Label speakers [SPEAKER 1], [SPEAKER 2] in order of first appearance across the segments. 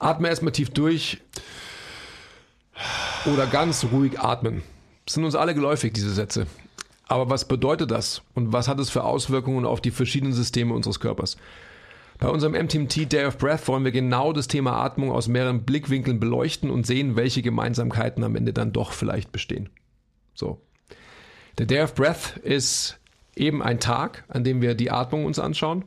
[SPEAKER 1] Atme erstmal tief durch oder ganz ruhig atmen. Sind uns alle geläufig, diese Sätze. Aber was bedeutet das und was hat es für Auswirkungen auf die verschiedenen Systeme unseres Körpers? Bei unserem MTMT Day of Breath wollen wir genau das Thema Atmung aus mehreren Blickwinkeln beleuchten und sehen, welche Gemeinsamkeiten am Ende dann doch vielleicht bestehen. So. Der Day of Breath ist eben ein Tag, an dem wir die Atmung uns anschauen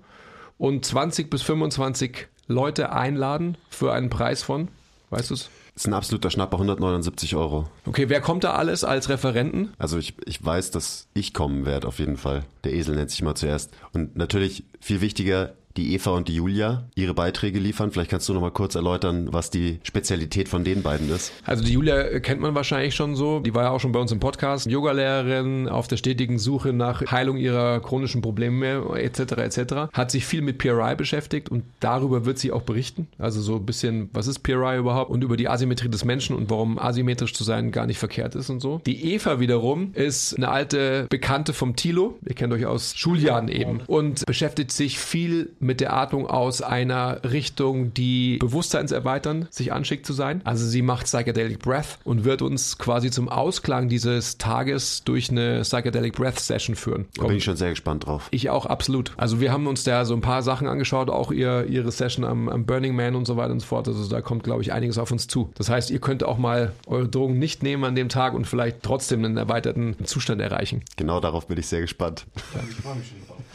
[SPEAKER 1] und 20 bis 25 Leute einladen für einen Preis von, weißt du es?
[SPEAKER 2] Ist ein absoluter Schnapper, 179 Euro.
[SPEAKER 1] Okay, wer kommt da alles als Referenten?
[SPEAKER 2] Also ich, ich weiß, dass ich kommen werde, auf jeden Fall. Der Esel nennt sich mal zuerst. Und natürlich viel wichtiger, die Eva und die Julia ihre Beiträge liefern. Vielleicht kannst du noch mal kurz erläutern, was die Spezialität von den beiden ist.
[SPEAKER 1] Also die Julia kennt man wahrscheinlich schon so. Die war ja auch schon bei uns im Podcast. Yogalehrerin auf der stetigen Suche nach Heilung ihrer chronischen Probleme etc. etc. Hat sich viel mit PRI beschäftigt und darüber wird sie auch berichten. Also so ein bisschen, was ist PRI überhaupt und über die Asymmetrie des Menschen und warum asymmetrisch zu sein gar nicht verkehrt ist und so. Die Eva wiederum ist eine alte Bekannte vom Tilo. Ihr kennt euch aus Schuljahren eben und beschäftigt sich viel mit der Atmung aus einer Richtung, die bewusstseinserweitern sich anschickt zu sein. Also sie macht Psychedelic Breath und wird uns quasi zum Ausklang dieses Tages durch eine Psychedelic Breath Session führen.
[SPEAKER 2] Da bin ich schon sehr gespannt drauf.
[SPEAKER 1] Ich auch, absolut. Also wir haben uns da so ein paar Sachen angeschaut, auch ihr, ihre Session am, am Burning Man und so weiter und so fort. Also da kommt, glaube ich, einiges auf uns zu. Das heißt, ihr könnt auch mal eure Drogen nicht nehmen an dem Tag und vielleicht trotzdem einen erweiterten Zustand erreichen.
[SPEAKER 2] Genau darauf bin ich sehr gespannt.
[SPEAKER 1] Ja,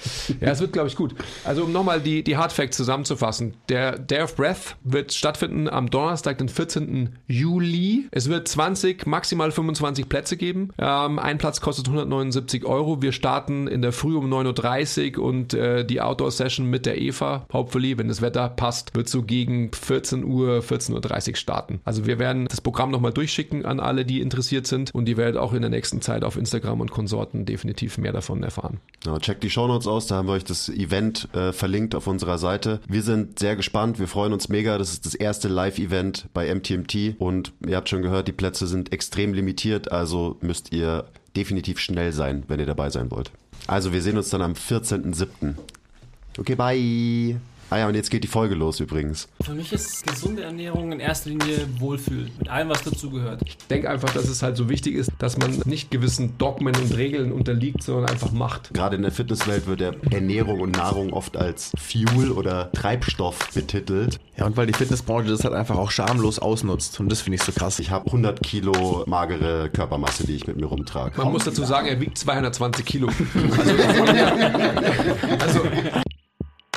[SPEAKER 1] es wird, glaube ich, gut. Also um nochmal die, die Hard Facts zusammenzufassen. Der Day of Breath wird stattfinden am Donnerstag, den 14. Juli. Es wird 20, maximal 25 Plätze geben. Ähm, ein Platz kostet 179 Euro. Wir starten in der Früh um 9.30 Uhr und äh, die Outdoor-Session mit der Eva, hopefully, wenn das Wetter passt, wird so gegen 14 Uhr, 14.30 Uhr starten. Also wir werden das Programm nochmal durchschicken an alle, die interessiert sind und die werdet auch in der nächsten Zeit auf Instagram und Konsorten definitiv mehr davon erfahren.
[SPEAKER 2] Ja, checkt die Shownotes aus, da haben wir euch das Event äh, verlinkt auf unserer Seite. Wir sind sehr gespannt, wir freuen uns mega. Das ist das erste Live-Event bei MTMT und ihr habt schon gehört, die Plätze sind extrem limitiert, also müsst ihr definitiv schnell sein, wenn ihr dabei sein wollt. Also wir sehen uns dann am 14.07. Okay, bye. Ah ja, und jetzt geht die Folge los übrigens.
[SPEAKER 3] Für mich ist gesunde Ernährung in erster Linie Wohlfühl, mit allem, was dazugehört.
[SPEAKER 1] Ich denke einfach, dass es halt so wichtig ist, dass man nicht gewissen Dogmen und Regeln unterliegt, sondern einfach macht.
[SPEAKER 2] Gerade in der Fitnesswelt wird ja Ernährung und Nahrung oft als Fuel oder Treibstoff betitelt.
[SPEAKER 4] Ja, und weil die Fitnessbranche das halt einfach auch schamlos ausnutzt. Und das finde ich so krass.
[SPEAKER 2] Ich habe 100 Kilo magere Körpermasse, die ich mit mir rumtrage.
[SPEAKER 1] Man muss dazu sagen, er wiegt 220 Kilo. Also, also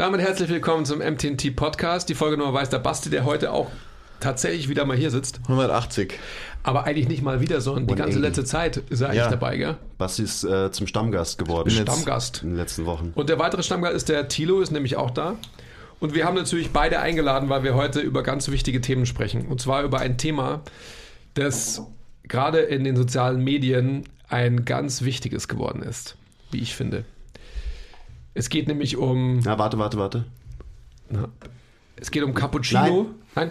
[SPEAKER 1] Damit herzlich willkommen zum MTNT Podcast. Die Folge Nummer weiß der Basti, der heute auch tatsächlich wieder mal hier sitzt.
[SPEAKER 4] 180.
[SPEAKER 1] Aber eigentlich nicht mal wieder, sondern die ganze
[SPEAKER 2] 180.
[SPEAKER 1] letzte Zeit ist er eigentlich
[SPEAKER 4] Ja.
[SPEAKER 1] dabei, gell?
[SPEAKER 2] Basti ist äh, zum Stammgast geworden
[SPEAKER 1] Stammgast.
[SPEAKER 2] in den letzten Wochen.
[SPEAKER 1] Und der weitere Stammgast ist der Thilo, ist nämlich auch da. Und wir haben natürlich beide eingeladen, weil wir heute über ganz wichtige Themen sprechen. Und zwar über ein Thema, das gerade in den sozialen Medien ein ganz wichtiges geworden ist, wie ich finde. Es geht nämlich um,
[SPEAKER 2] Na, warte, warte, warte.
[SPEAKER 1] es geht um Cappuccino. Nein.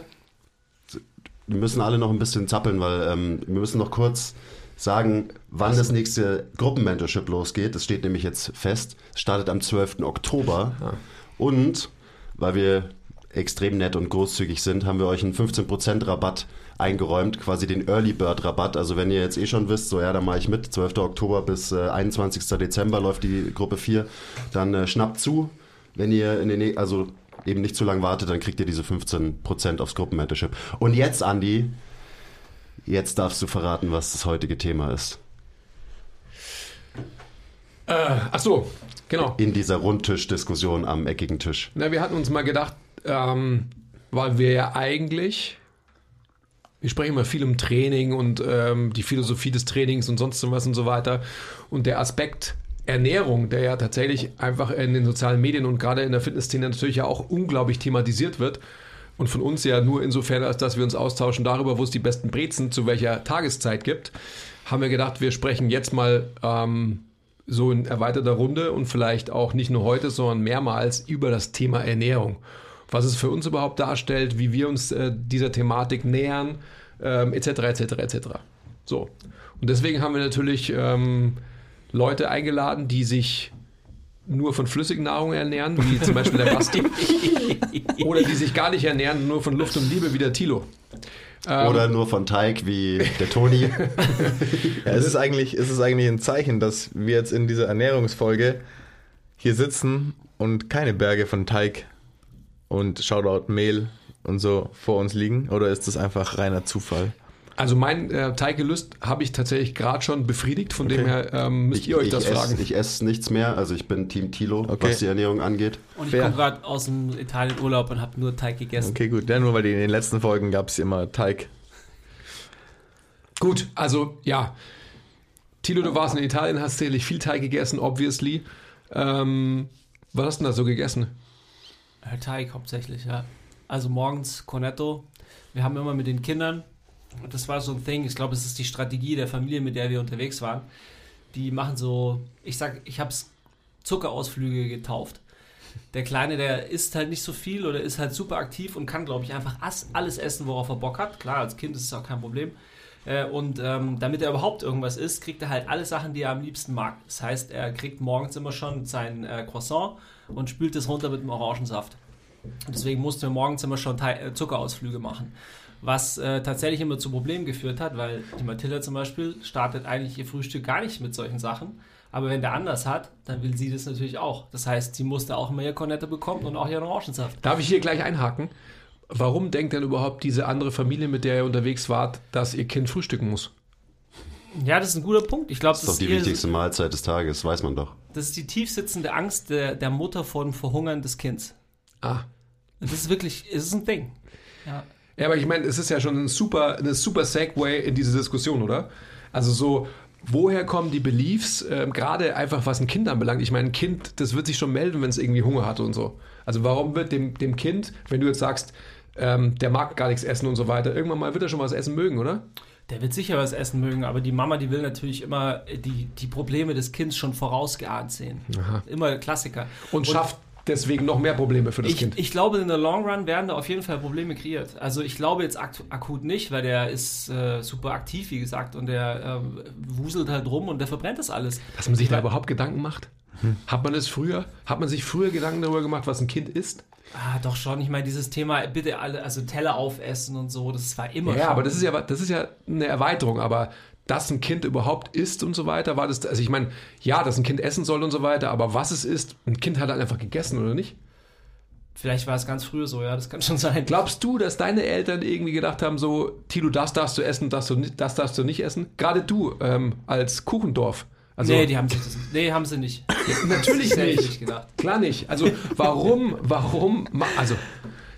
[SPEAKER 2] Wir müssen alle noch ein bisschen zappeln, weil ähm, wir müssen noch kurz sagen, wann das nächste Gruppenmentorship losgeht. Das steht nämlich jetzt fest. Es startet am 12. Oktober. Und weil wir extrem nett und großzügig sind, haben wir euch einen 15% Rabatt eingeräumt, quasi den Early Bird Rabatt. Also wenn ihr jetzt eh schon wisst, so ja, da mache ich mit, 12. Oktober bis äh, 21. Dezember läuft die Gruppe 4, dann äh, schnappt zu. Wenn ihr in den, also eben nicht zu lange wartet, dann kriegt ihr diese 15% aufs Gruppenmentorship. Und jetzt, Andi, jetzt darfst du verraten, was das heutige Thema ist.
[SPEAKER 1] Äh, ach so, genau.
[SPEAKER 2] In dieser Rundtisch-Diskussion am eckigen Tisch.
[SPEAKER 1] Na, wir hatten uns mal gedacht, ähm, weil wir ja eigentlich wir sprechen immer viel um Training und ähm, die Philosophie des Trainings und sonst was und so weiter. Und der Aspekt Ernährung, der ja tatsächlich einfach in den sozialen Medien und gerade in der Fitnessszene natürlich ja auch unglaublich thematisiert wird. Und von uns ja nur insofern, als dass wir uns austauschen darüber, wo es die besten Brezen zu welcher Tageszeit gibt, haben wir gedacht, wir sprechen jetzt mal ähm, so in erweiterter Runde und vielleicht auch nicht nur heute, sondern mehrmals über das Thema Ernährung. Was es für uns überhaupt darstellt, wie wir uns äh, dieser Thematik nähern, ähm, etc., etc., etc. So. Und deswegen haben wir natürlich ähm, Leute eingeladen, die sich nur von flüssigen Nahrung ernähren, wie zum Beispiel der Basti, oder die sich gar nicht ernähren, nur von Luft und Liebe, wie der Tilo.
[SPEAKER 2] Ähm, oder nur von Teig, wie der Toni.
[SPEAKER 4] ja, es, ist eigentlich, es ist eigentlich ein Zeichen, dass wir jetzt in dieser Ernährungsfolge hier sitzen und keine Berge von Teig und Shoutout Mehl und so vor uns liegen? Oder ist das einfach reiner Zufall?
[SPEAKER 1] Also mein äh, Teiggelüst habe ich tatsächlich gerade schon befriedigt, von okay. dem her ähm, müsst ich, ihr euch das
[SPEAKER 2] ess,
[SPEAKER 1] fragen.
[SPEAKER 2] Ich esse nichts mehr, also ich bin Team Tilo, okay. was die Ernährung angeht.
[SPEAKER 3] Und ich komme gerade aus dem Italien-Urlaub und habe nur Teig gegessen.
[SPEAKER 4] Okay, gut, ja, nur weil in den letzten Folgen gab es immer Teig.
[SPEAKER 1] Gut, also ja, Tilo, du warst in Italien, hast sicherlich viel Teig gegessen, obviously. Ähm, was hast du denn da so gegessen?
[SPEAKER 3] Teig hauptsächlich, ja. Also morgens Cornetto. Wir haben immer mit den Kindern das war so ein Thing, ich glaube, es ist die Strategie der Familie, mit der wir unterwegs waren. Die machen so, ich sag, ich habe es Zuckerausflüge getauft. Der Kleine, der isst halt nicht so viel oder ist halt super aktiv und kann, glaube ich, einfach alles essen, worauf er Bock hat. Klar, als Kind ist es auch kein Problem. Äh, und ähm, damit er überhaupt irgendwas isst, kriegt er halt alle Sachen, die er am liebsten mag. Das heißt, er kriegt morgens immer schon sein äh, Croissant und spült es runter mit dem Orangensaft. Deswegen mussten wir morgens immer schon äh, Zuckerausflüge machen was äh, tatsächlich immer zu Problemen geführt hat, weil die Matilda zum Beispiel startet eigentlich ihr Frühstück gar nicht mit solchen Sachen. Aber wenn der anders hat, dann will sie das natürlich auch. Das heißt, sie musste auch immer ihr Cornetto bekommen und auch ihren Orangensaft.
[SPEAKER 1] Darf ich hier gleich einhaken? Warum denkt denn überhaupt diese andere Familie, mit der ihr unterwegs wart, dass ihr Kind frühstücken muss?
[SPEAKER 3] Ja, das ist ein guter Punkt. Ich glaube,
[SPEAKER 2] das, das ist doch die wichtigste Mahlzeit des Tages, weiß man doch.
[SPEAKER 3] Das ist die tiefsitzende Angst der, der Mutter vor dem Verhungern des Kindes.
[SPEAKER 1] Ah.
[SPEAKER 3] Das ist wirklich, es ist ein Ding.
[SPEAKER 1] Ja. Ja, aber ich meine, es ist ja schon ein super, eine super Segway in diese Diskussion, oder? Also so, woher kommen die Beliefs, äh, gerade einfach was ein Kind anbelangt? Ich meine, ein Kind, das wird sich schon melden, wenn es irgendwie Hunger hat und so. Also warum wird dem, dem Kind, wenn du jetzt sagst, ähm, der mag gar nichts essen und so weiter, irgendwann mal wird er schon was essen mögen, oder?
[SPEAKER 3] Der wird sicher was essen mögen, aber die Mama, die will natürlich immer die, die Probleme des Kindes schon vorausgeahnt sehen. Aha. Immer Klassiker.
[SPEAKER 1] Und, und schafft deswegen noch mehr Probleme für das
[SPEAKER 3] ich,
[SPEAKER 1] Kind.
[SPEAKER 3] Ich glaube, in der Long Run werden da auf jeden Fall Probleme kreiert. Also ich glaube jetzt ak akut nicht, weil der ist äh, super aktiv, wie gesagt, und der äh, wuselt halt rum und der verbrennt das alles.
[SPEAKER 1] Dass man sich da überhaupt Gedanken macht? Hm. Hat man es früher? Hat man sich früher Gedanken darüber gemacht, was ein Kind isst?
[SPEAKER 3] Ah, doch schon. Ich meine, dieses Thema, bitte alle, also Teller aufessen und so, das war immer.
[SPEAKER 1] Ja, schon. aber das ist ja, das ist ja eine Erweiterung. Aber dass ein Kind überhaupt isst und so weiter, war das, also ich meine, ja, dass ein Kind essen soll und so weiter, aber was es isst, ein Kind hat halt einfach gegessen, oder nicht?
[SPEAKER 3] Vielleicht war es ganz früh so, ja, das kann schon sein.
[SPEAKER 1] Glaubst du, dass deine Eltern irgendwie gedacht haben, so, Tilo, das darfst du essen, das, das darfst du nicht essen? Gerade du ähm, als Kuchendorf.
[SPEAKER 3] Also, nee, die haben das, nee, haben sie nicht.
[SPEAKER 1] Natürlich nicht. nicht gedacht. Klar nicht. Also warum, warum, also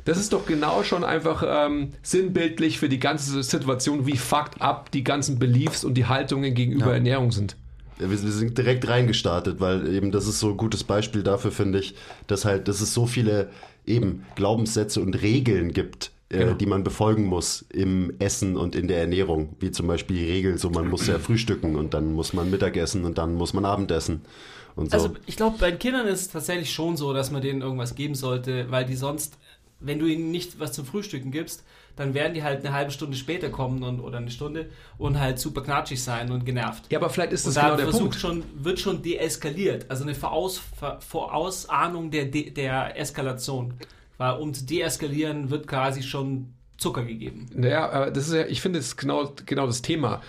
[SPEAKER 1] das ist doch genau schon einfach ähm, sinnbildlich für die ganze Situation, wie fucked up die ganzen Beliefs und die Haltungen gegenüber ja. Ernährung sind.
[SPEAKER 2] Ja, wir, sind direkt reingestartet, weil eben das ist so ein gutes Beispiel dafür, finde ich, dass halt, dass es so viele eben Glaubenssätze und Regeln gibt, äh, genau. die man befolgen muss im Essen und in der Ernährung. Wie zum Beispiel die Regel, so man muss ja frühstücken und dann muss man Mittagessen und dann muss man Abendessen. So.
[SPEAKER 3] Also ich glaube, bei den Kindern ist es tatsächlich schon so, dass man denen irgendwas geben sollte, weil die sonst wenn du ihnen nicht was zum Frühstücken gibst, dann werden die halt eine halbe Stunde später kommen und, oder eine Stunde und halt super knatschig sein und genervt.
[SPEAKER 1] Ja, aber vielleicht ist das und genau der Punkt.
[SPEAKER 3] Schon, wird schon deeskaliert, also eine Voraus, Vorausahnung der, der Eskalation. Weil um zu deeskalieren wird quasi schon Zucker gegeben.
[SPEAKER 1] Naja, das ist ja, ich finde, das ist genau, genau das Thema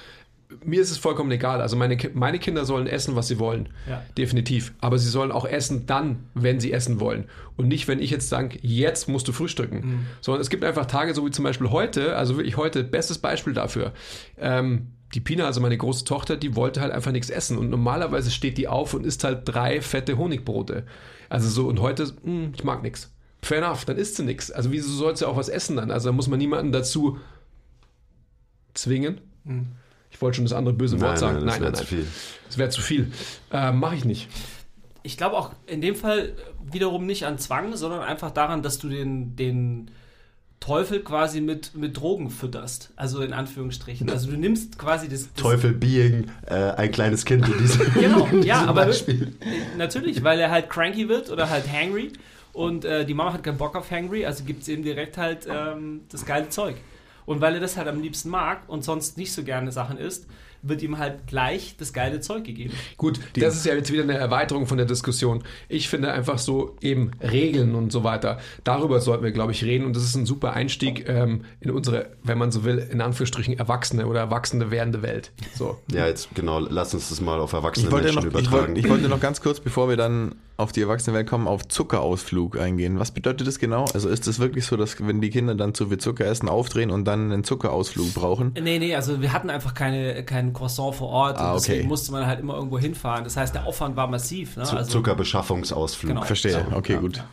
[SPEAKER 1] mir ist es vollkommen egal. Also meine, meine Kinder sollen essen, was sie wollen. Ja. Definitiv. Aber sie sollen auch essen dann, wenn sie essen wollen. Und nicht, wenn ich jetzt sage, jetzt musst du frühstücken. Mhm. Sondern es gibt einfach Tage, so wie zum Beispiel heute, also wirklich heute, bestes Beispiel dafür. Ähm, die Pina, also meine große Tochter, die wollte halt einfach nichts essen. Und normalerweise steht die auf und isst halt drei fette Honigbrote. Also so, und heute, mh, hm, ich mag nichts. Fair enough, dann isst sie nichts. Also wieso soll sie auch was essen dann? Also da muss man niemanden dazu zwingen. Ich wollte schon das andere böse Wort sagen.
[SPEAKER 2] das
[SPEAKER 1] Nein,
[SPEAKER 2] wäre
[SPEAKER 1] nein,
[SPEAKER 2] zu
[SPEAKER 1] nein.
[SPEAKER 2] viel.
[SPEAKER 1] Das wäre zu viel. Äh, Mache ich nicht.
[SPEAKER 3] Ich glaube auch in dem Fall wiederum nicht an Zwang, sondern einfach daran, dass du den, den Teufel quasi mit, mit Drogen fütterst. Also in Anführungsstrichen. Also du nimmst quasi das. das
[SPEAKER 2] Teufel being äh, ein kleines Kind in diesem,
[SPEAKER 3] Genau,
[SPEAKER 2] in
[SPEAKER 3] ja,
[SPEAKER 2] diesem
[SPEAKER 3] aber
[SPEAKER 2] Beispiel.
[SPEAKER 3] natürlich, weil er halt cranky wird oder halt hangry und äh, die Mama hat keinen Bock auf hangry, also gibt es eben direkt halt ähm, das geile Zeug. Und weil er das halt am liebsten mag und sonst nicht so gerne Sachen isst, wird ihm halt gleich das geile Zeug gegeben.
[SPEAKER 1] Gut, das ist ja jetzt wieder eine Erweiterung von der Diskussion. Ich finde einfach so eben Regeln und so weiter. Darüber sollten wir, glaube ich, reden. Und das ist ein super Einstieg ähm, in unsere, wenn man so will, in Anführungsstrichen Erwachsene oder Erwachsene werdende Welt. So.
[SPEAKER 2] Ja, jetzt genau, lass uns das mal auf erwachsene
[SPEAKER 4] Ich
[SPEAKER 2] Menschen
[SPEAKER 4] noch, ich,
[SPEAKER 2] übertragen.
[SPEAKER 4] wollte, ich wollte noch ganz kurz, bevor wir dann auf die Erwachsenenwelt kommen, auf Zuckerausflug eingehen. Was bedeutet das genau? Also ist es wirklich so, dass wenn die Kinder dann zu viel Zucker essen, aufdrehen und dann einen Zuckerausflug brauchen?
[SPEAKER 3] Nee, nee, also wir hatten einfach keine, keinen Croissant vor Ort
[SPEAKER 4] Ah,
[SPEAKER 3] und
[SPEAKER 4] okay.
[SPEAKER 3] deswegen musste man halt immer irgendwo hinfahren. Das heißt, der Aufwand war massiv. Ne?
[SPEAKER 2] Zu-
[SPEAKER 3] Also,
[SPEAKER 2] Zuckerbeschaffungsausflug.
[SPEAKER 3] Genau.
[SPEAKER 4] Verstehe, okay,
[SPEAKER 2] ja.
[SPEAKER 4] gut.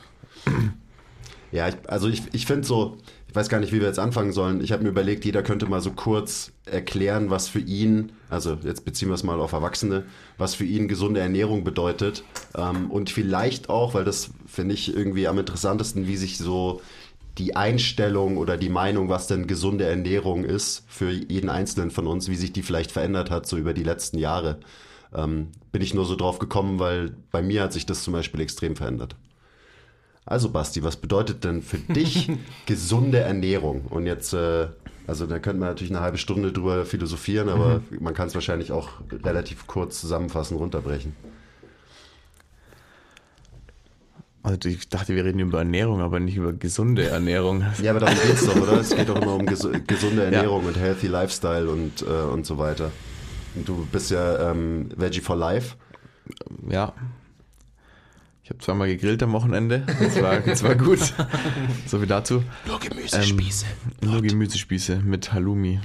[SPEAKER 2] Ja, ich, also ich, ich finde so, ich weiß gar nicht, wie wir jetzt anfangen sollen. Ich habe mir überlegt, jeder könnte mal so kurz erklären, was für ihn, also jetzt beziehen wir es mal auf Erwachsene, was für ihn gesunde Ernährung bedeutet. Ähm, und vielleicht auch, weil das finde ich irgendwie am interessantesten, wie sich so die Einstellung oder die Meinung, was denn gesunde Ernährung ist, für jeden Einzelnen von uns, wie sich die vielleicht verändert hat, so über die letzten Jahre. Ähm, bin ich nur so drauf gekommen, weil bei mir hat sich das zum Beispiel extrem verändert. Also Basti, was bedeutet denn für dich gesunde Ernährung? Und jetzt, äh, also da könnte man natürlich eine halbe Stunde drüber philosophieren, aber man kann es wahrscheinlich auch relativ kurz zusammenfassen, runterbrechen.
[SPEAKER 4] Also ich dachte, wir reden über Ernährung, aber nicht über gesunde Ernährung.
[SPEAKER 2] Ja, aber darum geht's doch, oder? Es geht doch immer um ges gesunde Ernährung und healthy Lifestyle und, äh, und so weiter. Und du bist ja ähm, Veggie for Life.
[SPEAKER 4] Ja. Ich habe zweimal gegrillt am Wochenende. Das war, das war gut. So viel dazu.
[SPEAKER 1] Nur Gemüsespieße.
[SPEAKER 4] Ähm, nur Gemüsespieße mit Halloumi.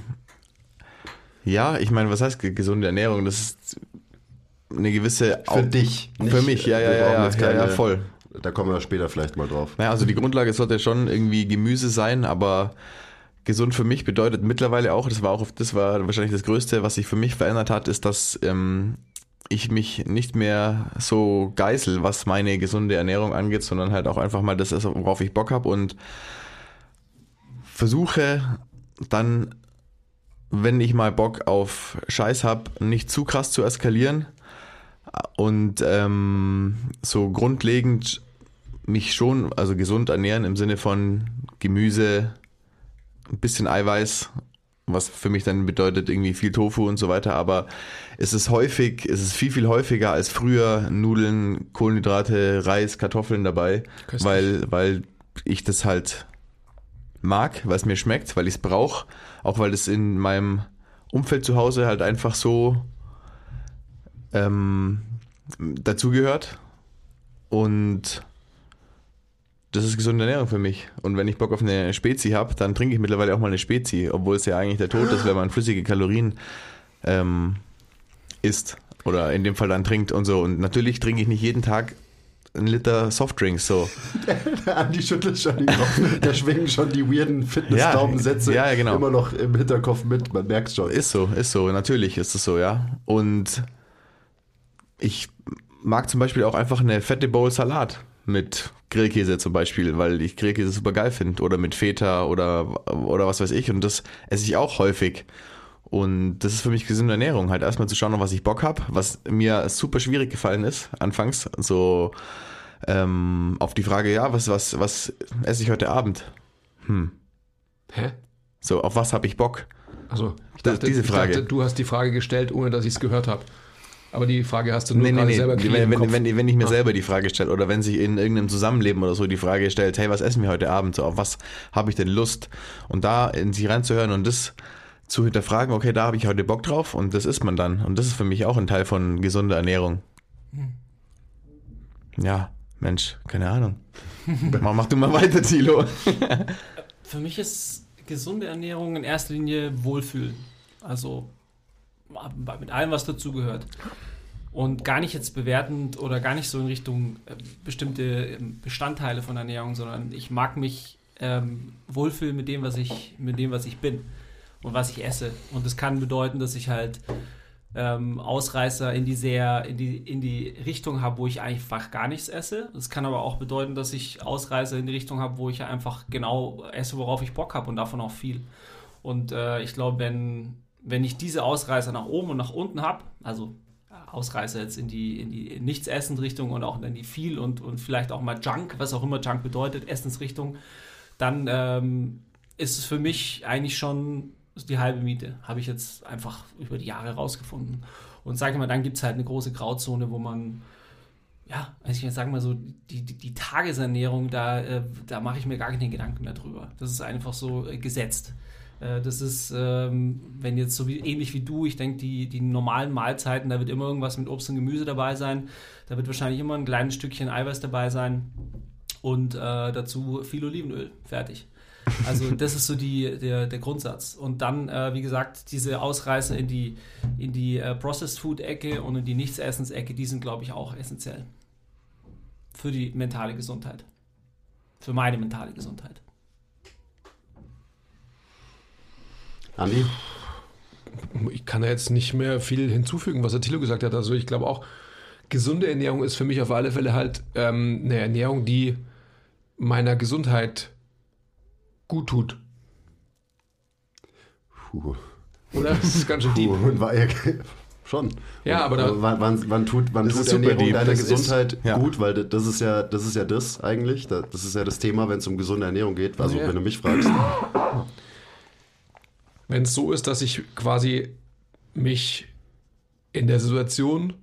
[SPEAKER 4] Ja, ich meine, was heißt ge- gesunde Ernährung? Das ist eine gewisse...
[SPEAKER 2] Für
[SPEAKER 4] Au-
[SPEAKER 2] dich.
[SPEAKER 4] Für mich, ja, ja, ja, ja, ja, voll.
[SPEAKER 2] Da kommen wir später vielleicht mal drauf.
[SPEAKER 4] Naja, also die Grundlage sollte schon irgendwie Gemüse sein, aber gesund für mich bedeutet mittlerweile auch, das war auch, das war wahrscheinlich das Größte, was sich für mich verändert hat, ist, dass ähm, ich mich nicht mehr so geißel, was meine gesunde Ernährung angeht, sondern halt auch einfach mal das ist, worauf ich Bock habe und versuche dann, wenn ich mal Bock auf Scheiß habe, nicht zu krass zu eskalieren und ähm, so grundlegend mich schon, also gesund ernähren im Sinne von Gemüse, ein bisschen Eiweiß, was für mich dann bedeutet irgendwie viel Tofu und so weiter, aber es ist häufig, es ist viel, viel häufiger als früher Nudeln, Kohlenhydrate, Reis, Kartoffeln dabei,
[SPEAKER 1] Köstlich.
[SPEAKER 4] weil, weil ich das halt mag, weil es mir schmeckt, weil ich es brauche, auch weil es in meinem Umfeld zu Hause halt einfach so ähm, dazugehört. Und das ist gesunde Ernährung für mich. Und wenn ich Bock auf eine Spezi habe, dann trinke ich mittlerweile auch mal eine Spezi, obwohl es ja eigentlich der Tod ist, wenn man flüssige Kalorien ähm, isst oder in dem Fall dann trinkt und so. Und natürlich trinke ich nicht jeden Tag einen Liter Softdrinks so.
[SPEAKER 2] Der Andi schüttelt schon den Kopf. Da schwingen schon die weirden Fitness-Daumensätze
[SPEAKER 4] Ja, ja, genau.
[SPEAKER 2] immer noch im Hinterkopf mit. Man merkt schon.
[SPEAKER 4] Ist so, ist so, natürlich ist es so, ja. Und ich mag zum Beispiel auch einfach eine fette Bowl Salat mit Grillkäse zum Beispiel, weil ich Grillkäse super geil finde oder mit Feta oder, oder was weiß ich und das esse ich auch häufig. Und das ist für mich gesunde Ernährung, halt erstmal zu schauen, auf was ich Bock habe, was mir super schwierig gefallen ist, anfangs, so ähm, auf die Frage, ja, was, was, was esse ich heute Abend?
[SPEAKER 1] Hä?
[SPEAKER 4] So, auf was habe ich Bock?
[SPEAKER 1] Also, ich dachte,
[SPEAKER 4] diese
[SPEAKER 1] ich
[SPEAKER 4] Frage.
[SPEAKER 1] dachte, du hast die Frage gestellt, ohne dass ich es gehört habe. Aber die Frage hast du nur
[SPEAKER 4] Nee, nee, nee.
[SPEAKER 1] selber
[SPEAKER 4] Wenn, wenn, wenn, wenn ich mir
[SPEAKER 1] Ah.
[SPEAKER 4] selber die Frage stelle oder wenn sich in irgendeinem Zusammenleben oder so die Frage stellt, hey, was essen wir heute Abend? So, auf was habe ich denn Lust? Und da in sich reinzuhören und das zu hinterfragen, okay, da habe ich heute Bock drauf und das isst man dann. Und das ist für mich auch ein Teil von gesunder Ernährung. Ja, Mensch, keine Ahnung. mach, mach du mal weiter, Tilo.
[SPEAKER 3] Für mich ist gesunde Ernährung in erster Linie Wohlfühlen. Also mit allem, was dazugehört. Und gar nicht jetzt bewertend oder gar nicht so in Richtung äh, bestimmte ähm, Bestandteile von Ernährung, sondern ich mag mich ähm, wohlfühlen mit dem, was ich, mit dem, was ich bin. und was ich esse. Und das kann bedeuten, dass ich halt ähm, Ausreißer in die sehr, in die, in die Richtung habe, wo ich einfach gar nichts esse. Das kann aber auch bedeuten, dass ich Ausreißer in die Richtung habe, wo ich einfach genau esse, worauf ich Bock habe und davon auch viel. Und äh, ich glaube, wenn, wenn ich diese Ausreißer nach oben und nach unten habe, also Ausreißer jetzt in die, in die Nichtsessen-Richtung und auch in die viel und, und vielleicht auch mal Junk, was auch immer Junk bedeutet, Essensrichtung, dann ähm, ist es für mich eigentlich schon die halbe Miete. Habe ich jetzt einfach über die Jahre rausgefunden. Und sage mal, dann gibt es halt eine große Grauzone, wo man, ja, also ich sage mal so, die, die, die Tagesernährung, da, äh, da mache ich mir gar keine Gedanken mehr drüber. Das ist einfach so äh, gesetzt. Äh, das ist, ähm, wenn jetzt so wie, ähnlich wie du, ich denke, die, die normalen Mahlzeiten, da wird immer irgendwas mit Obst und Gemüse dabei sein. Da wird wahrscheinlich immer ein kleines Stückchen Eiweiß dabei sein. Und äh, dazu viel Olivenöl. Fertig. Also das ist so die, der, der Grundsatz. Und dann, äh, wie gesagt, diese Ausreißer in die, in die äh, Processed Food-Ecke und in die Nichtsessens-Ecke, die sind, glaube ich, auch essentiell. Für die mentale Gesundheit. Für meine mentale Gesundheit.
[SPEAKER 2] Andi?
[SPEAKER 1] Ich kann da jetzt nicht mehr viel hinzufügen, was der Thilo gesagt hat. Also ich glaube auch, gesunde Ernährung ist für mich auf alle Fälle halt ähm, eine Ernährung, die meiner Gesundheit gut tut.
[SPEAKER 2] Puh.
[SPEAKER 1] Oder? Das ist ganz schön deep.
[SPEAKER 2] Und war ja, schon.
[SPEAKER 1] Ja, aber da-
[SPEAKER 2] wann, wann, wann tut, wann
[SPEAKER 4] Das
[SPEAKER 2] tut
[SPEAKER 4] ist
[SPEAKER 2] Ernährung
[SPEAKER 4] deep.
[SPEAKER 2] deiner
[SPEAKER 4] Das ist-
[SPEAKER 2] Gesundheit
[SPEAKER 4] ja.
[SPEAKER 2] gut? Weil das ist ja das ist ja das eigentlich. Das ist ja das Thema, wenn es um gesunde Ernährung geht. Also
[SPEAKER 1] Ja.
[SPEAKER 2] wenn du mich fragst.
[SPEAKER 1] Wenn es so ist, dass ich quasi mich in der Situation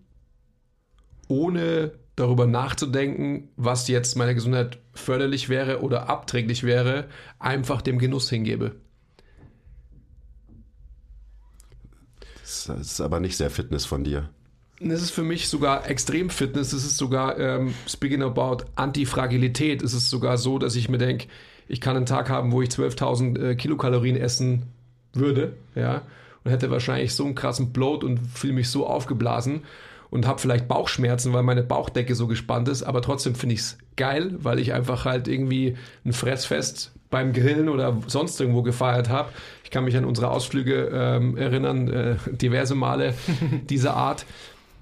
[SPEAKER 1] ohne darüber nachzudenken, was jetzt meiner Gesundheit förderlich wäre oder abträglich wäre, einfach dem Genuss hingebe.
[SPEAKER 2] Das ist aber nicht sehr Fitness von dir.
[SPEAKER 1] Es ist für mich sogar extrem Fitness. Es ist sogar, ähm, speaking about Antifragilität, es ist sogar so, dass ich mir denke, ich kann einen Tag haben, wo ich 12.000 äh, Kilokalorien essen würde, ja, und hätte wahrscheinlich so einen krassen Bloat und fühle mich so aufgeblasen und habe vielleicht Bauchschmerzen, weil meine Bauchdecke so gespannt ist, aber trotzdem finde ich es geil, weil ich einfach halt irgendwie ein Fressfest beim Grillen oder sonst irgendwo gefeiert habe. Ich kann mich an unsere Ausflüge ähm, erinnern, äh, diverse Male dieser Art.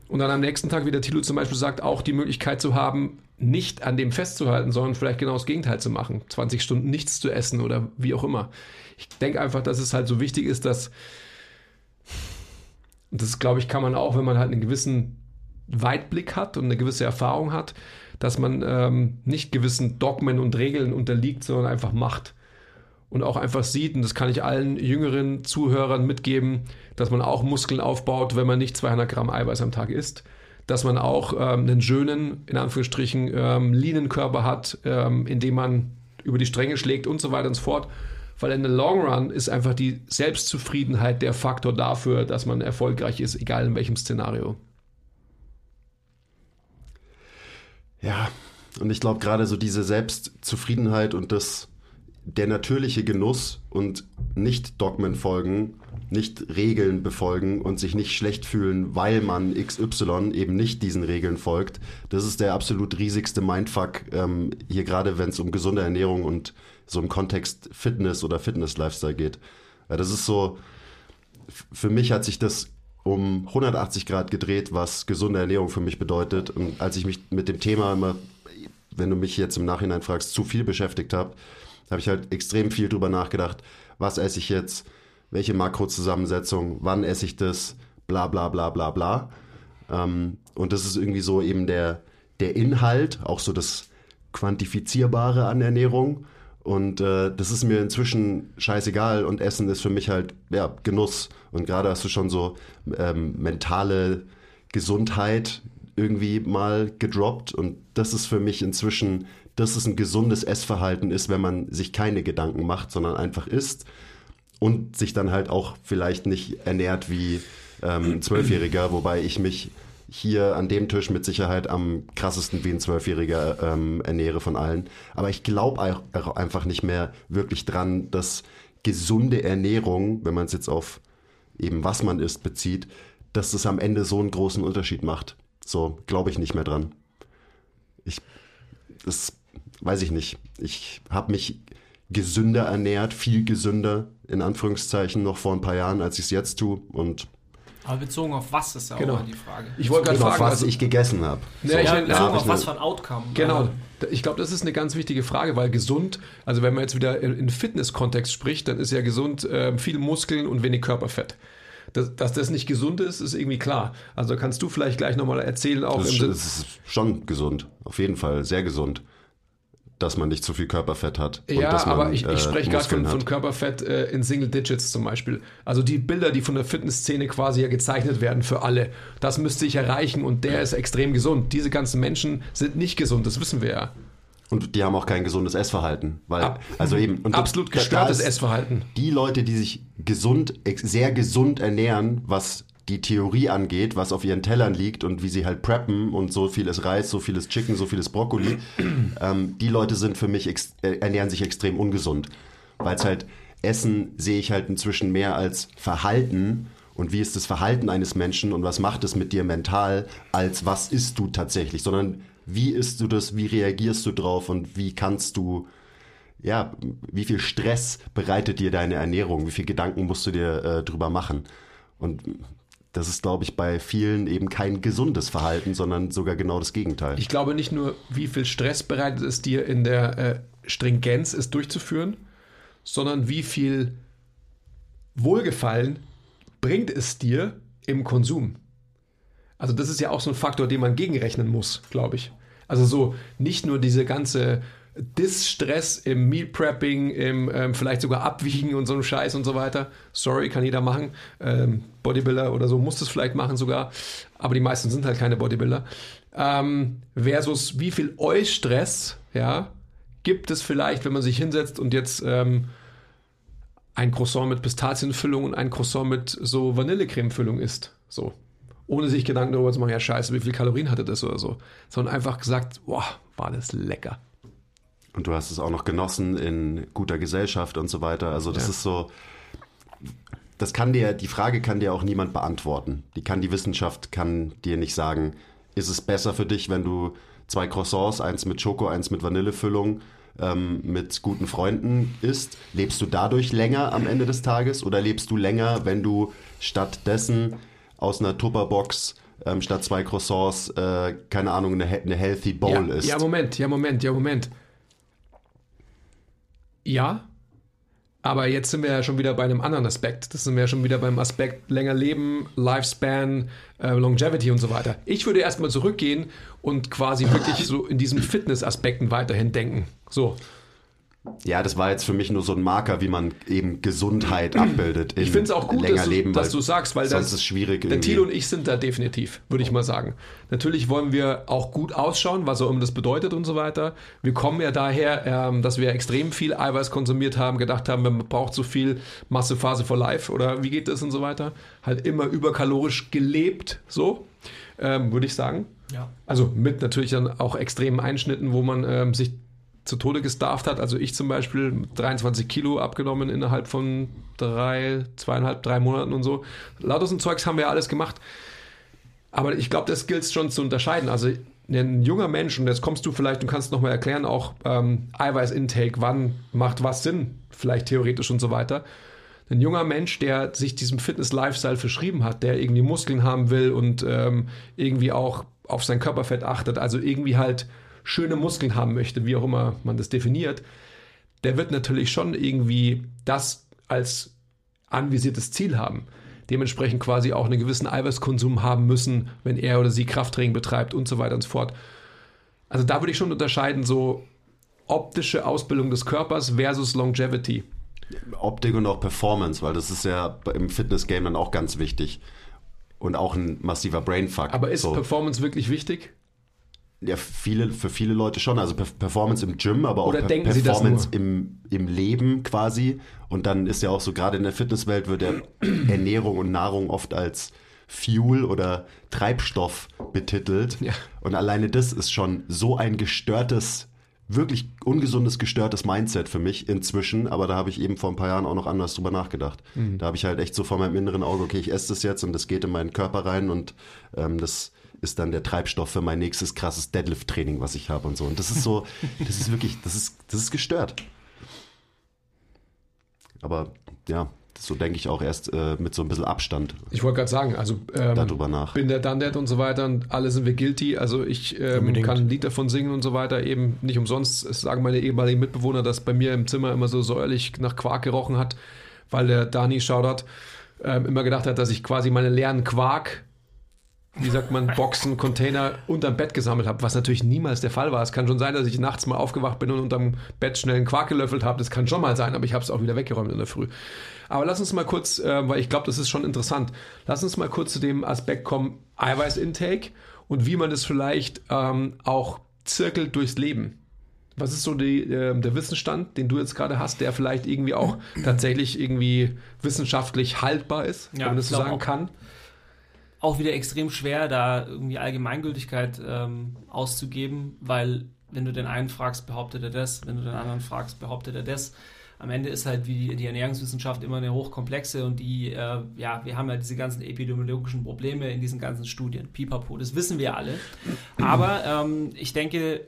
[SPEAKER 1] Und dann am nächsten Tag, wie der Thilo zum Beispiel sagt, auch die Möglichkeit zu haben, nicht an dem festzuhalten, sondern vielleicht genau das Gegenteil zu machen. 20 Stunden nichts zu essen oder wie auch immer. Ich denke einfach, dass es halt so wichtig ist, dass, und das glaube ich, kann man auch, wenn man halt einen gewissen Weitblick hat und eine gewisse Erfahrung hat, dass man ähm, nicht gewissen Dogmen und Regeln unterliegt, sondern einfach macht. Und auch einfach sieht, und das kann ich allen jüngeren Zuhörern mitgeben, dass man auch Muskeln aufbaut, wenn man nicht 200 Gramm Eiweiß am Tag isst. Dass man auch ähm, einen schönen, in Anführungsstrichen, ähm, leanen Körper hat, ähm, indem man über die Stränge schlägt und so weiter und so fort. Weil in the long run ist einfach die Selbstzufriedenheit der Faktor dafür, dass man erfolgreich ist, egal in welchem Szenario.
[SPEAKER 2] Ja, und ich glaube gerade so diese Selbstzufriedenheit und das der natürliche Genuss und nicht Dogmen folgen, nicht Regeln befolgen und sich nicht schlecht fühlen, weil man XY eben nicht diesen Regeln folgt. Das ist der absolut riesigste Mindfuck ähm, hier gerade, wenn es um gesunde Ernährung und so im Kontext Fitness oder Fitness-Lifestyle geht. Ja, das ist so, für mich hat sich das um 180 Grad gedreht, was gesunde Ernährung für mich bedeutet. Und als ich mich mit dem Thema immer, wenn du mich jetzt im Nachhinein fragst, zu viel beschäftigt habe, habe ich halt extrem viel drüber nachgedacht, was esse ich jetzt, welche Makrozusammensetzung, wann esse ich das, bla bla bla bla bla. Ähm, und das ist irgendwie so eben der, der Inhalt, auch so das Quantifizierbare an Ernährung. Und äh, das ist mir inzwischen scheißegal und Essen ist für mich halt ja, Genuss. Und gerade hast du schon so ähm, mentale Gesundheit irgendwie mal gedroppt. Und das ist für mich inzwischen, dass es ein gesundes Essverhalten ist, wenn man sich keine Gedanken macht, sondern einfach isst und sich dann halt auch vielleicht nicht ernährt wie ähm, ein Zwölfjähriger, wobei ich mich hier an dem Tisch mit Sicherheit am krassesten wie ein Zwölfjähriger ähm, ernähre von allen. Aber ich glaube einfach nicht mehr wirklich dran, dass gesunde Ernährung, wenn man es jetzt auf eben was man isst bezieht, dass es am Ende so einen großen Unterschied macht. So glaube ich nicht mehr dran. Ich, das weiß ich nicht. Ich habe mich gesünder ernährt, viel gesünder, in Anführungszeichen, noch vor ein paar Jahren, als ich es jetzt tue. Und
[SPEAKER 3] Aber bezogen auf was ist ja
[SPEAKER 1] Genau.
[SPEAKER 3] auch mal die Frage.
[SPEAKER 1] Ich wollte gerade
[SPEAKER 2] auf
[SPEAKER 1] fragen,
[SPEAKER 2] was
[SPEAKER 1] also,
[SPEAKER 2] ich gegessen habe.
[SPEAKER 1] Ja, ich
[SPEAKER 3] ja, bezogen
[SPEAKER 2] hab ich
[SPEAKER 3] auf was für ein Outcome.
[SPEAKER 1] Genau.
[SPEAKER 3] Ja.
[SPEAKER 1] Ich glaube, das ist eine ganz wichtige Frage, weil gesund, also wenn man jetzt wieder in, Fitness-Kontext spricht, dann ist ja gesund ähm, viel Muskeln und wenig Körperfett. Das, dass das nicht gesund ist, ist irgendwie klar. Also kannst du vielleicht gleich nochmal erzählen, auch
[SPEAKER 2] Das
[SPEAKER 1] im
[SPEAKER 2] ist,
[SPEAKER 1] Sinn,
[SPEAKER 2] das ist schon gesund, auf jeden Fall sehr gesund, dass man nicht zu viel Körperfett hat.
[SPEAKER 1] Ja,
[SPEAKER 2] man,
[SPEAKER 1] aber ich,
[SPEAKER 2] äh,
[SPEAKER 1] ich spreche gerade von, von. Körperfett äh, in Single Digits zum Beispiel. Also die Bilder, die von der Fitnessszene quasi ja gezeichnet werden für alle, das müsste ich erreichen und der ist extrem gesund. Diese ganzen Menschen sind nicht gesund, das wissen wir ja.
[SPEAKER 2] Und die haben auch kein gesundes Essverhalten. Weil,
[SPEAKER 1] Ab-
[SPEAKER 2] also eben,
[SPEAKER 1] Absolut gestörtes Essverhalten.
[SPEAKER 2] Die Leute, die sich gesund, sehr gesund ernähren, was die Theorie angeht, was auf ihren Tellern liegt und wie sie halt preppen und so vieles Reis, so vieles Chicken, so vieles Brokkoli, ähm, die Leute sind für mich, äh, ernähren sich extrem ungesund. Weil es halt, Essen sehe ich halt inzwischen mehr als Verhalten und wie ist das Verhalten eines Menschen und was macht es mit dir mental, als was isst du tatsächlich, sondern wie isst du das, wie reagierst du drauf und wie kannst du ja, wie viel Stress bereitet dir deine Ernährung? Wie viel Gedanken musst du dir äh, drüber machen? Und das ist, glaube ich, bei vielen eben kein gesundes Verhalten, sondern sogar genau das Gegenteil.
[SPEAKER 1] Ich glaube nicht nur, wie viel Stress bereitet es dir in der äh, Stringenz, es durchzuführen, sondern wie viel Wohlgefallen bringt es dir im Konsum. Also das ist ja auch so ein Faktor, den man gegenrechnen muss, glaube ich. Also so nicht nur diese ganze Distress im Meal Prepping, im ähm, vielleicht sogar Abwiegen und so einem Scheiß und so weiter. Sorry, kann jeder machen. Ähm, Bodybuilder oder so muss das vielleicht machen sogar. Aber die meisten sind halt keine Bodybuilder. Ähm, versus wie viel Eustress, ja, gibt es vielleicht, wenn man sich hinsetzt und jetzt ähm, ein Croissant mit Pistazienfüllung und ein Croissant mit so Vanillecremefüllung isst. So. Ohne sich Gedanken darüber zu machen, ja scheiße, wie viel Kalorien hatte das oder so. Sondern einfach gesagt, boah, war das lecker.
[SPEAKER 2] Und du hast es auch noch genossen in guter Gesellschaft und so weiter. Also das
[SPEAKER 1] Ja.
[SPEAKER 2] ist so, das kann dir, die Frage kann dir auch niemand beantworten. Die kann die Wissenschaft, kann dir nicht sagen, ist es besser für dich, wenn du zwei Croissants, eins mit Schoko, eins mit Vanillefüllung, ähm, mit guten Freunden isst? Lebst du dadurch länger am Ende des Tages oder lebst du länger, wenn du stattdessen aus einer Tupperbox ähm, statt zwei Croissants, äh, keine Ahnung, eine, eine Healthy Bowl
[SPEAKER 1] ja,
[SPEAKER 2] isst?
[SPEAKER 1] ja, Moment, ja, Moment, ja, Moment. Ja, aber jetzt sind wir ja schon wieder bei einem anderen Aspekt. Das sind wir ja schon wieder beim Aspekt länger leben, Lifespan, äh, Longevity und so weiter. Ich würde erstmal zurückgehen und quasi wirklich so in diesen Fitness-Aspekten weiterhin denken. So,
[SPEAKER 2] Ja, das war jetzt für mich nur so ein Marker, wie man eben Gesundheit abbildet.
[SPEAKER 1] Ich finde es auch gut, dass, du,
[SPEAKER 2] leben,
[SPEAKER 1] dass du sagst, weil
[SPEAKER 2] sonst
[SPEAKER 1] das
[SPEAKER 2] ist es schwierig.
[SPEAKER 1] Der
[SPEAKER 2] irgendwie.
[SPEAKER 1] Thilo und ich sind da definitiv, würde ich mal sagen. Natürlich wollen wir auch gut ausschauen, was auch immer das bedeutet und so weiter. Wir kommen ja daher, ähm, dass wir extrem viel Eiweiß konsumiert haben, gedacht haben, man braucht so viel Masse Phase for Life oder wie geht das und so weiter. Halt immer überkalorisch gelebt, so ähm, würde ich sagen.
[SPEAKER 3] Ja.
[SPEAKER 1] Also mit natürlich dann auch extremen Einschnitten, wo man ähm, sich zu Tode gestarft hat. Also ich zum Beispiel 23 Kilo abgenommen innerhalb von drei, zweieinhalb, drei Monaten und so. Lauter so Zeugs haben wir alles gemacht. Aber ich glaube, das gilt schon zu unterscheiden. Also ein junger Mensch, und jetzt kommst du vielleicht und kannst nochmal erklären, auch ähm, Eiweiß-Intake, wann macht was Sinn, vielleicht theoretisch und so weiter. Ein junger Mensch, der sich diesem Fitness-Lifestyle verschrieben hat, der irgendwie Muskeln haben will und ähm, irgendwie auch auf sein Körperfett achtet, also irgendwie halt schöne Muskeln haben möchte, wie auch immer man das definiert, der wird natürlich schon irgendwie das als anvisiertes Ziel haben. Dementsprechend quasi auch einen gewissen Eiweißkonsum haben müssen, wenn er oder sie Krafttraining betreibt und so weiter und so fort. Also da würde ich schon unterscheiden, so optische Ausbildung des Körpers versus Longevity.
[SPEAKER 2] Optik und auch Performance, weil das ist ja im Fitness-Game dann auch ganz wichtig. Und auch ein massiver Brainfuck.
[SPEAKER 1] Aber ist
[SPEAKER 2] so.
[SPEAKER 1] Performance wirklich wichtig?
[SPEAKER 2] Ja, viele, für viele Leute schon. Also Perf- Performance im Gym, aber auch
[SPEAKER 1] Oder
[SPEAKER 2] Per- Performance im, im Leben quasi. Und dann ist ja auch so, gerade in der Fitnesswelt wird ja Ernährung und Nahrung oft als Fuel oder Treibstoff betitelt.
[SPEAKER 1] Ja.
[SPEAKER 2] Und alleine das ist schon so ein gestörtes, wirklich ungesundes, gestörtes Mindset für mich inzwischen. Aber da habe ich eben vor ein paar Jahren auch noch anders drüber nachgedacht.
[SPEAKER 1] Mhm.
[SPEAKER 2] Da habe ich halt echt so vor meinem inneren Auge, okay, ich esse das jetzt und das geht in meinen Körper rein und ähm, das ist dann der Treibstoff für mein nächstes krasses Deadlift-Training, was ich habe und so. Und das ist so, das ist wirklich, das ist, das ist gestört. Aber ja, so denke ich auch erst äh, mit so ein bisschen Abstand
[SPEAKER 1] Ich wollte gerade sagen, also ähm,
[SPEAKER 2] darüber nach.
[SPEAKER 1] bin der That und so weiter und alle sind wir guilty. Also ich ähm, kann ein Lied davon singen und so weiter. Eben nicht umsonst es sagen meine ehemaligen Mitbewohner, dass bei mir im Zimmer immer so säuerlich nach Quark gerochen hat, weil der Dani Shoutout ähm, immer gedacht hat, dass ich quasi meine leeren Quark, wie sagt man, Boxen, Container unterm Bett gesammelt habe, was natürlich niemals der Fall war. Es kann schon sein, dass ich nachts mal aufgewacht bin und unterm Bett schnell einen Quark gelöffelt habe. Das kann schon mal sein, aber ich habe es auch wieder weggeräumt in der Früh. Aber lass uns mal kurz, äh, weil ich glaube, das ist schon interessant, lass uns mal kurz zu dem Aspekt kommen, Eiweißintake und wie man das vielleicht ähm, auch zirkelt durchs Leben. Was ist so die, äh, der Wissensstand, den du jetzt gerade hast, der vielleicht irgendwie auch tatsächlich irgendwie wissenschaftlich haltbar ist,
[SPEAKER 3] Ja,
[SPEAKER 1] wenn man das so sagen
[SPEAKER 3] auch.
[SPEAKER 1] kann?
[SPEAKER 3] Auch wieder extrem schwer, da irgendwie Allgemeingültigkeit ähm, auszugeben, weil wenn du den einen fragst, behauptet er das, wenn du den anderen fragst, behauptet er das. Am Ende ist halt wie die Ernährungswissenschaft immer eine hochkomplexe und die, äh, ja, wir haben ja diese ganzen epidemiologischen Probleme in diesen ganzen Studien. Pipapo, das wissen wir alle. Aber ähm, ich denke,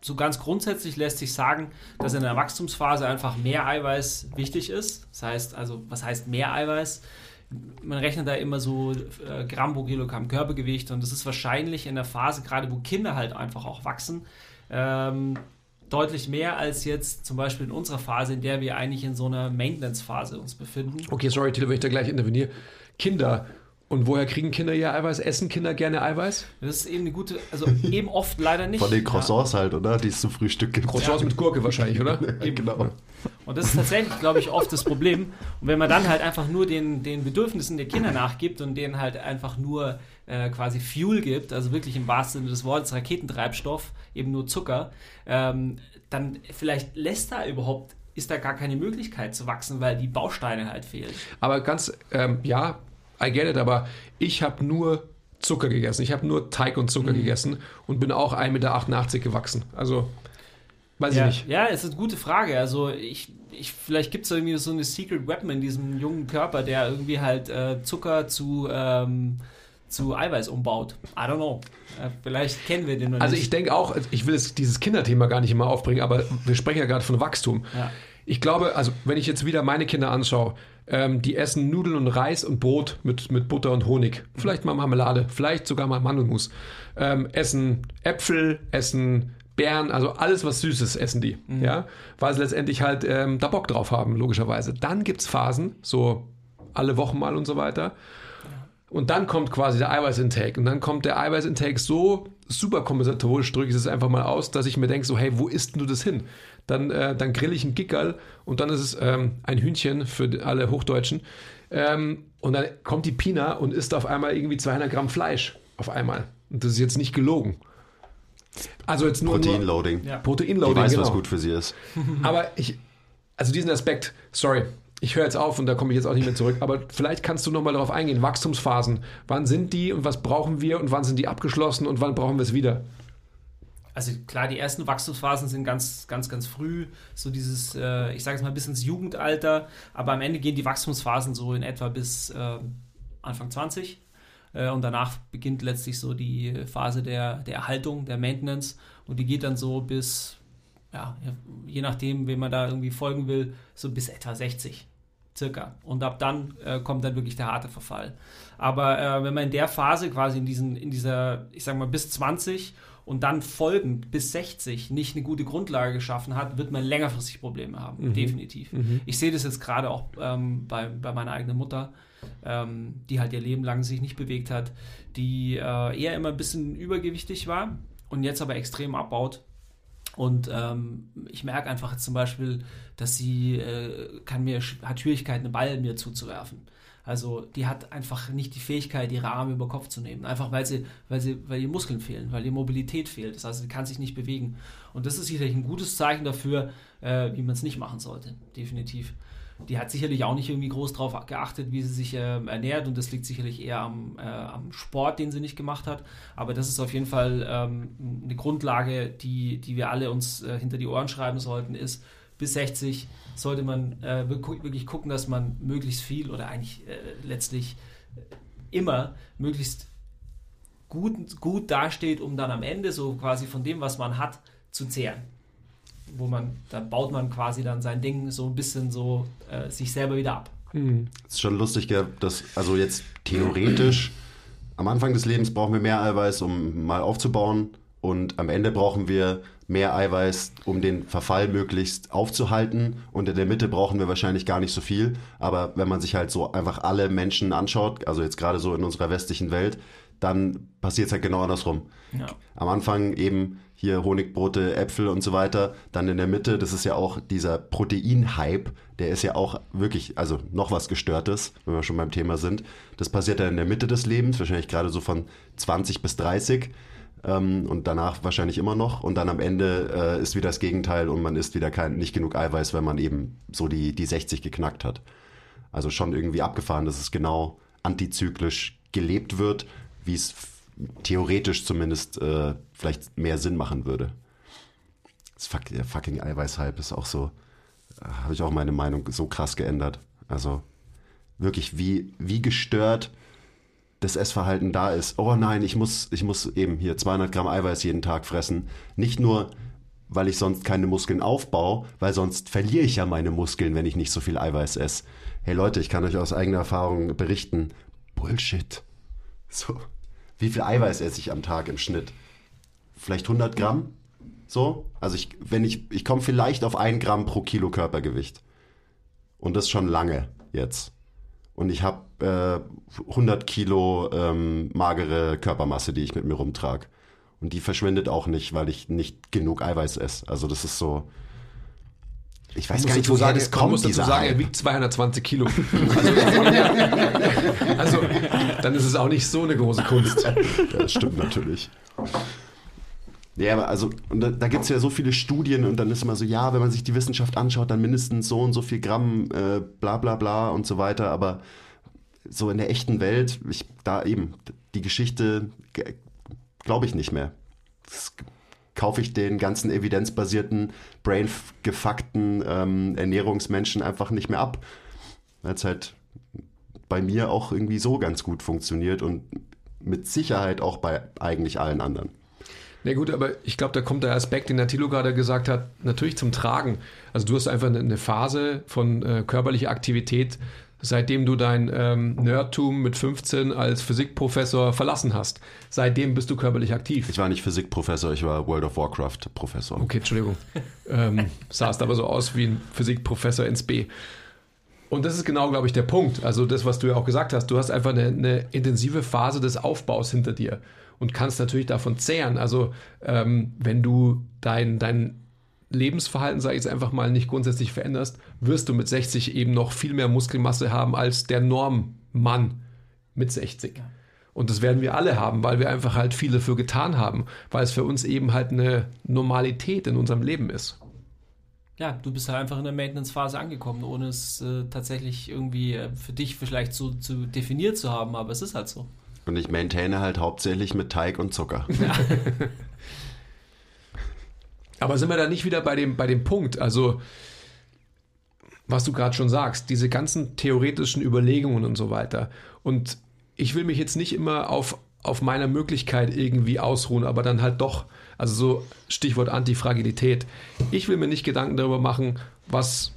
[SPEAKER 3] so ganz grundsätzlich lässt sich sagen, dass in der Wachstumsphase einfach mehr Eiweiß wichtig ist. Das heißt, also, was heißt mehr Eiweiß? Man rechnet da immer so äh, Gramm pro Kilogramm Körpergewicht und das ist wahrscheinlich in der Phase, gerade wo Kinder halt einfach auch wachsen, ähm, deutlich mehr als jetzt zum Beispiel in unserer Phase, in der wir eigentlich in so einer Maintenance-Phase uns befinden.
[SPEAKER 1] Okay, sorry, Tilo, wenn ich da gleich interveniere. Kinder. Und woher kriegen Kinder ihr Eiweiß? Essen Kinder gerne Eiweiß?
[SPEAKER 3] Das ist eben eine gute, also eben oft leider nicht.
[SPEAKER 2] Von den Croissants halt, oder? Die es zum Frühstück gibt.
[SPEAKER 1] Croissants mit Gurke wahrscheinlich, oder?
[SPEAKER 2] Ja, genau.
[SPEAKER 3] Und das ist tatsächlich, glaube ich, oft das Problem. Und wenn man dann halt einfach nur den, den Bedürfnissen der Kinder nachgibt und denen halt einfach nur äh, quasi Fuel gibt, also wirklich im wahrsten Sinne des Wortes Raketentreibstoff, eben nur Zucker, ähm, dann vielleicht lässt da überhaupt, ist da gar keine Möglichkeit zu wachsen, weil die Bausteine halt fehlen.
[SPEAKER 1] Aber ganz, ähm, ja, I get it, aber ich habe nur Zucker gegessen. Ich habe nur Teig und Zucker gegessen und bin auch 1,88 Meter gewachsen. Also, weiß
[SPEAKER 3] Ja,
[SPEAKER 1] ich nicht.
[SPEAKER 3] ja, es ist eine gute Frage. Also ich, ich vielleicht gibt es irgendwie so eine Secret Weapon in diesem jungen Körper, der irgendwie halt äh, Zucker zu, ähm, zu Eiweiß umbaut. I don't know. Äh, vielleicht kennen wir den noch
[SPEAKER 1] Also
[SPEAKER 3] nicht.
[SPEAKER 1] ich denke auch, ich will jetzt dieses Kinderthema gar nicht immer aufbringen, aber wir sprechen ja gerade von Wachstum.
[SPEAKER 3] Ja.
[SPEAKER 1] Ich glaube, also wenn ich jetzt wieder meine Kinder anschaue, ähm, die essen Nudeln und Reis und Brot mit, mit Butter und Honig. Vielleicht mal Marmelade, vielleicht sogar mal Mandelmus. Ähm, essen Äpfel, essen Beeren, also alles was Süßes essen die. Ja? Weil sie letztendlich halt ähm, da Bock drauf haben, logischerweise. Dann gibt es Phasen, so alle Wochen mal und so weiter. Und dann kommt quasi der Eiweißintake. Und dann kommt der Eiweißintake so super kompensatorisch, drücke ich es einfach mal aus, dass ich mir denke, so, hey, wo isst denn du das hin? Dann, äh, dann grill ich ein Gickerl und dann ist es ähm, ein Hühnchen für alle Hochdeutschen. Ähm, und dann kommt die Pina und isst auf einmal irgendwie 200 Gramm Fleisch auf einmal. Und das ist jetzt nicht gelogen. Also jetzt nur, nur
[SPEAKER 2] Proteinloading.
[SPEAKER 3] Ja.
[SPEAKER 2] Die
[SPEAKER 1] Proteinloading,
[SPEAKER 2] weiß,
[SPEAKER 1] genau.
[SPEAKER 2] was gut für sie ist.
[SPEAKER 1] Aber ich, also diesen Aspekt, sorry, ich höre jetzt auf und da komme ich jetzt auch nicht mehr zurück, aber vielleicht kannst du nochmal darauf eingehen, Wachstumsphasen, wann sind die und was brauchen wir und wann sind die abgeschlossen und wann brauchen wir es wieder?
[SPEAKER 3] Also klar, die ersten Wachstumsphasen sind ganz, ganz, ganz früh, so dieses, äh, ich sage es mal, bis ins Jugendalter, aber am Ende gehen die Wachstumsphasen so in etwa bis äh, Anfang 20 äh, und danach beginnt letztlich so die Phase der, der Erhaltung, der Maintenance und die geht dann so bis, ja, je nachdem, wem man da irgendwie folgen will, so bis etwa 60 circa. Und ab dann äh, kommt dann wirklich der harte Verfall. Aber äh, wenn man in der Phase quasi in, diesen, in dieser, ich sag mal, bis 20 und dann folgend bis 60 nicht eine gute Grundlage geschaffen hat, wird man längerfristig Probleme haben. Definitiv. Ich sehe das jetzt gerade auch ähm, bei, bei meiner eigenen Mutter, ähm, die halt ihr Leben lang sich nicht bewegt hat, die äh, eher immer ein bisschen übergewichtig war und jetzt aber extrem abbaut. Und ähm, ich merke einfach zum Beispiel, dass sie äh, kann mir, hat Schwierigkeiten, einen Ball mir zuzuwerfen. Also die hat einfach nicht die Fähigkeit, ihre Arme über Kopf zu nehmen. Einfach weil sie, weil sie, weil ihr Muskeln fehlen, weil ihr Mobilität fehlt. Das heißt, sie kann sich nicht bewegen. Und das ist sicherlich ein gutes Zeichen dafür, äh, wie man es nicht machen sollte. Definitiv. Die hat sicherlich auch nicht irgendwie groß darauf geachtet, wie sie sich äh, ernährt und das liegt sicherlich eher am, äh, am Sport, den sie nicht gemacht hat. Aber das ist auf jeden Fall ähm, eine Grundlage, die, die wir alle uns äh, hinter die Ohren schreiben sollten, ist, bis 60 sollte man äh, wirk- wirklich gucken, dass man möglichst viel oder eigentlich äh, letztlich immer möglichst gut, gut dasteht, um dann am Ende so quasi von dem, was man hat, zu zehren. wo man, da baut man quasi dann sein Ding so ein bisschen so äh, sich selber wieder ab.
[SPEAKER 2] Es ist schon lustig, dass, also jetzt theoretisch, am Anfang des Lebens brauchen wir mehr Eiweiß, um mal aufzubauen. Und am Ende brauchen wir mehr Eiweiß, um den Verfall möglichst aufzuhalten. Und in der Mitte brauchen wir wahrscheinlich gar nicht so viel. Aber wenn man sich halt so einfach alle Menschen anschaut, also jetzt gerade so in unserer westlichen Welt, dann passiert es halt genau andersrum.
[SPEAKER 3] Ja.
[SPEAKER 2] Am Anfang eben hier Honigbrote, Äpfel und so weiter. Dann in der Mitte, das ist ja auch dieser Protein-Hype, der ist ja auch wirklich, also noch was Gestörtes, wenn wir schon beim Thema sind. Das passiert dann in der Mitte des Lebens, wahrscheinlich gerade so von 20 bis 30 ähm, und danach wahrscheinlich immer noch. Und dann am Ende äh, ist wieder das Gegenteil und man isst wieder kein, nicht genug Eiweiß, wenn man eben so die, die 60 geknackt hat. Also schon irgendwie abgefahren, dass es genau antizyklisch gelebt wird, wie es theoretisch zumindest äh, vielleicht mehr Sinn machen würde. Das der fucking Eiweiß-Hype ist auch so, äh, habe ich auch meine Meinung so krass geändert. Also wirklich, wie, wie gestört das Essverhalten da ist. Oh nein, ich muss, ich muss eben hier 200 Gramm Eiweiß jeden Tag fressen. Nicht nur, weil ich sonst keine Muskeln aufbaue, weil sonst verliere ich ja meine Muskeln, wenn ich nicht so viel Eiweiß esse. Hey Leute, ich kann euch aus eigener Erfahrung berichten. Bullshit. So. Wie viel Eiweiß esse ich am Tag im Schnitt? Vielleicht 100 Gramm? So? Also ich, wenn ich, ich komme vielleicht auf ein Gramm pro Kilo Körpergewicht. Und das schon lange jetzt. Und ich habe äh, 100 Kilo ähm, magere Körpermasse, die ich mit mir rumtrage. Und die verschwindet auch nicht, weil ich nicht genug Eiweiß esse. Also das ist so. Ich weiß gar nicht, woher
[SPEAKER 1] sagen,
[SPEAKER 2] das
[SPEAKER 1] man
[SPEAKER 2] kommt,
[SPEAKER 1] muss dazu sagen, er wiegt 220 Kilo. Also, also, dann ist es auch nicht so eine große Kunst.
[SPEAKER 2] Ja, das stimmt natürlich. Ja, aber also, und da, da gibt es ja so viele Studien und dann ist immer so, ja, wenn man sich die Wissenschaft anschaut, dann mindestens so und so viel Gramm, äh, bla bla bla und so weiter, aber so in der echten Welt, ich, da eben, die Geschichte glaube ich nicht mehr. Das kaufe ich den ganzen evidenzbasierten, brain-gefuckten ähm, Ernährungsmenschen einfach nicht mehr ab. Weil es halt bei mir auch irgendwie so ganz gut funktioniert und mit Sicherheit auch bei eigentlich allen anderen.
[SPEAKER 1] Na gut, aber ich glaube, da kommt der Aspekt, den der Thilo gerade gesagt hat, natürlich zum Tragen. Also du hast einfach eine- eine Phase von äh, körperlicher Aktivität, seitdem du dein ähm, Nerdtum mit 15 als Physikprofessor verlassen hast. Seitdem bist du körperlich aktiv.
[SPEAKER 2] Ich war nicht Physikprofessor, ich war World of Warcraft Professor.
[SPEAKER 1] Okay, Entschuldigung. ähm, sahst aber so aus wie ein Physikprofessor ins B. Und das ist genau, glaube ich, der Punkt. Also das, was du ja auch gesagt hast. Du hast einfach eine, eine intensive Phase des Aufbaus hinter dir und kannst natürlich davon zehren. Also ähm, wenn du dein, dein Lebensverhalten, sage ich jetzt einfach mal, nicht grundsätzlich veränderst, wirst du mit 60 eben noch viel mehr Muskelmasse haben als der Normmann mit 60. Und das werden wir alle haben, weil wir einfach halt viel dafür getan haben, weil es für uns eben halt eine Normalität in unserem Leben ist.
[SPEAKER 3] Ja, du bist halt einfach in der Maintenance-Phase angekommen, ohne es äh, tatsächlich irgendwie äh, für dich vielleicht so zu definiert zu haben, aber es ist halt so.
[SPEAKER 2] Und ich maintaine halt hauptsächlich mit Teig und Zucker.
[SPEAKER 1] Aber sind wir da nicht wieder bei dem, bei dem Punkt? Also, was du gerade schon sagst, diese ganzen theoretischen Überlegungen und so weiter. Und ich will mich jetzt nicht immer auf, auf meiner Möglichkeit irgendwie ausruhen, aber dann halt doch, also so Stichwort Antifragilität. Ich will mir nicht Gedanken darüber machen, was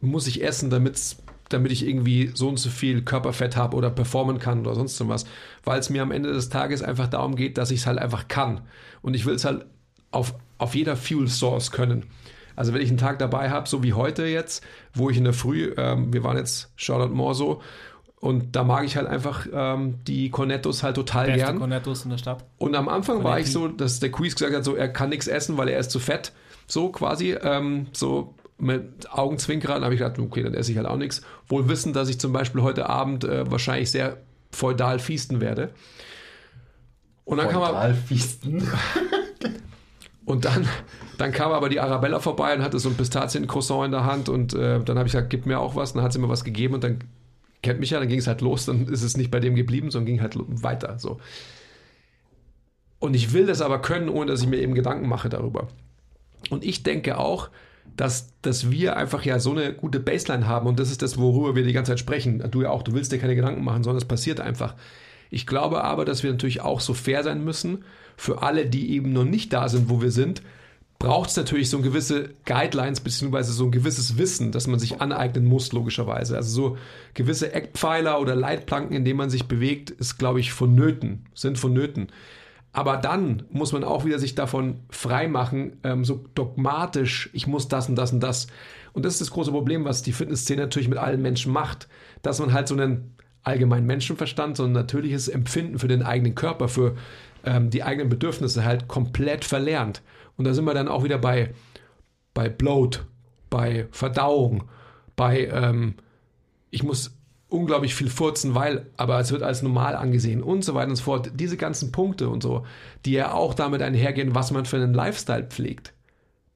[SPEAKER 1] muss ich essen, damit's, damit ich irgendwie so und so viel Körperfett habe oder performen kann oder sonst so was. Weil es mir am Ende des Tages einfach darum geht, dass ich es halt einfach kann. Und ich will es halt auf, auf jeder Fuel Source können. Also wenn ich einen Tag dabei habe, so wie heute jetzt, wo ich in der Früh, ähm, wir waren jetzt Charlotte Morso und da mag ich halt einfach ähm, die Cornettos halt total
[SPEAKER 3] Beste
[SPEAKER 1] gern.
[SPEAKER 3] Cornettos in der Stadt.
[SPEAKER 1] Und am Anfang war ich
[SPEAKER 3] Cornetti.
[SPEAKER 1] so, dass der Quiz gesagt hat, so er kann nichts essen, weil er ist zu fett. So quasi, ähm, so mit Augenzwinkern habe ich gedacht, okay, dann esse ich halt auch nichts. Wohl wissend, dass ich zum Beispiel heute Abend äh, wahrscheinlich sehr feudal feasten werde. Und dann kam er,
[SPEAKER 2] Fiesten.
[SPEAKER 1] und dann, dann kam aber die Arabella vorbei und hatte so ein Pistazien-Croissant in der Hand und äh, dann habe ich gesagt, gib mir auch was. Dann hat sie mir was gegeben und dann kennt mich ja, dann ging es halt los, dann ist es nicht bei dem geblieben, sondern ging halt weiter. So. Und ich will das aber können, ohne dass ich mir eben Gedanken mache darüber. Und ich denke auch, dass, dass wir einfach ja so eine gute Baseline haben und das ist das, worüber wir die ganze Zeit sprechen. Du ja auch, du willst dir keine Gedanken machen, sondern es passiert einfach. Ich glaube aber, dass wir natürlich auch so fair sein müssen für alle, die eben noch nicht da sind, wo wir sind, braucht es natürlich so gewisse Guidelines beziehungsweise so ein gewisses Wissen, das man sich aneignen muss, logischerweise. Also so gewisse Eckpfeiler oder Leitplanken, in denen man sich bewegt, ist, glaube ich, vonnöten, sind vonnöten. Aber dann muss man auch wieder sich davon freimachen, ähm, so dogmatisch, ich muss das und das und das. Und das ist das große Problem, was die Fitnessszene natürlich mit allen Menschen macht, dass man halt so einen allgemeinen Menschenverstand, so ein natürliches Empfinden für den eigenen Körper, für ähm, die eigenen Bedürfnisse halt komplett verlernt. Und da sind wir dann auch wieder bei, bei Bloat, bei Verdauung, bei ähm, ich muss unglaublich viel furzen, weil, aber es wird als normal angesehen und so weiter und so fort. Diese ganzen Punkte und so, die ja auch damit einhergehen, was man für einen Lifestyle pflegt,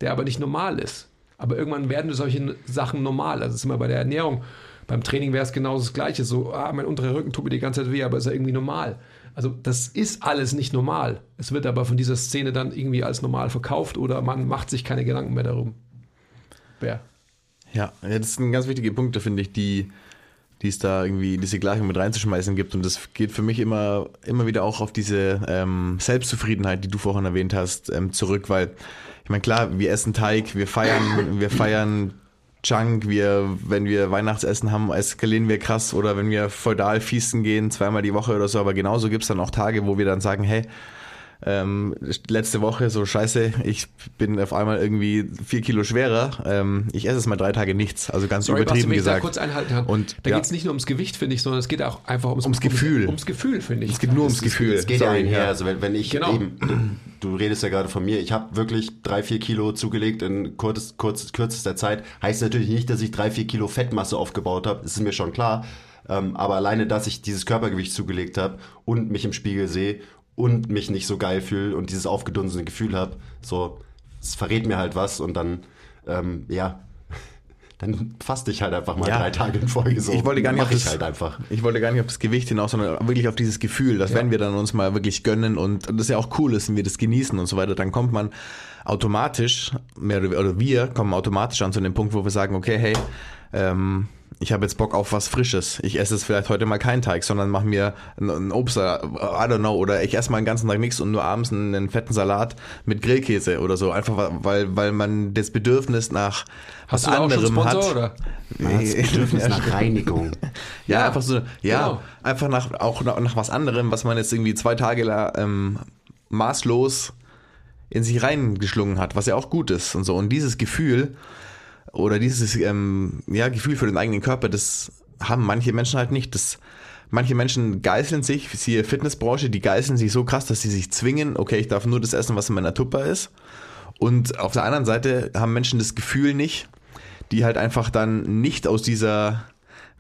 [SPEAKER 1] der aber nicht normal ist. Aber irgendwann werden solche Sachen normal. Also sind wir bei der Ernährung. Beim Training wäre es genau das Gleiche. So, ah, mein unterer Rücken tut mir die ganze Zeit weh, aber ist ja irgendwie normal. Also das ist alles nicht normal. Es wird aber von dieser Szene dann irgendwie als normal verkauft oder man macht sich keine Gedanken mehr darum. Wer?
[SPEAKER 4] Ja, das sind ganz wichtige Punkte, finde ich, die die es da irgendwie diese Gleichung mit reinzuschmeißen gibt. Und das geht für mich immer, immer wieder auch auf diese ähm, Selbstzufriedenheit, die du vorhin erwähnt hast, ähm, zurück, weil ich meine, klar, wir essen Teig, wir feiern, wir feiern Junk, wir, wenn wir Weihnachtsessen haben, eskalieren wir krass. Oder wenn wir feudal fiesten gehen, zweimal die Woche oder so, aber genauso gibt es dann auch Tage, wo wir dann sagen, hey, ähm, letzte Woche so scheiße, ich bin auf einmal irgendwie vier Kilo schwerer. Ähm, ich esse es mal drei Tage nichts, also ganz Sorry, übertrieben Basti, gesagt. Da
[SPEAKER 1] kurz einhalten kann. Und da ja. geht es nicht nur ums Gewicht, finde ich, sondern es geht auch einfach ums,
[SPEAKER 4] ums Gefühl.
[SPEAKER 1] Ums Gefühl, finde ich.
[SPEAKER 4] Es geht nur ums Gefühl.
[SPEAKER 2] Es geht ja einher. Also wenn, wenn ich genau. eben, du redest ja gerade von mir, ich habe wirklich drei, vier Kilo zugelegt in kurz, kurz, kürzester Zeit. Heißt natürlich nicht, dass ich drei, vier Kilo Fettmasse aufgebaut habe. Das ist mir schon klar. Ähm, aber alleine, dass ich dieses Körpergewicht zugelegt habe und mich im Spiegel sehe und mich nicht so geil fühle und dieses aufgedunsene Gefühl habe, so, es verrät mir halt was und dann, ähm, ja, dann faste ich halt einfach mal ja. drei Tage in Folge so.
[SPEAKER 4] Ich wollte gar nicht auf
[SPEAKER 2] das, halt einfach.
[SPEAKER 4] Ich wollte gar nicht auf das Gewicht hinaus, sondern wirklich auf dieses Gefühl, dass ja. wenn wir dann uns mal wirklich gönnen und das ja auch cool ist und wir das genießen und so weiter, dann kommt man automatisch, mehr oder wir kommen automatisch an zu dem Punkt, wo wir sagen, okay, hey, ähm, ich habe jetzt Bock auf was Frisches. Ich esse jetzt vielleicht heute mal keinen Teig, sondern mache mir einen Obst, I don't know, oder ich esse mal den ganzen Tag nichts und nur abends einen fetten Salat mit Grillkäse oder so. Einfach weil, weil man das Bedürfnis nach
[SPEAKER 1] Hast was anderem Sponsor, hat. Oder?
[SPEAKER 2] Das Bedürfnis nach Reinigung.
[SPEAKER 4] Ja, ja, einfach so, ja, genau. einfach nach, auch nach, nach, was anderem, was man jetzt irgendwie zwei Tage ähm, maßlos in sich reingeschlungen hat, was ja auch gut ist und so. Und dieses Gefühl, oder dieses ähm, ja, Gefühl für den eigenen Körper, das haben manche Menschen halt nicht. Das, manche Menschen geißeln sich, siehe Fitnessbranche, die geißeln sich so krass, dass sie sich zwingen, okay, ich darf nur das essen, was in meiner Tupper ist. Und auf der anderen Seite haben Menschen das Gefühl nicht, die halt einfach dann nicht aus dieser,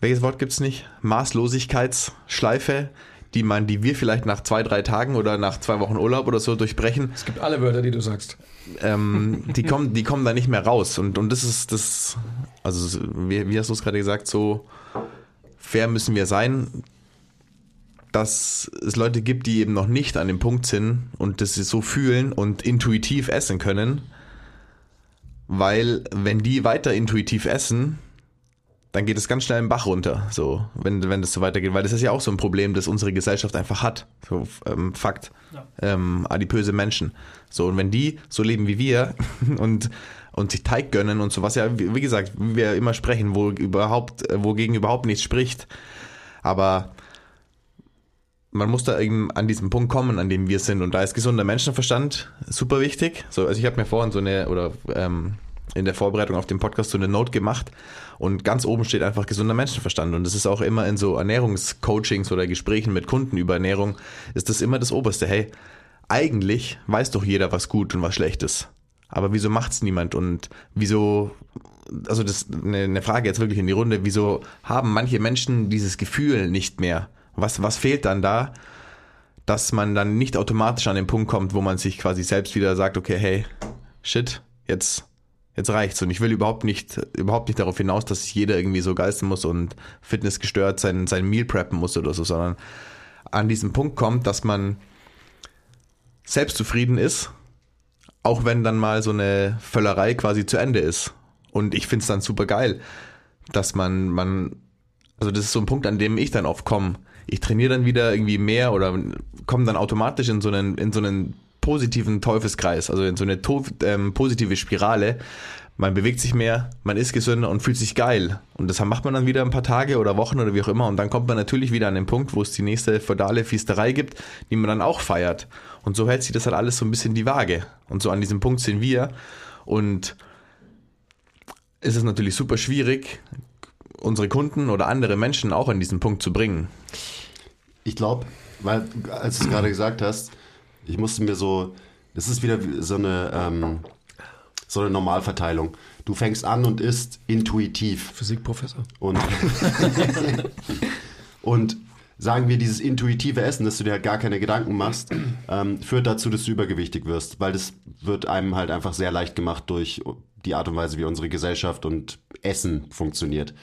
[SPEAKER 4] welches Wort gibt's nicht? Maßlosigkeitsschleife die man, die wir vielleicht nach zwei, drei Tagen oder nach zwei Wochen Urlaub oder so durchbrechen.
[SPEAKER 1] Es gibt alle Wörter, die du sagst.
[SPEAKER 4] Ähm, die kommen, die kommen da nicht mehr raus. Und, und das ist das, also wie, wie hast du es gerade gesagt, so fair müssen wir sein, dass es Leute gibt, die eben noch nicht an dem Punkt sind und das sie so fühlen und intuitiv essen können. Weil wenn die weiter intuitiv essen, dann geht es ganz schnell im Bach runter, so, wenn, wenn das so weitergeht. Weil das ist ja auch so ein Problem, das unsere Gesellschaft einfach hat. So, ähm, Fakt. Ja. Ähm, adipöse Menschen. So, und wenn die so leben wie wir und, und sich Teig gönnen und so, was ja, wie, wie gesagt, wie wir immer sprechen, wo überhaupt, wogegen überhaupt nichts spricht. Aber man muss da eben an diesem Punkt kommen, an dem wir sind. Und da ist gesunder Menschenverstand super wichtig. So, also ich habe mir vorhin so eine, oder ähm, in der Vorbereitung auf den Podcast so eine Note gemacht und ganz oben steht einfach gesunder Menschenverstand und das ist auch immer in so Ernährungscoachings oder Gesprächen mit Kunden über Ernährung ist das immer das Oberste. Hey, eigentlich weiß doch jeder, was gut und was schlecht ist. Aber wieso macht's niemand und wieso also das eine, eine Frage jetzt wirklich in die Runde, wieso haben manche Menschen dieses Gefühl nicht mehr? Was was fehlt dann da? dass man dann nicht automatisch an den Punkt kommt, wo man sich quasi selbst wieder sagt, okay, hey, shit, jetzt jetzt reicht's. Und ich will überhaupt nicht, überhaupt nicht darauf hinaus, dass jeder irgendwie so geisten muss und fitnessgestört sein, sein Meal preppen muss oder so, sondern an diesen Punkt kommt, dass man selbstzufrieden ist, auch wenn dann mal so eine Völlerei quasi zu Ende ist. Und ich find's dann super geil, dass man, man, also das ist so ein Punkt, an dem ich dann oft komme. Ich trainiere dann wieder irgendwie mehr oder komme dann automatisch in so einen, in so einen positiven Teufelskreis, also in so eine ähm, positive Spirale. Man bewegt sich mehr, man ist gesünder und fühlt sich geil. Und das macht man dann wieder ein paar Tage oder Wochen oder wie auch immer. Und dann kommt man natürlich wieder an den Punkt, wo es die nächste feudale Fiesterei gibt, die man dann auch feiert. Und so hält sich das halt alles so ein bisschen die Waage. Und so an diesem Punkt sind wir. Und es ist natürlich super schwierig, unsere Kunden oder andere Menschen auch an diesen Punkt zu bringen.
[SPEAKER 2] Ich glaube, weil, als du es gerade gesagt hast, ich musste mir so, das ist wieder so eine, ähm, so eine Normalverteilung. Du fängst an und isst intuitiv.
[SPEAKER 1] Physikprofessor.
[SPEAKER 2] Und, und sagen wir, dieses intuitive Essen, dass du dir halt gar keine Gedanken machst, ähm, führt dazu, dass du übergewichtig wirst, weil das wird einem halt einfach sehr leicht gemacht durch die Art und Weise, wie unsere Gesellschaft und Essen funktioniert.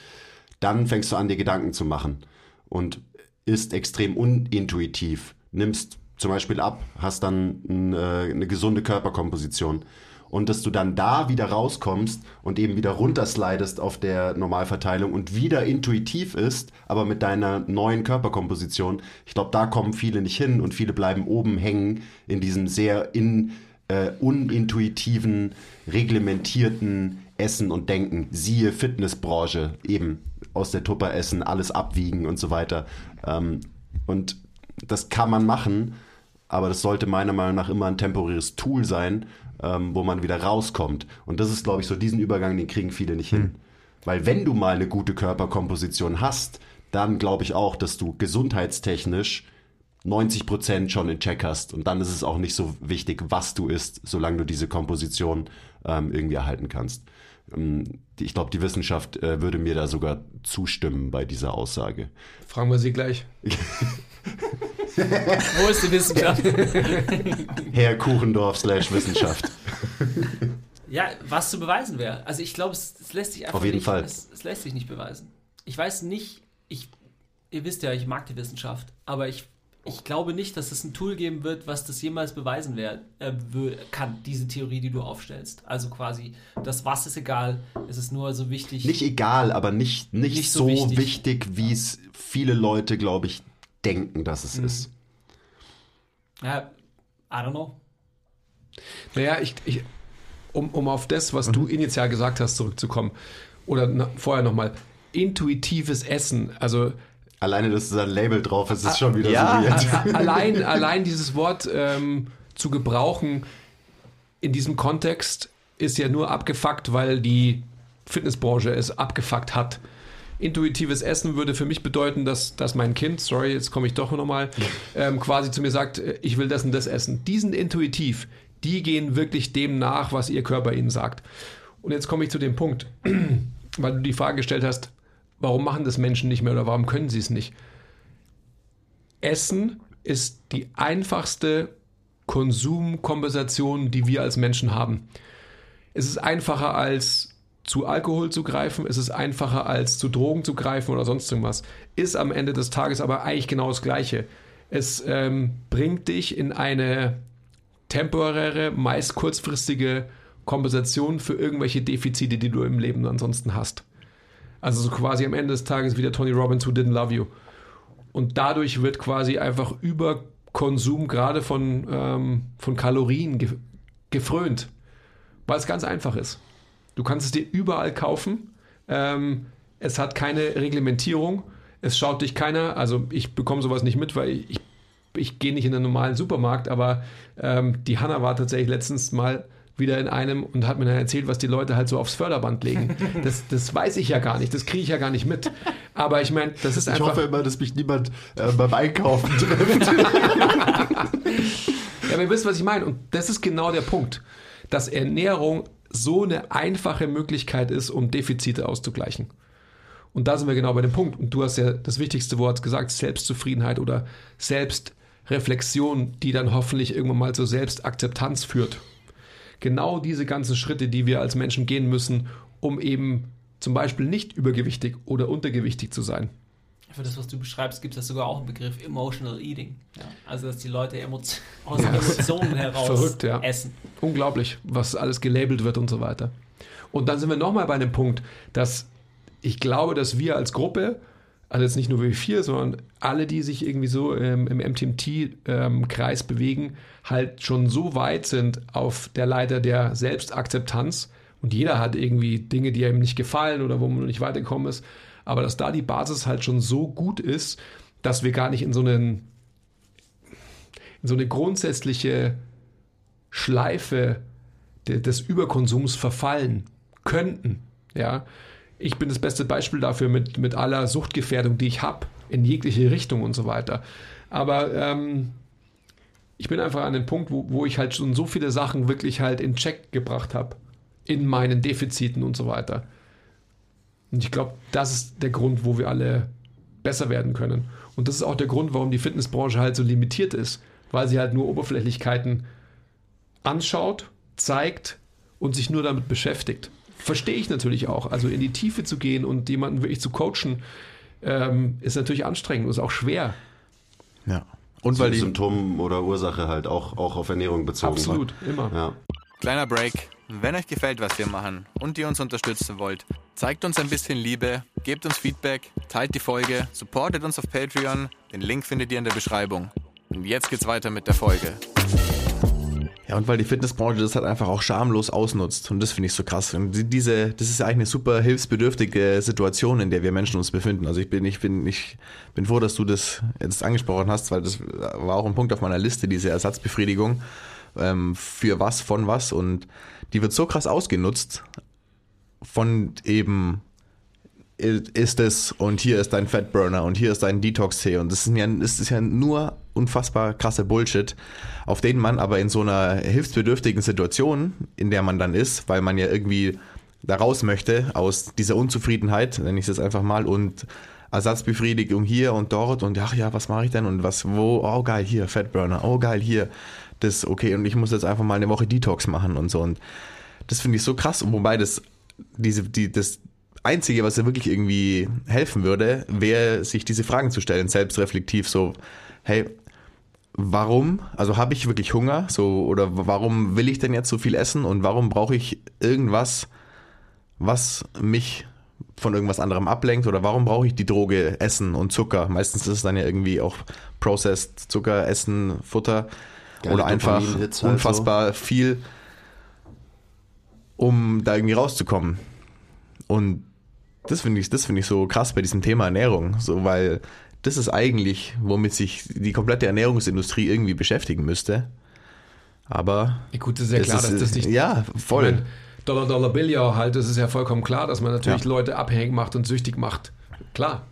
[SPEAKER 2] Dann fängst du an, dir Gedanken zu machen und ist extrem unintuitiv. Nimmst zum Beispiel ab, hast dann eine, eine gesunde Körperkomposition und dass du dann da wieder rauskommst und eben wieder runterslidest auf der Normalverteilung und wieder intuitiv ist, aber mit deiner neuen Körperkomposition. Ich glaube, da kommen viele nicht hin und viele bleiben oben hängen in diesem sehr in, äh, unintuitiven, reglementierten Essen und Denken. Siehe Fitnessbranche, eben aus der Tupper essen, alles abwiegen und so weiter. Ähm, und das kann man machen, aber das sollte meiner Meinung nach immer ein temporäres Tool sein, ähm, wo man wieder rauskommt. Und das ist, glaube ich, so diesen Übergang, den kriegen viele nicht hin. Hm. Weil wenn du mal eine gute Körperkomposition hast, dann glaube ich auch, dass du gesundheitstechnisch 90 Prozent schon in Check hast. Und dann ist es auch nicht so wichtig, was du isst, solange du diese Komposition ähm, irgendwie erhalten kannst. Ähm, ich glaube, die Wissenschaft äh, würde mir da sogar zustimmen bei dieser Aussage.
[SPEAKER 1] Fragen wir sie gleich.
[SPEAKER 3] Wo ist die Wissenschaft?
[SPEAKER 2] Herr Kuchendorf slash Wissenschaft.
[SPEAKER 3] Ja, was zu beweisen wäre. Also ich glaube, es, es, lässt sich einfach
[SPEAKER 2] Auf jeden
[SPEAKER 3] nicht,
[SPEAKER 2] Fall.
[SPEAKER 3] Es, es, lässt sich nicht beweisen. Ich weiß nicht, ich, ihr wisst ja, ich mag die Wissenschaft, aber ich, ich glaube nicht, dass es ein Tool geben wird, was das jemals beweisen wär, äh, kann, diese Theorie, die du aufstellst. Also quasi, das Was ist egal, es ist nur so wichtig.
[SPEAKER 2] Nicht egal, aber nicht, nicht, nicht so, so, wichtig, wichtig wie es viele Leute, glaube ich, denken, dass es mhm. ist.
[SPEAKER 3] Ja, I don't know.
[SPEAKER 1] Naja, ich, ich, um, um auf das, was mhm. du initial gesagt hast, zurückzukommen, oder na, vorher nochmal, intuitives Essen, also
[SPEAKER 2] Alleine, dass da ein Label drauf ist, ist schon wieder
[SPEAKER 1] ja, so allein, allein dieses Wort ähm, zu gebrauchen in diesem Kontext ist ja nur abgefuckt, weil die Fitnessbranche es abgefuckt hat intuitives Essen würde für mich bedeuten, dass, dass mein Kind, sorry, jetzt komme ich doch nochmal, ähm, quasi zu mir sagt, äh, ich will das und das essen. Diesen intuitiv, die gehen wirklich dem nach, was ihr Körper ihnen sagt. Und jetzt komme ich zu dem Punkt, weil du die Frage gestellt hast, warum machen das Menschen nicht mehr oder warum können sie es nicht? Essen ist die einfachste Konsumkompensation, die wir als Menschen haben. Es ist einfacher als zu Alkohol zu greifen, ist es einfacher als zu Drogen zu greifen oder sonst irgendwas. Ist am Ende des Tages aber eigentlich genau das Gleiche. Es ähm, bringt dich in eine temporäre, meist kurzfristige Kompensation für irgendwelche Defizite, die du im Leben ansonsten hast. Also so quasi am Ende des Tages wieder Tony Robbins Who Didn't Love You. Und dadurch wird quasi einfach über Konsum gerade von, ähm, von Kalorien ge gefrönt, weil es ganz einfach ist. Du kannst es dir überall kaufen. Ähm, es hat keine Reglementierung. Es schaut dich keiner. Also ich bekomme sowas nicht mit, weil ich, ich gehe nicht in einen normalen Supermarkt. Aber ähm, die Hanna war tatsächlich letztens mal wieder in einem und hat mir dann erzählt, was die Leute halt so aufs Förderband legen. Das, das weiß ich ja gar nicht, das kriege ich ja gar nicht mit. Aber ich meine, das ist
[SPEAKER 2] ich
[SPEAKER 1] einfach...
[SPEAKER 2] Ich hoffe immer, dass mich niemand äh, beim Einkaufen trifft.
[SPEAKER 1] ja, aber ihr wisst, was ich meine. Und das ist genau der Punkt, dass Ernährung so eine einfache Möglichkeit ist, um Defizite auszugleichen. Und da sind wir genau bei dem Punkt. Und du hast ja das wichtigste Wort gesagt, Selbstzufriedenheit oder Selbstreflexion, die dann hoffentlich irgendwann mal zur Selbstakzeptanz führt. Genau diese ganzen Schritte, die wir als Menschen gehen müssen, um eben zum Beispiel nicht übergewichtig oder untergewichtig zu sein
[SPEAKER 3] für das, was du beschreibst, gibt es sogar auch einen Begriff Emotional Eating. Ja, also, dass die Leute Emotio aus ja. Emotionen heraus
[SPEAKER 1] Verrückt, ja.
[SPEAKER 3] essen.
[SPEAKER 1] Unglaublich, was alles gelabelt wird und so weiter. Und dann sind wir nochmal bei einem Punkt, dass ich glaube, dass wir als Gruppe also jetzt nicht nur wir vier, sondern alle, die sich irgendwie so ähm, im MTMT-Kreis ähm, bewegen, halt schon so weit sind auf der Leiter der Selbstakzeptanz und jeder hat irgendwie Dinge, die ihm nicht gefallen oder wo man nicht weitergekommen ist, aber dass da die Basis halt schon so gut ist, dass wir gar nicht in so einen in so eine grundsätzliche Schleife de, des Überkonsums verfallen könnten. Ja, ich bin das beste Beispiel dafür mit, mit aller Suchtgefährdung, die ich habe, in jegliche Richtung und so weiter. Aber ähm, ich bin einfach an dem Punkt, wo, wo ich halt schon so viele Sachen wirklich halt in Check gebracht habe, in meinen Defiziten und so weiter. Und ich glaube, das ist der Grund, wo wir alle besser werden können. Und das ist auch der Grund, warum die Fitnessbranche halt so limitiert ist, weil sie halt nur Oberflächlichkeiten anschaut, zeigt und sich nur damit beschäftigt. Verstehe ich natürlich auch. Also in die Tiefe zu gehen und jemanden wirklich zu coachen, ähm, ist natürlich anstrengend und ist auch schwer.
[SPEAKER 2] Ja. Und weil die Symptom oder Ursache halt auch, auch auf Ernährung bezogen
[SPEAKER 1] Absolut, war. immer. Ja.
[SPEAKER 5] Kleiner Break. Wenn euch gefällt, was wir machen und ihr uns unterstützen wollt, zeigt uns ein bisschen Liebe, gebt uns Feedback, teilt die Folge, supportet uns auf Patreon. Den Link findet ihr in der Beschreibung. Und jetzt geht's weiter mit der Folge.
[SPEAKER 4] Ja, und weil die Fitnessbranche das halt einfach auch schamlos ausnutzt. Und das finde ich so krass. Und diese, das ist ja eigentlich eine super hilfsbedürftige Situation, in der wir Menschen uns befinden. Also ich bin, ich bin, ich bin froh, dass du das jetzt angesprochen hast, weil das war auch ein Punkt auf meiner Liste, diese Ersatzbefriedigung. Ähm, für was, von was. Und die wird so krass ausgenutzt von eben ist es und hier ist dein Fatburner und hier ist dein Detox-Tee und das ist, ja, das ist ja nur unfassbar krasse Bullshit, auf den man aber in so einer hilfsbedürftigen Situation, in der man dann ist, weil man ja irgendwie da raus möchte aus dieser Unzufriedenheit, nenne ich es einfach mal, und Ersatzbefriedigung hier und dort und ach ja, was mache ich denn und was, wo, oh geil, hier, Fatburner, oh geil, hier, das, okay, und ich muss jetzt einfach mal eine Woche Detox machen und so und das finde ich so krass, wobei das, diese, die, das, Einzige, was ja wirklich irgendwie helfen würde, wäre, sich diese Fragen zu stellen, selbstreflektiv, so, hey, warum, also habe ich wirklich Hunger, so, oder warum will ich denn jetzt so viel essen und warum brauche ich irgendwas, was mich von irgendwas anderem ablenkt oder warum brauche ich die Droge Essen und Zucker? Meistens ist es dann ja irgendwie auch Processed Zucker, Essen, Futter Geile oder einfach halt unfassbar so. viel, um da irgendwie rauszukommen. Und das finde ich, das finde ich so krass bei diesem Thema Ernährung, so weil das ist eigentlich, womit sich die komplette Ernährungsindustrie irgendwie beschäftigen müsste. Aber
[SPEAKER 1] ja, gut, das ist ja klar, ist, dass das nicht.
[SPEAKER 4] Ja, voll. Meine,
[SPEAKER 1] Dollar Dollar Bill ja halt, das ist ja vollkommen klar, dass man natürlich ja. Leute abhängig macht und süchtig macht. Klar.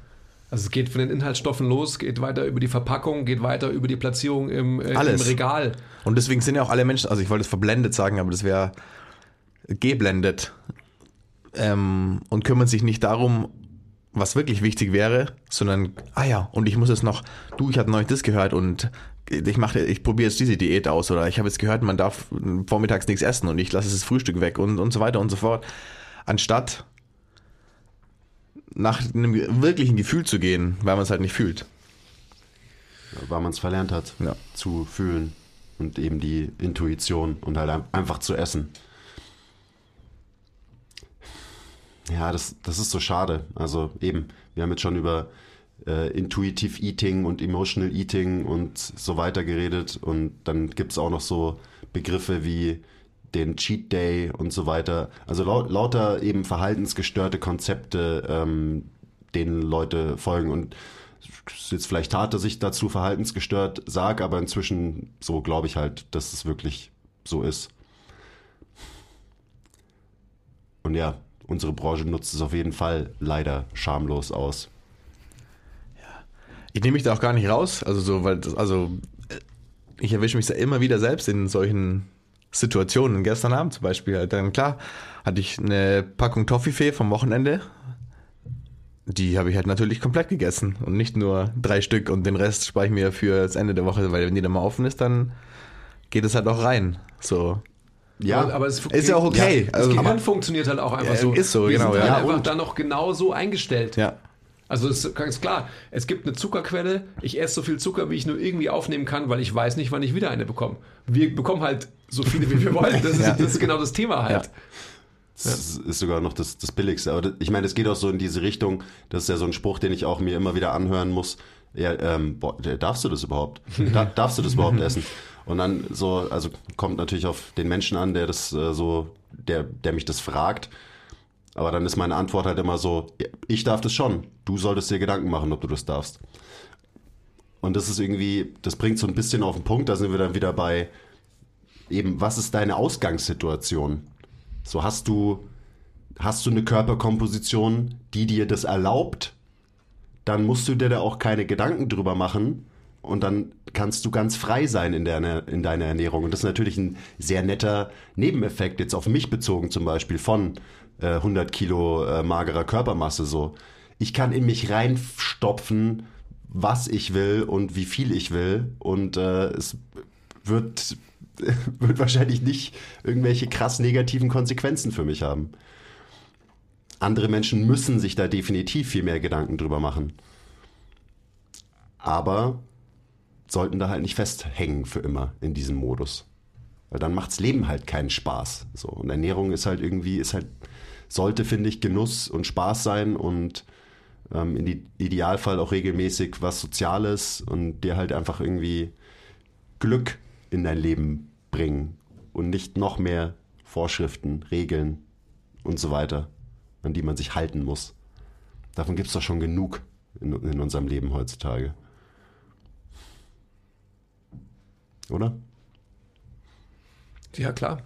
[SPEAKER 1] Also es geht von den Inhaltsstoffen los, geht weiter über die Verpackung, geht weiter über die Platzierung im, äh, im Regal.
[SPEAKER 4] Und deswegen sind ja auch alle Menschen, also ich wollte es verblendet sagen, aber das wäre geblendet ähm, und kümmern sich nicht darum, was wirklich wichtig wäre, sondern, ah ja, und ich muss jetzt noch, du, ich habe neulich das gehört und ich mache, ich probiere jetzt diese Diät aus oder ich habe jetzt gehört, man darf vormittags nichts essen und ich lasse das Frühstück weg und, und so weiter und so fort. Anstatt nach einem wirklichen Gefühl zu gehen, weil man es halt nicht fühlt.
[SPEAKER 2] Weil man es verlernt hat ja. zu fühlen und eben die Intuition und halt einfach zu essen. Ja, das, das ist so schade. Also eben, wir haben jetzt schon über äh, Intuitive Eating und Emotional Eating und so weiter geredet. Und dann gibt es auch noch so Begriffe wie den Cheat Day und so weiter. Also lau lauter eben verhaltensgestörte Konzepte, ähm, denen Leute folgen. Und es ist jetzt vielleicht hart, dass ich dazu verhaltensgestört sage, aber inzwischen so glaube ich halt, dass es wirklich so ist. Und ja, unsere Branche nutzt es auf jeden Fall leider schamlos aus.
[SPEAKER 4] Ja. Ich nehme mich da auch gar nicht raus, also so, weil das, also ich erwische mich da immer wieder selbst in solchen Situationen. Gestern Abend zum Beispiel, halt dann klar, hatte ich eine Packung Toffifee vom Wochenende. Die habe ich halt natürlich komplett gegessen und nicht nur drei Stück und den Rest spare ich mir für das Ende der Woche, weil wenn die dann mal offen ist, dann geht es halt auch rein. So.
[SPEAKER 1] Ja, aber, aber es
[SPEAKER 4] ist ja auch okay.
[SPEAKER 1] Ja, das also, Gehirn funktioniert halt auch einfach ja, so.
[SPEAKER 4] Ist so,
[SPEAKER 1] Wir
[SPEAKER 4] genau.
[SPEAKER 1] Sind ja, einfach dann noch genau so eingestellt.
[SPEAKER 4] Ja.
[SPEAKER 1] Also es ist ganz klar, es gibt eine Zuckerquelle, ich esse so viel Zucker, wie ich nur irgendwie aufnehmen kann, weil ich weiß nicht, wann ich wieder eine bekomme. Wir bekommen halt so viele, wie wir wollen. Das ist, ja. das ist genau das Thema halt.
[SPEAKER 2] Das ist sogar noch das, das Billigste. Aber das, ich meine, es geht auch so in diese Richtung. Das ist ja so ein Spruch, den ich auch mir immer wieder anhören muss. Ja, ähm, boah, darfst du das überhaupt? Da, darfst du das überhaupt essen? Und dann so, also kommt natürlich auf den Menschen an, der das äh, so, der, der mich das fragt. Aber dann ist meine Antwort halt immer so, ich darf das schon. Du solltest dir Gedanken machen, ob du das darfst. Und das ist irgendwie, das bringt so ein bisschen auf den Punkt, da sind wir dann wieder bei eben, was ist deine Ausgangssituation? So hast du, hast du eine Körperkomposition, die dir das erlaubt, dann musst du dir da auch keine Gedanken drüber machen und dann kannst du ganz frei sein in, der, in deiner Ernährung. Und das ist natürlich ein sehr netter Nebeneffekt, jetzt auf mich bezogen zum Beispiel von äh, 100 Kilo äh, magerer Körpermasse so. Ich kann in mich reinstopfen, was ich will und wie viel ich will und äh, es wird, wird wahrscheinlich nicht irgendwelche krass negativen Konsequenzen für mich haben. Andere Menschen müssen sich da definitiv viel mehr Gedanken drüber machen. Aber sollten da halt nicht festhängen für immer in diesem Modus. Weil dann macht's Leben halt keinen Spaß. So. Und Ernährung ist halt irgendwie, ist halt, sollte, finde ich, Genuss und Spaß sein und ähm, im Idealfall auch regelmäßig was Soziales und dir halt einfach irgendwie Glück in dein Leben bringen und nicht noch mehr Vorschriften, Regeln und so weiter, an die man sich halten muss. Davon gibt es doch schon genug in, in unserem Leben heutzutage. Oder?
[SPEAKER 1] Ja, klar.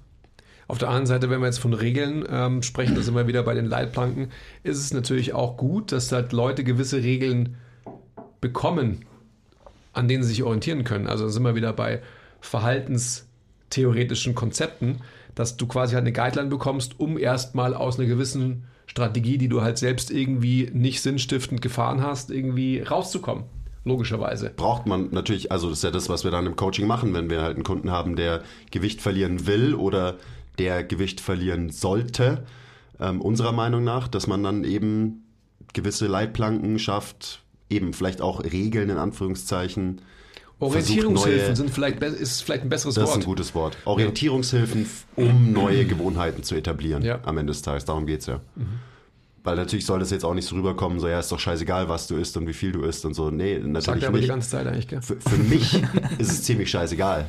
[SPEAKER 1] Auf der anderen Seite, wenn wir jetzt von Regeln ähm, sprechen, da sind wir wieder bei den Leitplanken, ist es natürlich auch gut, dass halt Leute gewisse Regeln bekommen, an denen sie sich orientieren können. Also da sind wir wieder bei verhaltenstheoretischen Konzepten, dass du quasi halt eine Guideline bekommst, um erstmal aus einer gewissen Strategie, die du halt selbst irgendwie nicht sinnstiftend gefahren hast, irgendwie rauszukommen. Logischerweise.
[SPEAKER 2] Braucht man natürlich, also das ist ja das, was wir dann im Coaching machen, wenn wir halt einen Kunden haben, der Gewicht verlieren will oder der Gewicht verlieren sollte, ähm, unserer Meinung nach, dass man dann eben gewisse Leitplanken schafft, eben vielleicht auch Regeln in Anführungszeichen.
[SPEAKER 1] Orientierungshilfen neue, sind vielleicht, ist vielleicht ein besseres
[SPEAKER 2] das
[SPEAKER 1] Wort.
[SPEAKER 2] Das ist ein gutes Wort. Orientierungshilfen, um neue Gewohnheiten zu etablieren ja. am Ende des Tages. Darum geht es ja. Mhm. Weil natürlich soll das jetzt auch nicht so rüberkommen, so ja, ist doch scheißegal, was du isst und wie viel du isst und so. Nee, natürlich Sagt
[SPEAKER 1] aber
[SPEAKER 2] nicht.
[SPEAKER 1] die ganze Zeit eigentlich, gell?
[SPEAKER 2] Für, für mich ist es ziemlich scheißegal.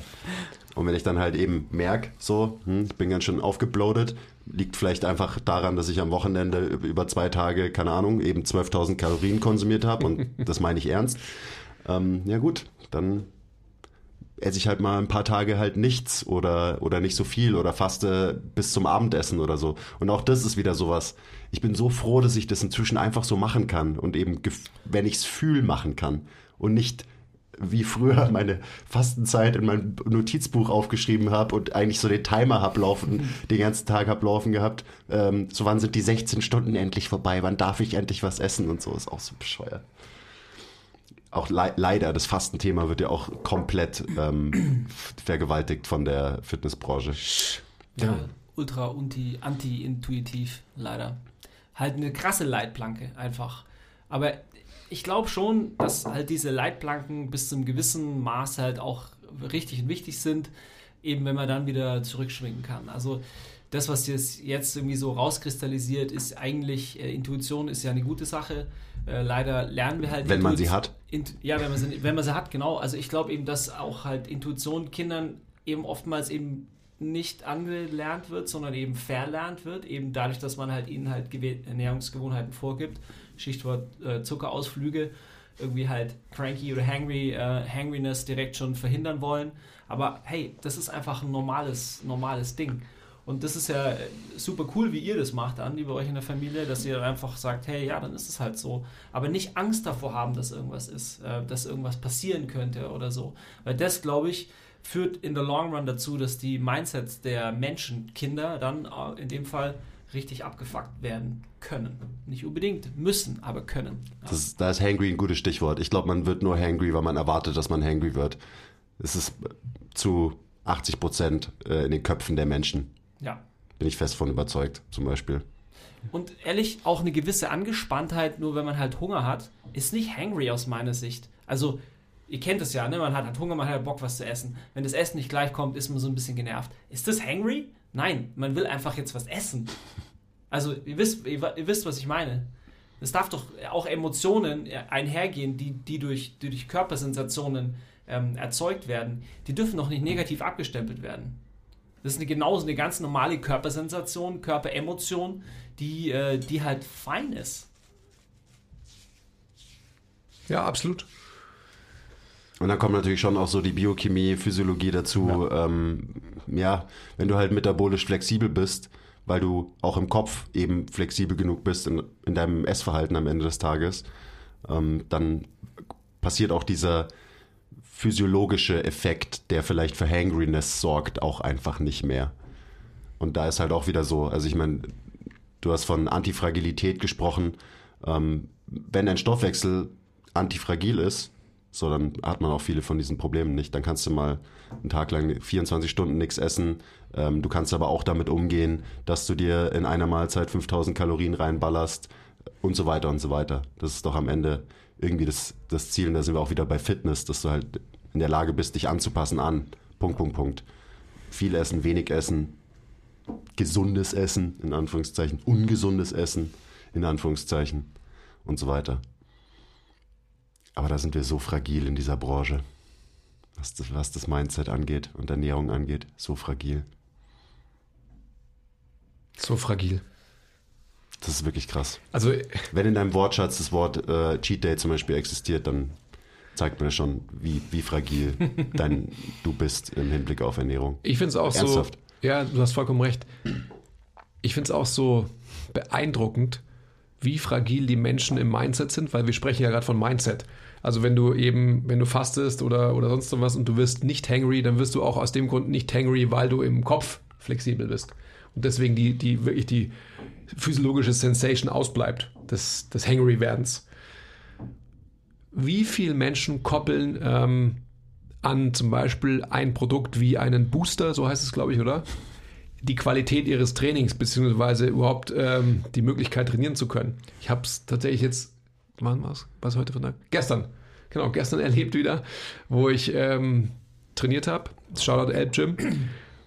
[SPEAKER 2] Und wenn ich dann halt eben merke, so, hm, ich bin ganz schön aufgebloatet, liegt vielleicht einfach daran, dass ich am Wochenende über zwei Tage, keine Ahnung, eben 12.000 Kalorien konsumiert habe und das meine ich ernst. Ähm, ja gut, dann esse ich halt mal ein paar Tage halt nichts oder, oder nicht so viel oder faste bis zum Abendessen oder so. Und auch das ist wieder sowas. Ich bin so froh, dass ich das inzwischen einfach so machen kann und eben, wenn ich es fühl, machen kann und nicht wie früher meine Fastenzeit in meinem Notizbuch aufgeschrieben habe und eigentlich so den Timer hab laufen, den ganzen Tag hab laufen gehabt. Ähm, so wann sind die 16 Stunden endlich vorbei? Wann darf ich endlich was essen und so ist auch so bescheuert auch le leider, das Fastenthema wird ja auch komplett ähm, vergewaltigt von der Fitnessbranche.
[SPEAKER 3] Ja, ultra anti-intuitiv, leider. Halt eine krasse Leitplanke einfach. Aber ich glaube schon, dass halt diese Leitplanken bis zum gewissen Maß halt auch richtig und wichtig sind, eben wenn man dann wieder zurückschwingen kann. Also das, was jetzt irgendwie so rauskristallisiert, ist eigentlich, äh, Intuition ist ja eine gute Sache. Äh, leider lernen wir halt.
[SPEAKER 2] Wenn man sie hat.
[SPEAKER 3] Int ja, wenn man, sie, wenn man sie hat, genau. Also ich glaube eben, dass auch halt Intuition Kindern eben oftmals eben nicht angelernt wird, sondern eben verlernt wird, eben dadurch, dass man halt ihnen halt Ernährungsgewohnheiten vorgibt. Stichwort äh, Zuckerausflüge, irgendwie halt cranky oder hangry, äh, Hangriness direkt schon verhindern wollen. Aber hey, das ist einfach ein normales, normales Ding. Und das ist ja super cool, wie ihr das macht, Andi, bei euch in der Familie, dass ihr einfach sagt, hey, ja, dann ist es halt so. Aber nicht Angst davor haben, dass irgendwas ist, äh, dass irgendwas passieren könnte oder so. Weil das, glaube ich, führt in der Long Run dazu, dass die Mindsets der Menschen, Kinder, dann äh, in dem Fall richtig abgefuckt werden können. Nicht unbedingt müssen, aber können.
[SPEAKER 2] Das, da ist hangry ein gutes Stichwort. Ich glaube, man wird nur hangry, weil man erwartet, dass man hangry wird. Es ist zu 80 Prozent äh, in den Köpfen der Menschen.
[SPEAKER 3] Ja.
[SPEAKER 2] Bin ich fest von überzeugt, zum Beispiel.
[SPEAKER 3] Und ehrlich, auch eine gewisse Angespanntheit, nur wenn man halt Hunger hat, ist nicht hangry aus meiner Sicht. Also, ihr kennt es ja, ne? man hat, hat Hunger, man hat Bock, was zu essen. Wenn das Essen nicht gleich kommt, ist man so ein bisschen genervt. Ist das hangry? Nein, man will einfach jetzt was essen. Also ihr wisst, ihr, ihr wisst, was ich meine. Es darf doch auch Emotionen einhergehen, die, die, durch, die durch Körpersensationen ähm, erzeugt werden. Die dürfen doch nicht negativ abgestempelt werden. Das ist eine, genauso eine ganz normale Körpersensation, Körperemotion, die, äh, die halt fein ist.
[SPEAKER 1] Ja, absolut.
[SPEAKER 2] Und dann kommt natürlich schon auch so die Biochemie, Physiologie dazu. Ja, ähm, ja wenn du halt metabolisch flexibel bist, weil du auch im Kopf eben flexibel genug bist in, in deinem Essverhalten am Ende des Tages, ähm, dann passiert auch dieser physiologische Effekt, der vielleicht für Hangriness sorgt, auch einfach nicht mehr. Und da ist halt auch wieder so, also ich meine, du hast von Antifragilität gesprochen. Ähm, wenn dein Stoffwechsel antifragil ist, so, dann hat man auch viele von diesen Problemen nicht. Dann kannst du mal einen Tag lang 24 Stunden nichts essen. Ähm, du kannst aber auch damit umgehen, dass du dir in einer Mahlzeit 5000 Kalorien reinballerst und so weiter und so weiter. Das ist doch am Ende irgendwie das, das Ziel. Und da sind wir auch wieder bei Fitness, dass du halt in der Lage bist, dich anzupassen an. Punkt, Punkt, Punkt. Viel essen, wenig essen, gesundes Essen, in Anführungszeichen, ungesundes Essen, in Anführungszeichen und so weiter. Aber da sind wir so fragil in dieser Branche, was das, was das Mindset angeht und Ernährung angeht, so fragil.
[SPEAKER 1] So fragil.
[SPEAKER 2] Das ist wirklich krass.
[SPEAKER 1] Also,
[SPEAKER 2] wenn in deinem Wortschatz das Wort äh, Cheat Day zum Beispiel existiert, dann zeigt mir schon, wie, wie fragil dein, du bist im Hinblick auf Ernährung.
[SPEAKER 1] Ich finde es auch Ernsthaft. so. Ja, du hast vollkommen recht. Ich finde es auch so beeindruckend, wie fragil die Menschen im Mindset sind, weil wir sprechen ja gerade von Mindset. Also wenn du eben, wenn du fastest oder, oder sonst was und du wirst nicht hangry, dann wirst du auch aus dem Grund nicht hangry, weil du im Kopf flexibel bist. Und deswegen die, die wirklich die physiologische Sensation ausbleibt, des, des Hangry-Werdens. Wie viele Menschen koppeln ähm, an zum Beispiel ein Produkt wie einen Booster, so heißt es, glaube ich, oder? Die Qualität ihres Trainings, beziehungsweise überhaupt ähm, die Möglichkeit trainieren zu können. Ich habe es tatsächlich jetzt, wann war es? Was heute von der? Gestern. Genau, gestern erlebt wieder, wo ich ähm, trainiert habe. Shoutout Elb Gym.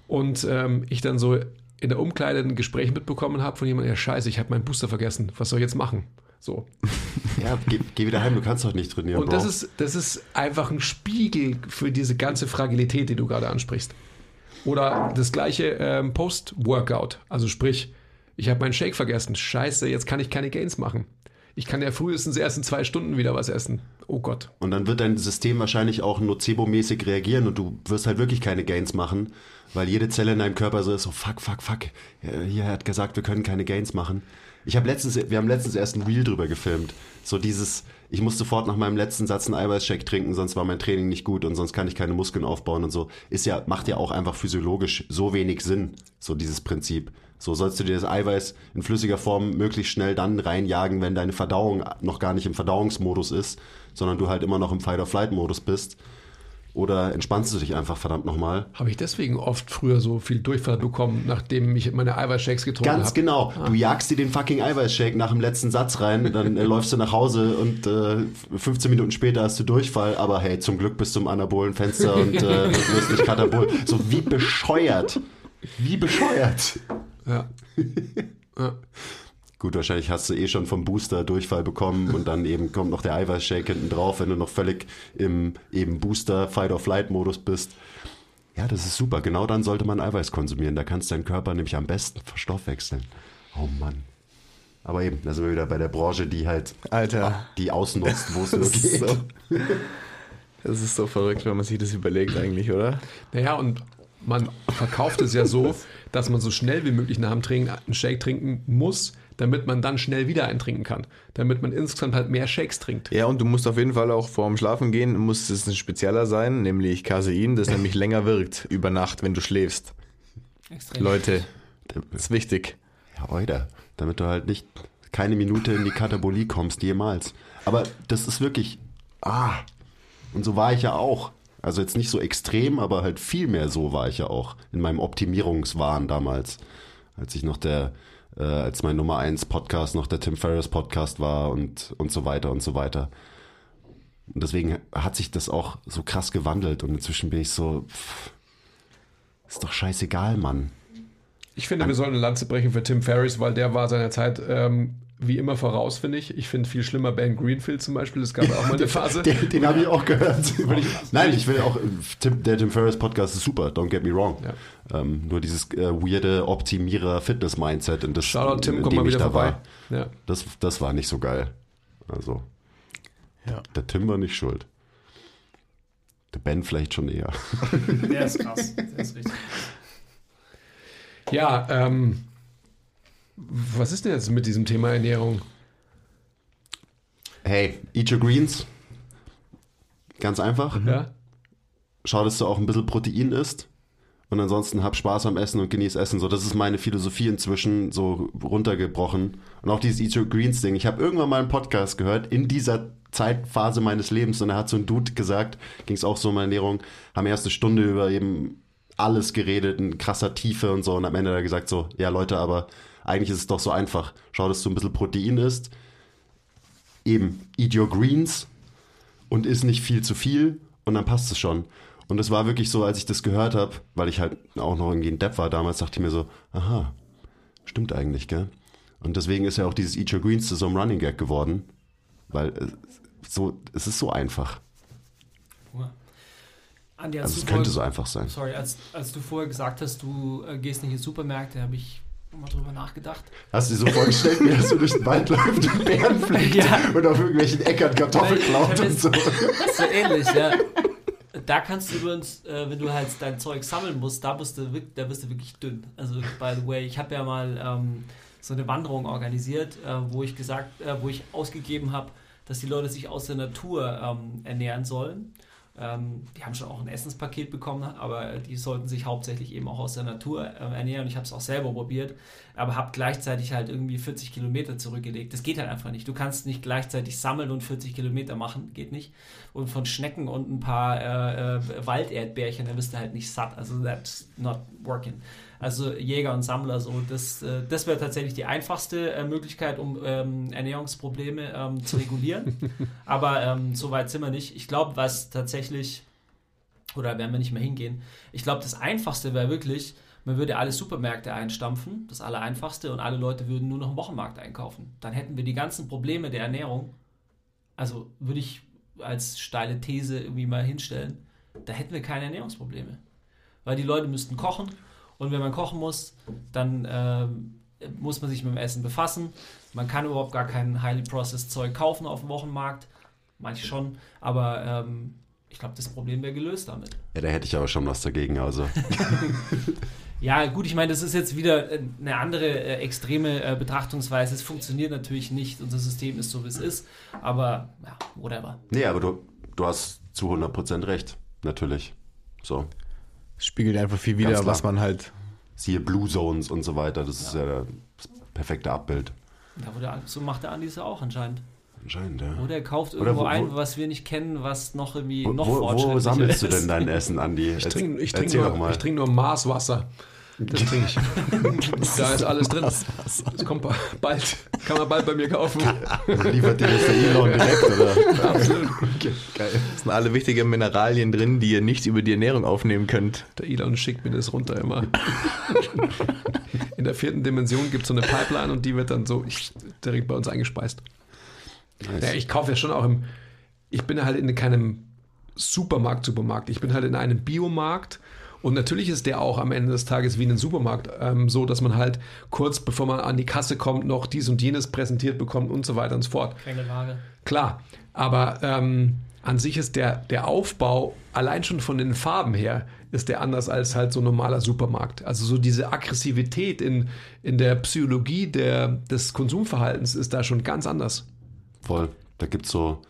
[SPEAKER 1] Und ähm, ich dann so in der Umkleide ein Gespräch mitbekommen habe von jemandem, ja scheiße, ich habe meinen Booster vergessen. Was soll ich jetzt machen? So.
[SPEAKER 2] Ja, geh, geh, wieder heim, du kannst doch nicht trainieren.
[SPEAKER 1] Und das ist, das ist einfach ein Spiegel für diese ganze Fragilität, die du gerade ansprichst. Oder das gleiche ähm, Post-Workout. Also sprich, ich habe meinen Shake vergessen. Scheiße, jetzt kann ich keine Gains machen. Ich kann ja frühestens erst in zwei Stunden wieder was essen. Oh Gott.
[SPEAKER 2] Und dann wird dein System wahrscheinlich auch nocebo-mäßig reagieren und du wirst halt wirklich keine Gains machen, weil jede Zelle in deinem Körper so ist, so fuck, fuck, fuck. Hier hat gesagt, wir können keine Gains machen. Ich habe letztens, wir haben letztens erst ein Reel drüber gefilmt. So dieses, ich muss sofort nach meinem letzten Satz einen Eiweißshake trinken, sonst war mein Training nicht gut und sonst kann ich keine Muskeln aufbauen und so. Ist ja, macht ja auch einfach physiologisch so wenig Sinn, so dieses Prinzip. So sollst du dir das Eiweiß in flüssiger Form möglichst schnell dann reinjagen, wenn deine Verdauung noch gar nicht im Verdauungsmodus ist, sondern du halt immer noch im Fight-or-Flight-Modus bist. Oder entspannst du dich einfach verdammt nochmal?
[SPEAKER 1] Habe ich deswegen oft früher so viel Durchfall bekommen, nachdem ich meine Eiweißshakes getrunken habe?
[SPEAKER 2] Ganz hab. genau. Ah. Du jagst dir den fucking Eiweißshake nach dem letzten Satz rein, dann äh, läufst du nach Hause und äh, 15 Minuten später hast du Durchfall, aber hey, zum Glück bist du im anabolen Fenster und äh, wirst nicht katabol. So wie bescheuert. Wie bescheuert.
[SPEAKER 1] Ja.
[SPEAKER 2] ja. Gut, wahrscheinlich hast du eh schon vom Booster Durchfall bekommen und dann eben kommt noch der Eiweißshake hinten drauf, wenn du noch völlig im eben Booster Fight-or-Flight-Modus bist. Ja, das ist super. Genau dann sollte man Eiweiß konsumieren. Da kannst du deinen Körper nämlich am besten verstoffwechseln. Oh Mann. Aber eben, da sind wir wieder bei der Branche, die halt
[SPEAKER 4] Alter.
[SPEAKER 2] die ausnutzt, wo es nur geht. So.
[SPEAKER 4] Das ist so verrückt, wenn man sich das überlegt eigentlich, oder?
[SPEAKER 1] Naja, und man verkauft es ja so, dass man so schnell wie möglich nach dem Training einen Shake trinken muss, damit man dann schnell wieder eintrinken kann. Damit man insgesamt halt mehr Shakes trinkt.
[SPEAKER 4] Ja, und du musst auf jeden Fall auch vorm Schlafen gehen, muss es ein spezieller sein, nämlich Casein, das nämlich länger wirkt über Nacht, wenn du schläfst. Extrem. Leute, das ist wichtig.
[SPEAKER 2] Ja, heute. Damit du halt nicht keine Minute in die Katabolie kommst, jemals. Aber das ist wirklich, ah, und so war ich ja auch. Also jetzt nicht so extrem, aber halt viel mehr so war ich ja auch in meinem Optimierungswahn damals, als ich noch der äh, als mein Nummer 1 Podcast noch der Tim Ferriss Podcast war und, und so weiter und so weiter. Und deswegen hat sich das auch so krass gewandelt und inzwischen bin ich so, pff, ist doch scheißegal, Mann.
[SPEAKER 1] Ich finde, wir sollen eine Lanze brechen für Tim Ferriss, weil der war seiner Zeit ähm, wie immer voraus, finde ich. Ich finde viel schlimmer Ben Greenfield zum Beispiel. Es gab auch mal eine Phase.
[SPEAKER 2] Den, den habe ich auch gehört. Nein, ich will auch, Tim, der Tim Ferriss Podcast ist super, don't get me wrong.
[SPEAKER 1] Ja.
[SPEAKER 2] Ähm, nur dieses äh, weirde Optimierer-Fitness-Mindset, in das
[SPEAKER 1] Shoutout Tim,
[SPEAKER 2] in
[SPEAKER 1] komm
[SPEAKER 2] dem
[SPEAKER 1] mal
[SPEAKER 2] ich
[SPEAKER 1] wieder
[SPEAKER 2] da
[SPEAKER 1] vorbei.
[SPEAKER 2] war,
[SPEAKER 1] Ja.
[SPEAKER 2] das, das war nicht so geil. Also,
[SPEAKER 4] Ja.
[SPEAKER 2] der Tim war nicht schuld. Der Ben vielleicht schon eher.
[SPEAKER 3] Der ist krass. Der ist richtig.
[SPEAKER 1] Ja, ähm, was ist denn jetzt mit diesem Thema Ernährung?
[SPEAKER 2] Hey, eat your greens. Ganz einfach.
[SPEAKER 1] Ja?
[SPEAKER 2] Schau, dass du auch ein bisschen Protein isst. Und ansonsten hab Spaß am Essen und genieß Essen. So, das ist meine Philosophie inzwischen so runtergebrochen. Und auch dieses Eat Your Greens Ding. Ich habe irgendwann mal einen Podcast gehört in dieser Zeitphase meines Lebens und da hat so ein Dude gesagt, ging es auch so um Ernährung, haben erst eine Stunde über eben alles geredet, in krasser Tiefe und so. Und am Ende hat er gesagt so, ja Leute, aber eigentlich ist es doch so einfach. Schau, dass du ein bisschen Protein isst. Eben, eat your greens und isst nicht viel zu viel und dann passt es schon. Und es war wirklich so, als ich das gehört habe, weil ich halt auch noch irgendwie ein Depp war damals, dachte ich mir so, aha, stimmt eigentlich, gell? Und deswegen ist ja auch dieses Eat Your Greens zu so einem Running Gag geworden, weil äh, so, es ist so einfach.
[SPEAKER 3] Andi, als
[SPEAKER 2] Also es könnte
[SPEAKER 3] vorher-
[SPEAKER 2] so einfach sein.
[SPEAKER 3] Sorry, als, als du vorher gesagt hast, du äh, gehst nicht in Supermärkte, habe ich mal drüber nachgedacht.
[SPEAKER 2] Hast du dir so vorgestellt, wie er so durch den Wald läuft und Bären fliegt
[SPEAKER 3] Ja.
[SPEAKER 2] und auf irgendwelchen Äckern Kartoffeln klaut und so.
[SPEAKER 3] So ähnlich, ja. Da kannst du übrigens, äh, wenn du halt dein Zeug sammeln musst, da bist du, da bist du wirklich dünn. Also, by the way, ich habe ja mal ähm, so eine Wanderung organisiert, äh, wo ich gesagt, äh, wo ich ausgegeben habe, dass die Leute sich aus der Natur ähm, ernähren sollen. Ähm, die haben schon auch ein Essenspaket bekommen, aber die sollten sich hauptsächlich eben auch aus der Natur äh, ernähren. Ich habe es auch selber probiert, aber habe gleichzeitig halt irgendwie 40 Kilometer zurückgelegt. Das geht halt einfach nicht. Du kannst nicht gleichzeitig sammeln und 40 Kilometer machen, geht nicht. Und von Schnecken und ein paar äh, äh, Walderdbärchen, da bist du halt nicht satt. Also that's not working. Also Jäger und Sammler, so das, äh, das wäre tatsächlich die einfachste äh, Möglichkeit, um ähm, Ernährungsprobleme ähm, zu regulieren. Aber ähm, so weit sind wir nicht. Ich glaube, was tatsächlich, oder werden wir nicht mehr hingehen, ich glaube, das Einfachste wäre wirklich, man würde alle Supermärkte einstampfen, das Allereinfachste, und alle Leute würden nur noch im Wochenmarkt einkaufen. Dann hätten wir die ganzen Probleme der Ernährung, also würde ich als steile These irgendwie mal hinstellen, da hätten wir keine Ernährungsprobleme. Weil die Leute müssten kochen und wenn man kochen muss, dann ähm, muss man sich mit dem Essen befassen. Man kann überhaupt gar kein highly processed Zeug kaufen auf dem Wochenmarkt. Manche schon, aber ähm, ich glaube, das Problem wäre gelöst damit.
[SPEAKER 2] Ja, da hätte ich aber schon was dagegen. Also,
[SPEAKER 3] Ja, gut, ich meine, das ist jetzt wieder äh, eine andere äh, extreme äh, Betrachtungsweise. Es funktioniert natürlich nicht, unser System ist so, wie es ist, aber ja, whatever.
[SPEAKER 2] nee, aber du, du hast zu 100% recht. Natürlich. So.
[SPEAKER 4] Spiegelt einfach viel wieder,
[SPEAKER 2] Ganz klar.
[SPEAKER 4] was man halt.
[SPEAKER 2] Siehe Blue Zones und so weiter. Das ist ja das perfekte Abbild.
[SPEAKER 3] Da wurde, so macht der Andi es ja auch anscheinend.
[SPEAKER 2] Anscheinend, ja.
[SPEAKER 3] Oder er kauft irgendwo
[SPEAKER 2] wo- wo-
[SPEAKER 3] ein, was wir nicht kennen, was noch irgendwie
[SPEAKER 2] Wo,
[SPEAKER 3] noch
[SPEAKER 2] wo, wo sammelst du
[SPEAKER 3] ist.
[SPEAKER 2] denn dein Essen, Andi?
[SPEAKER 1] Ich trinke ich trink nur,
[SPEAKER 2] doch mal.
[SPEAKER 1] ich trink nur Maßwasser. Das trinke ich. da ist alles drin. Das kommt ba- bald. Kann man bald bei mir kaufen.
[SPEAKER 2] Liefert dir das der Elon direkt, oder?
[SPEAKER 1] Absolut.
[SPEAKER 2] Geil.
[SPEAKER 4] Es sind alle wichtige Mineralien drin, die ihr nicht über die Ernährung aufnehmen könnt.
[SPEAKER 1] Der Elon schickt mir das runter immer. In der vierten Dimension gibt es so eine Pipeline und die wird dann so direkt bei uns eingespeist.
[SPEAKER 2] Nice.
[SPEAKER 1] Ja, ich kaufe ja schon auch im. Ich bin halt in keinem Supermarkt, Supermarkt. Ich bin halt in einem Biomarkt. Und natürlich ist der auch am Ende des Tages wie in einem Supermarkt ähm, so, dass man halt kurz bevor man an die Kasse kommt, noch dies und jenes präsentiert bekommt und so weiter und so fort.
[SPEAKER 3] Quengelware.
[SPEAKER 1] Klar, aber ähm, an sich ist der, der Aufbau allein schon von den Farben her ist der anders als halt so ein normaler Supermarkt. Also so diese Aggressivität in, in der Psychologie der, des Konsumverhaltens ist da schon ganz anders.
[SPEAKER 2] Voll. Da gibt es so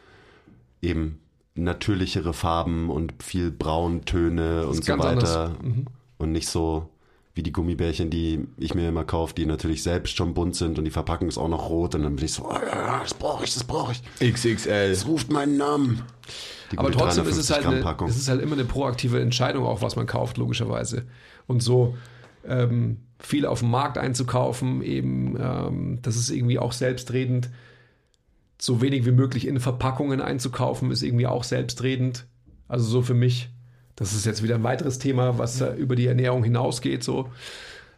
[SPEAKER 2] eben natürlichere Farben und viel Brauntöne und so weiter.
[SPEAKER 1] Mhm.
[SPEAKER 2] Und nicht so wie die Gummibärchen, die ich mir immer kaufe, die natürlich selbst schon bunt sind und die Verpackung ist auch noch rot und dann bin ich so, oh, das brauche ich, das brauche ich.
[SPEAKER 4] XXL.
[SPEAKER 2] Es ruft meinen Namen. Die
[SPEAKER 1] Aber trotzdem ist es
[SPEAKER 2] 350
[SPEAKER 1] halt, eine, es ist halt immer eine proaktive Entscheidung, auch was man kauft, logischerweise. Und so ähm, viel auf dem Markt einzukaufen, eben, ähm, das ist irgendwie auch selbstredend. So wenig wie möglich in Verpackungen einzukaufen, ist irgendwie auch selbstredend. Also so für mich. Das ist jetzt wieder ein weiteres Thema, was äh, über die Ernährung hinausgeht. So.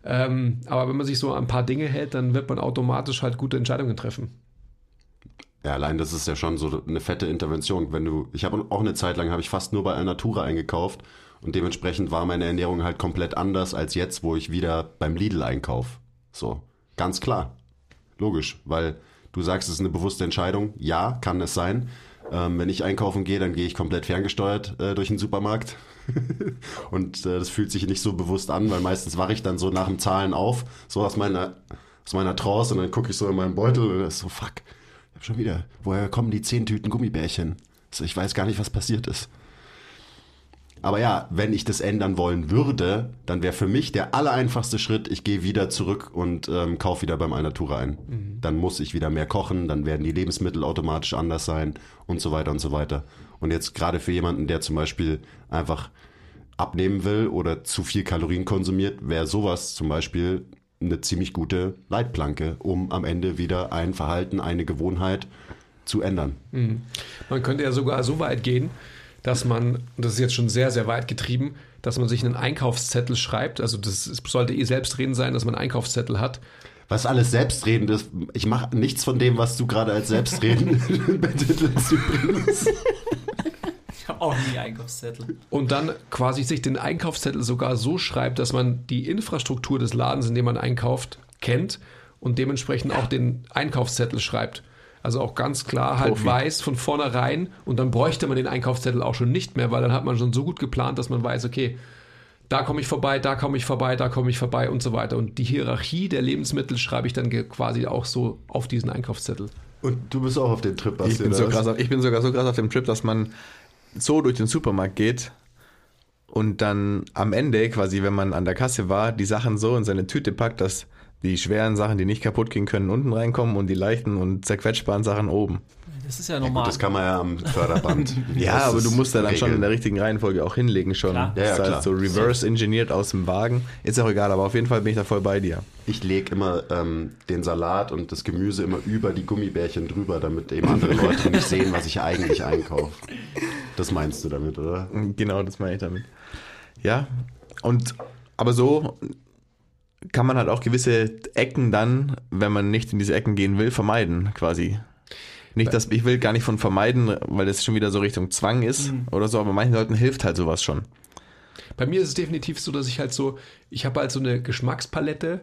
[SPEAKER 1] Ähm, aber wenn man sich so an ein paar Dinge hält, dann wird man automatisch halt gute Entscheidungen treffen.
[SPEAKER 2] Ja, allein das ist ja schon so eine fette Intervention. Wenn du, ich habe auch eine Zeit lang habe ich fast nur bei Alnatura eingekauft und dementsprechend war meine Ernährung halt komplett anders als jetzt, wo ich wieder beim Lidl einkaufe. So, ganz klar, logisch, weil du sagst, es ist eine bewusste Entscheidung. Ja, kann es sein. Ähm, wenn ich einkaufen gehe, dann gehe ich komplett ferngesteuert äh, durch den Supermarkt. und äh, das fühlt sich nicht so bewusst an, weil meistens wache ich dann so nach dem Zahlen auf, so aus meiner, aus meiner Trance und dann gucke ich so in meinen Beutel und das ist so, fuck, ich hab schon wieder, woher kommen die zehn Tüten Gummibärchen? Ich weiß gar nicht, was passiert ist. Aber ja, wenn ich das ändern wollen würde, dann wäre für mich der allereinfachste Schritt, ich gehe wieder zurück und ähm, kaufe wieder beim Alnatura ein. Mhm. Dann muss ich wieder mehr kochen, dann werden die Lebensmittel automatisch anders sein und so weiter und so weiter. Und jetzt gerade für jemanden, der zum Beispiel einfach abnehmen will oder zu viel Kalorien konsumiert, wäre sowas zum Beispiel eine ziemlich gute Leitplanke, um am Ende wieder ein Verhalten, eine Gewohnheit zu ändern.
[SPEAKER 1] Mhm. Man könnte ja sogar so weit gehen, dass man, das ist jetzt schon sehr, sehr weit getrieben, dass man sich einen Einkaufszettel schreibt. Also das sollte eh selbstredend sein, dass man einen Einkaufszettel hat.
[SPEAKER 2] Was alles selbstredend ist, ich mache nichts von dem, was du gerade als selbstredend betitelst übrigens.
[SPEAKER 3] Ich habe auch nie Einkaufszettel.
[SPEAKER 1] Und dann quasi sich den Einkaufszettel sogar so schreibt, dass man die Infrastruktur des Ladens, in dem man einkauft, kennt und dementsprechend auch den Einkaufszettel schreibt. Also auch ganz klar halt Profi. weiß von vornherein und dann bräuchte man den Einkaufszettel auch schon nicht mehr, weil dann hat man schon so gut geplant, dass man weiß, okay, da komme ich vorbei, da komme ich vorbei, da komme ich vorbei und so weiter. Und die Hierarchie der Lebensmittel schreibe ich dann quasi auch so auf diesen Einkaufszettel.
[SPEAKER 2] Und du bist auch auf dem Trip,
[SPEAKER 4] ich bin, so krass, ich bin sogar so krass auf dem Trip, dass man so durch den Supermarkt geht und dann am Ende quasi, wenn man an der Kasse war, die Sachen so in seine Tüte packt, dass die schweren Sachen, die nicht kaputt gehen können, unten reinkommen und die leichten und zerquetschbaren Sachen oben.
[SPEAKER 3] Das ist ja normal. Ja,
[SPEAKER 2] gut, das kann man ja am Förderband.
[SPEAKER 4] ja, aber du musst ja dann schon in der richtigen Reihenfolge auch hinlegen schon. Klar. Ja, ja, das heißt klar. so reverse engineert aus dem Wagen. Ist auch egal, aber auf jeden Fall bin ich da voll bei dir.
[SPEAKER 2] Ich lege immer ähm, den Salat und das Gemüse immer über die Gummibärchen drüber, damit eben andere Leute nicht sehen, was ich eigentlich einkaufe. Das meinst du damit, oder?
[SPEAKER 4] Genau, das meine ich damit. Ja, und aber so kann man halt auch gewisse Ecken dann, wenn man nicht in diese Ecken gehen will, vermeiden, quasi. Nicht, dass ich will gar nicht von vermeiden, weil das schon wieder so Richtung Zwang ist mhm. oder so, aber manchen Leuten hilft halt sowas schon.
[SPEAKER 1] Bei mir ist es definitiv so, dass ich halt so, ich habe halt so eine Geschmackspalette,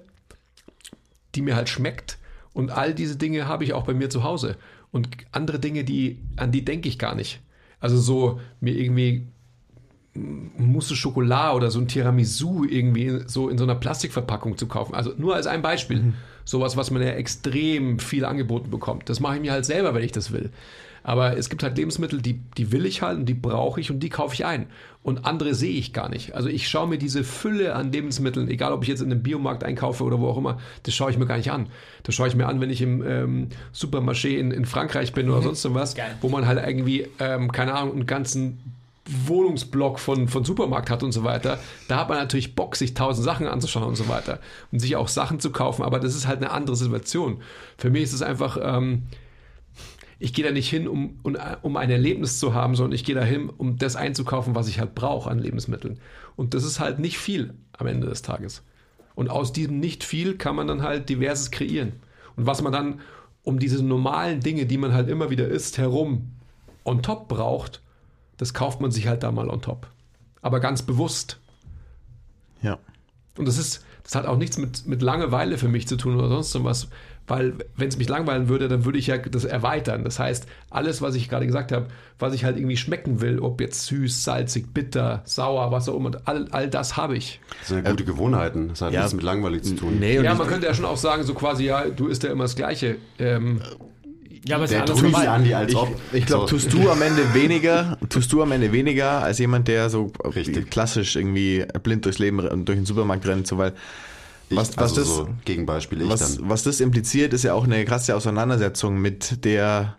[SPEAKER 1] die mir halt schmeckt und all diese Dinge habe ich auch bei mir zu Hause und andere Dinge, die an die denke ich gar nicht. Also so mir irgendwie Mousse Schokolade oder so ein Tiramisu irgendwie so in so einer Plastikverpackung zu kaufen. Also nur als ein Beispiel. Mhm. Sowas, was man ja extrem viel angeboten bekommt. Das mache ich mir halt selber, wenn ich das will. Aber es gibt halt Lebensmittel, die, die will ich halt und die brauche ich und die kaufe ich ein. Und andere sehe ich gar nicht. Also ich schaue mir diese Fülle an Lebensmitteln, egal ob ich jetzt in einem Biomarkt einkaufe oder wo auch immer, das schaue ich mir gar nicht an. Das schaue ich mir an, wenn ich im ähm, Supermarché in, in Frankreich bin oder sonst was, wo man halt irgendwie, ähm, keine Ahnung, einen ganzen Wohnungsblock von, von Supermarkt hat und so weiter, da hat man natürlich Bock, sich tausend Sachen anzuschauen und so weiter und sich auch Sachen zu kaufen, aber das ist halt eine andere Situation. Für mich ist es einfach, ähm, ich gehe da nicht hin, um, um, um ein Erlebnis zu haben, sondern ich gehe da hin, um das einzukaufen, was ich halt brauche an Lebensmitteln. Und das ist halt nicht viel am Ende des Tages. Und aus diesem nicht viel kann man dann halt diverses kreieren. Und was man dann um diese normalen Dinge, die man halt immer wieder isst, herum on top braucht, das kauft man sich halt da mal on top. Aber ganz bewusst.
[SPEAKER 4] Ja.
[SPEAKER 1] Und das ist, das hat auch nichts mit, mit Langeweile für mich zu tun oder sonst was, weil wenn es mich langweilen würde, dann würde ich ja das erweitern. Das heißt, alles, was ich gerade gesagt habe, was ich halt irgendwie schmecken will, ob jetzt süß, salzig, bitter, sauer, was auch immer, all, all das habe ich.
[SPEAKER 2] Das sind ja gute Gewohnheiten. Das hat ja. nichts mit langweilig zu tun.
[SPEAKER 1] Nee, ja, man könnte ja schon auch sagen, so quasi, ja, du isst ja immer das Gleiche. Ähm,
[SPEAKER 3] ja, aber
[SPEAKER 2] der ja alles Andi als ob.
[SPEAKER 4] Ich, ich glaube, so. tust du am Ende weniger, tust du am Ende weniger als jemand, der so Richtig. klassisch irgendwie blind durchs Leben und durch den Supermarkt rennt, so weil
[SPEAKER 2] was, ich, was also das so Gegenbeispiel ich
[SPEAKER 4] was, dann. was das impliziert, ist ja auch eine krasse Auseinandersetzung mit der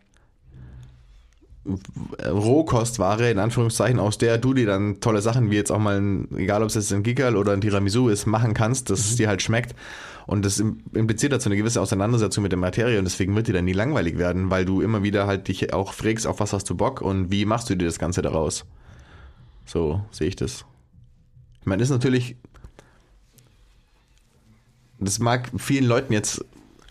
[SPEAKER 4] Rohkostware, in Anführungszeichen, aus der du dir dann tolle Sachen, wie jetzt auch mal, ein, egal ob es jetzt ein Gigal oder ein Tiramisu ist, machen kannst, dass mhm. es dir halt schmeckt. Und das impliziert dazu eine gewisse Auseinandersetzung mit der Materie und deswegen wird dir dann nie langweilig werden, weil du immer wieder halt dich auch fragst, auf was hast du Bock und wie machst du dir das Ganze daraus. So sehe ich das. Ich meine, ist natürlich das mag vielen Leuten jetzt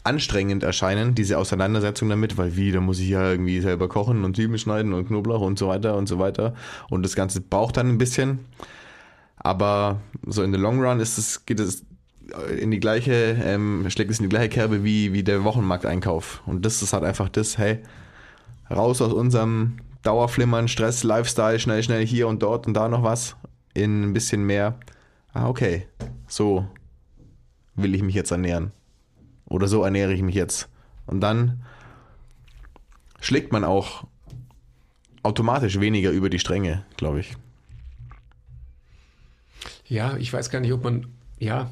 [SPEAKER 4] anstrengend erscheinen, diese Auseinandersetzung damit, weil wie, da muss ich ja irgendwie selber kochen und Zwiebeln schneiden und Knoblauch und so weiter und so weiter. Und das Ganze braucht dann ein bisschen. Aber so in the long run ist es, geht es in die gleiche, ähm, schlägt es in die gleiche Kerbe wie, wie der Wochenmarkteinkauf. Und das ist halt einfach das, hey, raus aus unserem Dauerflimmern, Stress, Lifestyle, schnell, schnell hier und dort und da noch was, in ein bisschen mehr, ah, okay, so will ich mich jetzt ernähren. Oder so ernähre ich mich jetzt. Und dann schlägt man auch automatisch weniger über die Stränge, glaube ich.
[SPEAKER 1] Ja, ich weiß gar nicht, ob man, ja,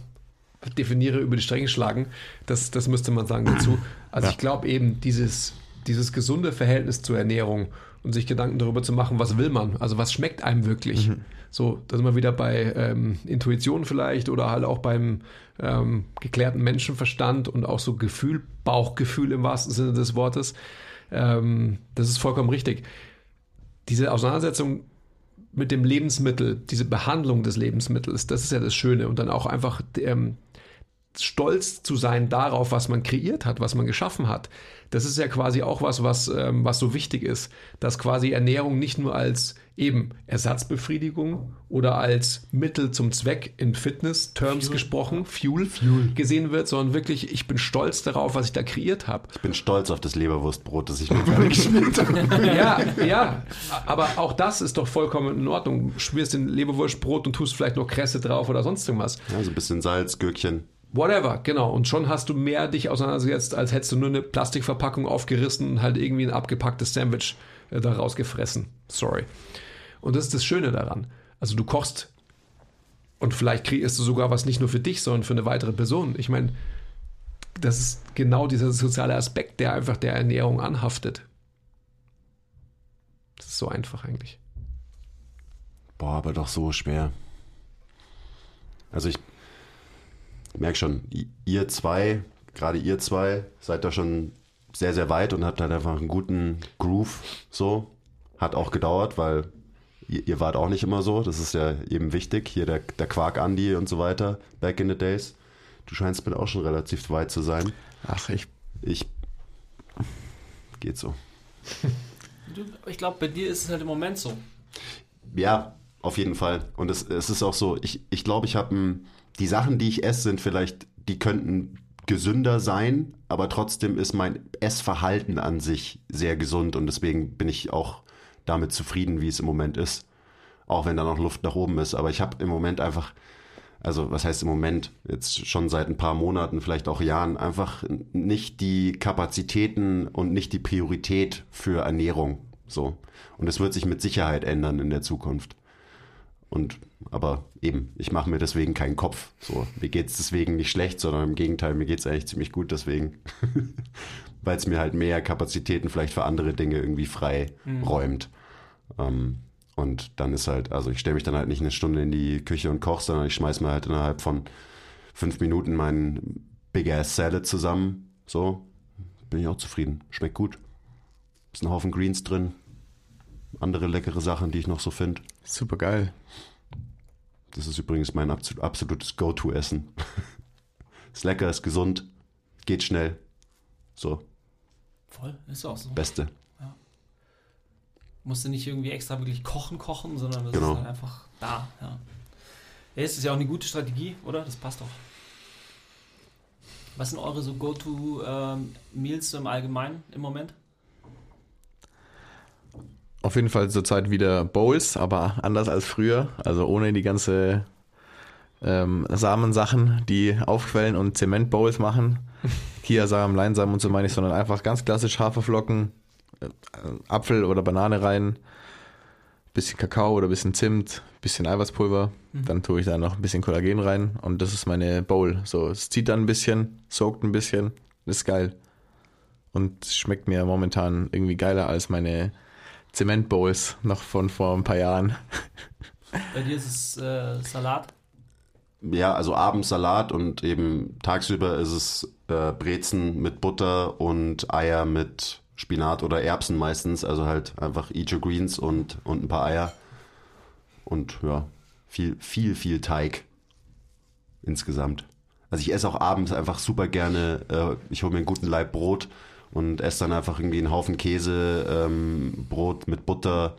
[SPEAKER 1] definiere über die Stränge schlagen. Das, das müsste man sagen dazu. Also
[SPEAKER 4] Ja.
[SPEAKER 1] ich glaube eben, dieses, dieses gesunde Verhältnis zur Ernährung und sich Gedanken darüber zu machen, was will man, also was schmeckt einem wirklich. So, da sind wir wieder bei ähm, Intuition vielleicht oder halt auch beim ähm, geklärten Menschenverstand und auch so Gefühl, Bauchgefühl im wahrsten Sinne des Wortes. Ähm, das ist vollkommen richtig. Diese Auseinandersetzung mit dem Lebensmittel, diese Behandlung des Lebensmittels, das ist ja das Schöne. Und dann auch einfach ähm, stolz zu sein darauf, was man kreiert hat, was man geschaffen hat. Das ist ja quasi auch was, was, ähm, was so wichtig ist, dass quasi Ernährung nicht nur als eben Ersatzbefriedigung oder als Mittel zum Zweck in Fitness-Terms
[SPEAKER 3] Fuel.
[SPEAKER 1] gesprochen, Fuel, gesehen wird, sondern wirklich, ich bin stolz darauf, was ich da kreiert habe.
[SPEAKER 2] Ich bin stolz auf das Leberwurstbrot, das ich mir gerade geschmiert habe.
[SPEAKER 1] Ja, ja, aber auch das ist doch vollkommen in Ordnung. Schmierst den Leberwurstbrot und tust vielleicht noch Kresse drauf oder sonst irgendwas.
[SPEAKER 2] Ja, so ein bisschen Salz, Gürkchen.
[SPEAKER 1] Whatever, genau. Und schon hast du mehr dich auseinandergesetzt, als hättest du nur eine Plastikverpackung aufgerissen und halt irgendwie ein abgepacktes Sandwich äh, da rausgefressen. Sorry. Und das ist das Schöne daran. Also du kochst und vielleicht kreierst du sogar was nicht nur für dich, sondern für eine weitere Person. Ich meine, das ist genau dieser soziale Aspekt, der einfach der Ernährung anhaftet. Das ist so einfach eigentlich.
[SPEAKER 2] Boah, aber doch so schwer. Also ich merke schon, ihr zwei, gerade ihr zwei, seid da schon sehr, sehr weit und habt halt einfach einen guten Groove so. Hat auch gedauert, weil ihr, ihr wart auch nicht immer so. Das ist ja eben wichtig. Hier der, der Quark Andy und so weiter, back in the days. Du scheinst mit auch schon relativ weit zu sein.
[SPEAKER 4] Ach, ich
[SPEAKER 2] Ich. Geht so.
[SPEAKER 3] Ich glaube, bei dir ist es halt im Moment so.
[SPEAKER 2] Ja, auf jeden Fall. Und es, es ist auch so, ich, ich glaube, ich habe die Sachen, die ich esse, sind vielleicht, die könnten gesünder sein, aber trotzdem ist mein Essverhalten an sich sehr gesund und deswegen bin ich auch damit zufrieden, wie es im Moment ist. Auch wenn da noch Luft nach oben ist. Aber ich habe im Moment einfach, also was heißt im Moment, jetzt schon seit ein paar Monaten, vielleicht auch Jahren, einfach nicht die Kapazitäten und nicht die Priorität für Ernährung. So. Und es wird sich mit Sicherheit ändern in der Zukunft. Und aber eben, ich mache mir deswegen keinen Kopf. So, mir geht's deswegen nicht schlecht, sondern im Gegenteil, mir geht's eigentlich ziemlich gut deswegen. Weil es mir halt mehr Kapazitäten vielleicht für andere Dinge irgendwie frei räumt. Ähm, und dann ist halt, also ich stelle mich dann halt nicht eine Stunde in die Küche und koche, sondern ich schmeiß mir halt innerhalb von fünf Minuten meinen Big Ass Salad zusammen. So, bin ich auch zufrieden. Schmeckt gut. Ist ein Haufen Greens drin. Andere leckere Sachen, die ich noch so finde.
[SPEAKER 4] super geil.
[SPEAKER 2] Das ist übrigens mein absol- absolutes Go-To-Essen. ist lecker, ist gesund, geht schnell. So,
[SPEAKER 3] Voll, ist auch so.
[SPEAKER 2] Beste.
[SPEAKER 3] Musst du nicht irgendwie extra wirklich kochen, kochen, sondern das
[SPEAKER 2] Genau.
[SPEAKER 3] ist dann einfach da. Ja. ja, es ist ja auch eine gute Strategie, oder? Das passt doch. Was sind eure so Go-To-Meals so im Allgemeinen im Moment?
[SPEAKER 4] Auf jeden Fall zurzeit wieder Bowls, aber anders als früher. Also ohne die ganze ähm, Samensachen, die aufquellen und Zementbowls machen. Kiasamen, Leinsamen und so meine ich, sondern einfach ganz klassisch Haferflocken, äh, Apfel oder Banane rein, bisschen Kakao oder bisschen Zimt, bisschen Eiweißpulver. Dann tue ich da noch ein bisschen Kollagen rein und das ist meine Bowl. So, es zieht dann ein bisschen, soakt ein bisschen, ist geil. Und schmeckt mir momentan irgendwie geiler als meine Zementbowls noch von vor ein paar Jahren.
[SPEAKER 3] Bei dir ist es äh, Salat.
[SPEAKER 2] Ja, also abends Salat und eben tagsüber ist es äh, Brezen mit Butter und Eier mit Spinat oder Erbsen meistens. Also halt einfach Eat Your Greens und, und ein paar Eier. Und ja, viel, viel, viel Teig insgesamt. Also ich esse auch abends einfach super gerne, äh, ich hole mir einen guten Laib Brot und esse dann einfach irgendwie einen Haufen Käse, ähm, Brot mit Butter,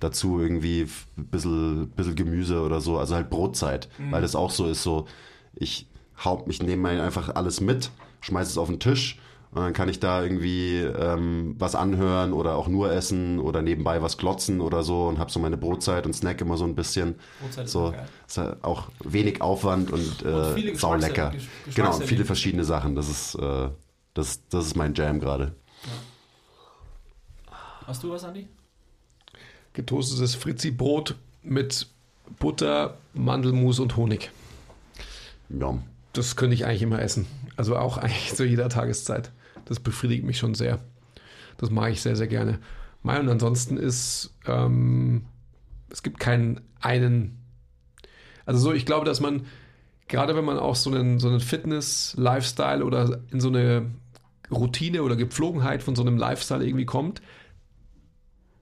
[SPEAKER 2] dazu irgendwie ein bisschen, bisschen Gemüse oder so, also halt Brotzeit, weil das auch so ist, so ich hau, ich nehme einfach alles mit, schmeiße es auf den Tisch und dann kann ich da irgendwie ähm, was anhören oder auch nur essen oder nebenbei was klotzen oder so und habe so meine Brotzeit und snack immer so ein bisschen.
[SPEAKER 3] Brotzeit ist
[SPEAKER 2] so ist halt auch wenig Aufwand und, äh,
[SPEAKER 3] Und viele
[SPEAKER 2] sau
[SPEAKER 3] Geschmacks-
[SPEAKER 2] lecker.
[SPEAKER 3] Gesch-
[SPEAKER 2] Genau,
[SPEAKER 3] Geschmackserlebnisse.
[SPEAKER 2] viele verschiedene Sachen. Das ist, äh, das, das ist mein Jam gerade.
[SPEAKER 3] Hast du was, Andi?
[SPEAKER 1] Getoastetes Fritzi-Brot mit Butter, Mandelmus und Honig.
[SPEAKER 2] Ja.
[SPEAKER 1] Das könnte ich eigentlich immer essen. Also auch eigentlich zu jeder Tageszeit. Das befriedigt mich schon sehr. Das mag ich sehr, sehr gerne. Mein und ansonsten ist, ähm, es gibt keinen einen. Also so, ich glaube, dass man, gerade wenn man auch so einen, so einen Fitness-Lifestyle oder in so eine Routine oder Gepflogenheit von so einem Lifestyle irgendwie kommt,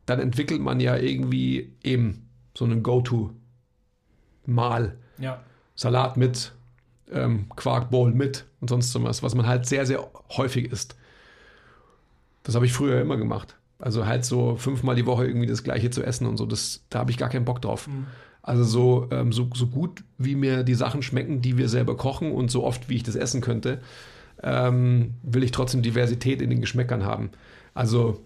[SPEAKER 1] dann entwickelt man ja irgendwie eben so einen Go-To-Mal.
[SPEAKER 3] Ja.
[SPEAKER 1] Salat mit, ähm, Quarkbowl mit und sonst so was, was man halt sehr, sehr häufig isst. Das habe ich früher immer gemacht. Also halt so fünfmal die Woche irgendwie das gleiche zu essen und so, das, da habe ich gar keinen Bock drauf. Also so, ähm, so, so gut, wie mir die Sachen schmecken, die wir selber kochen und so oft, wie ich das essen könnte, ähm, will ich trotzdem Diversität in den Geschmäckern haben. Also,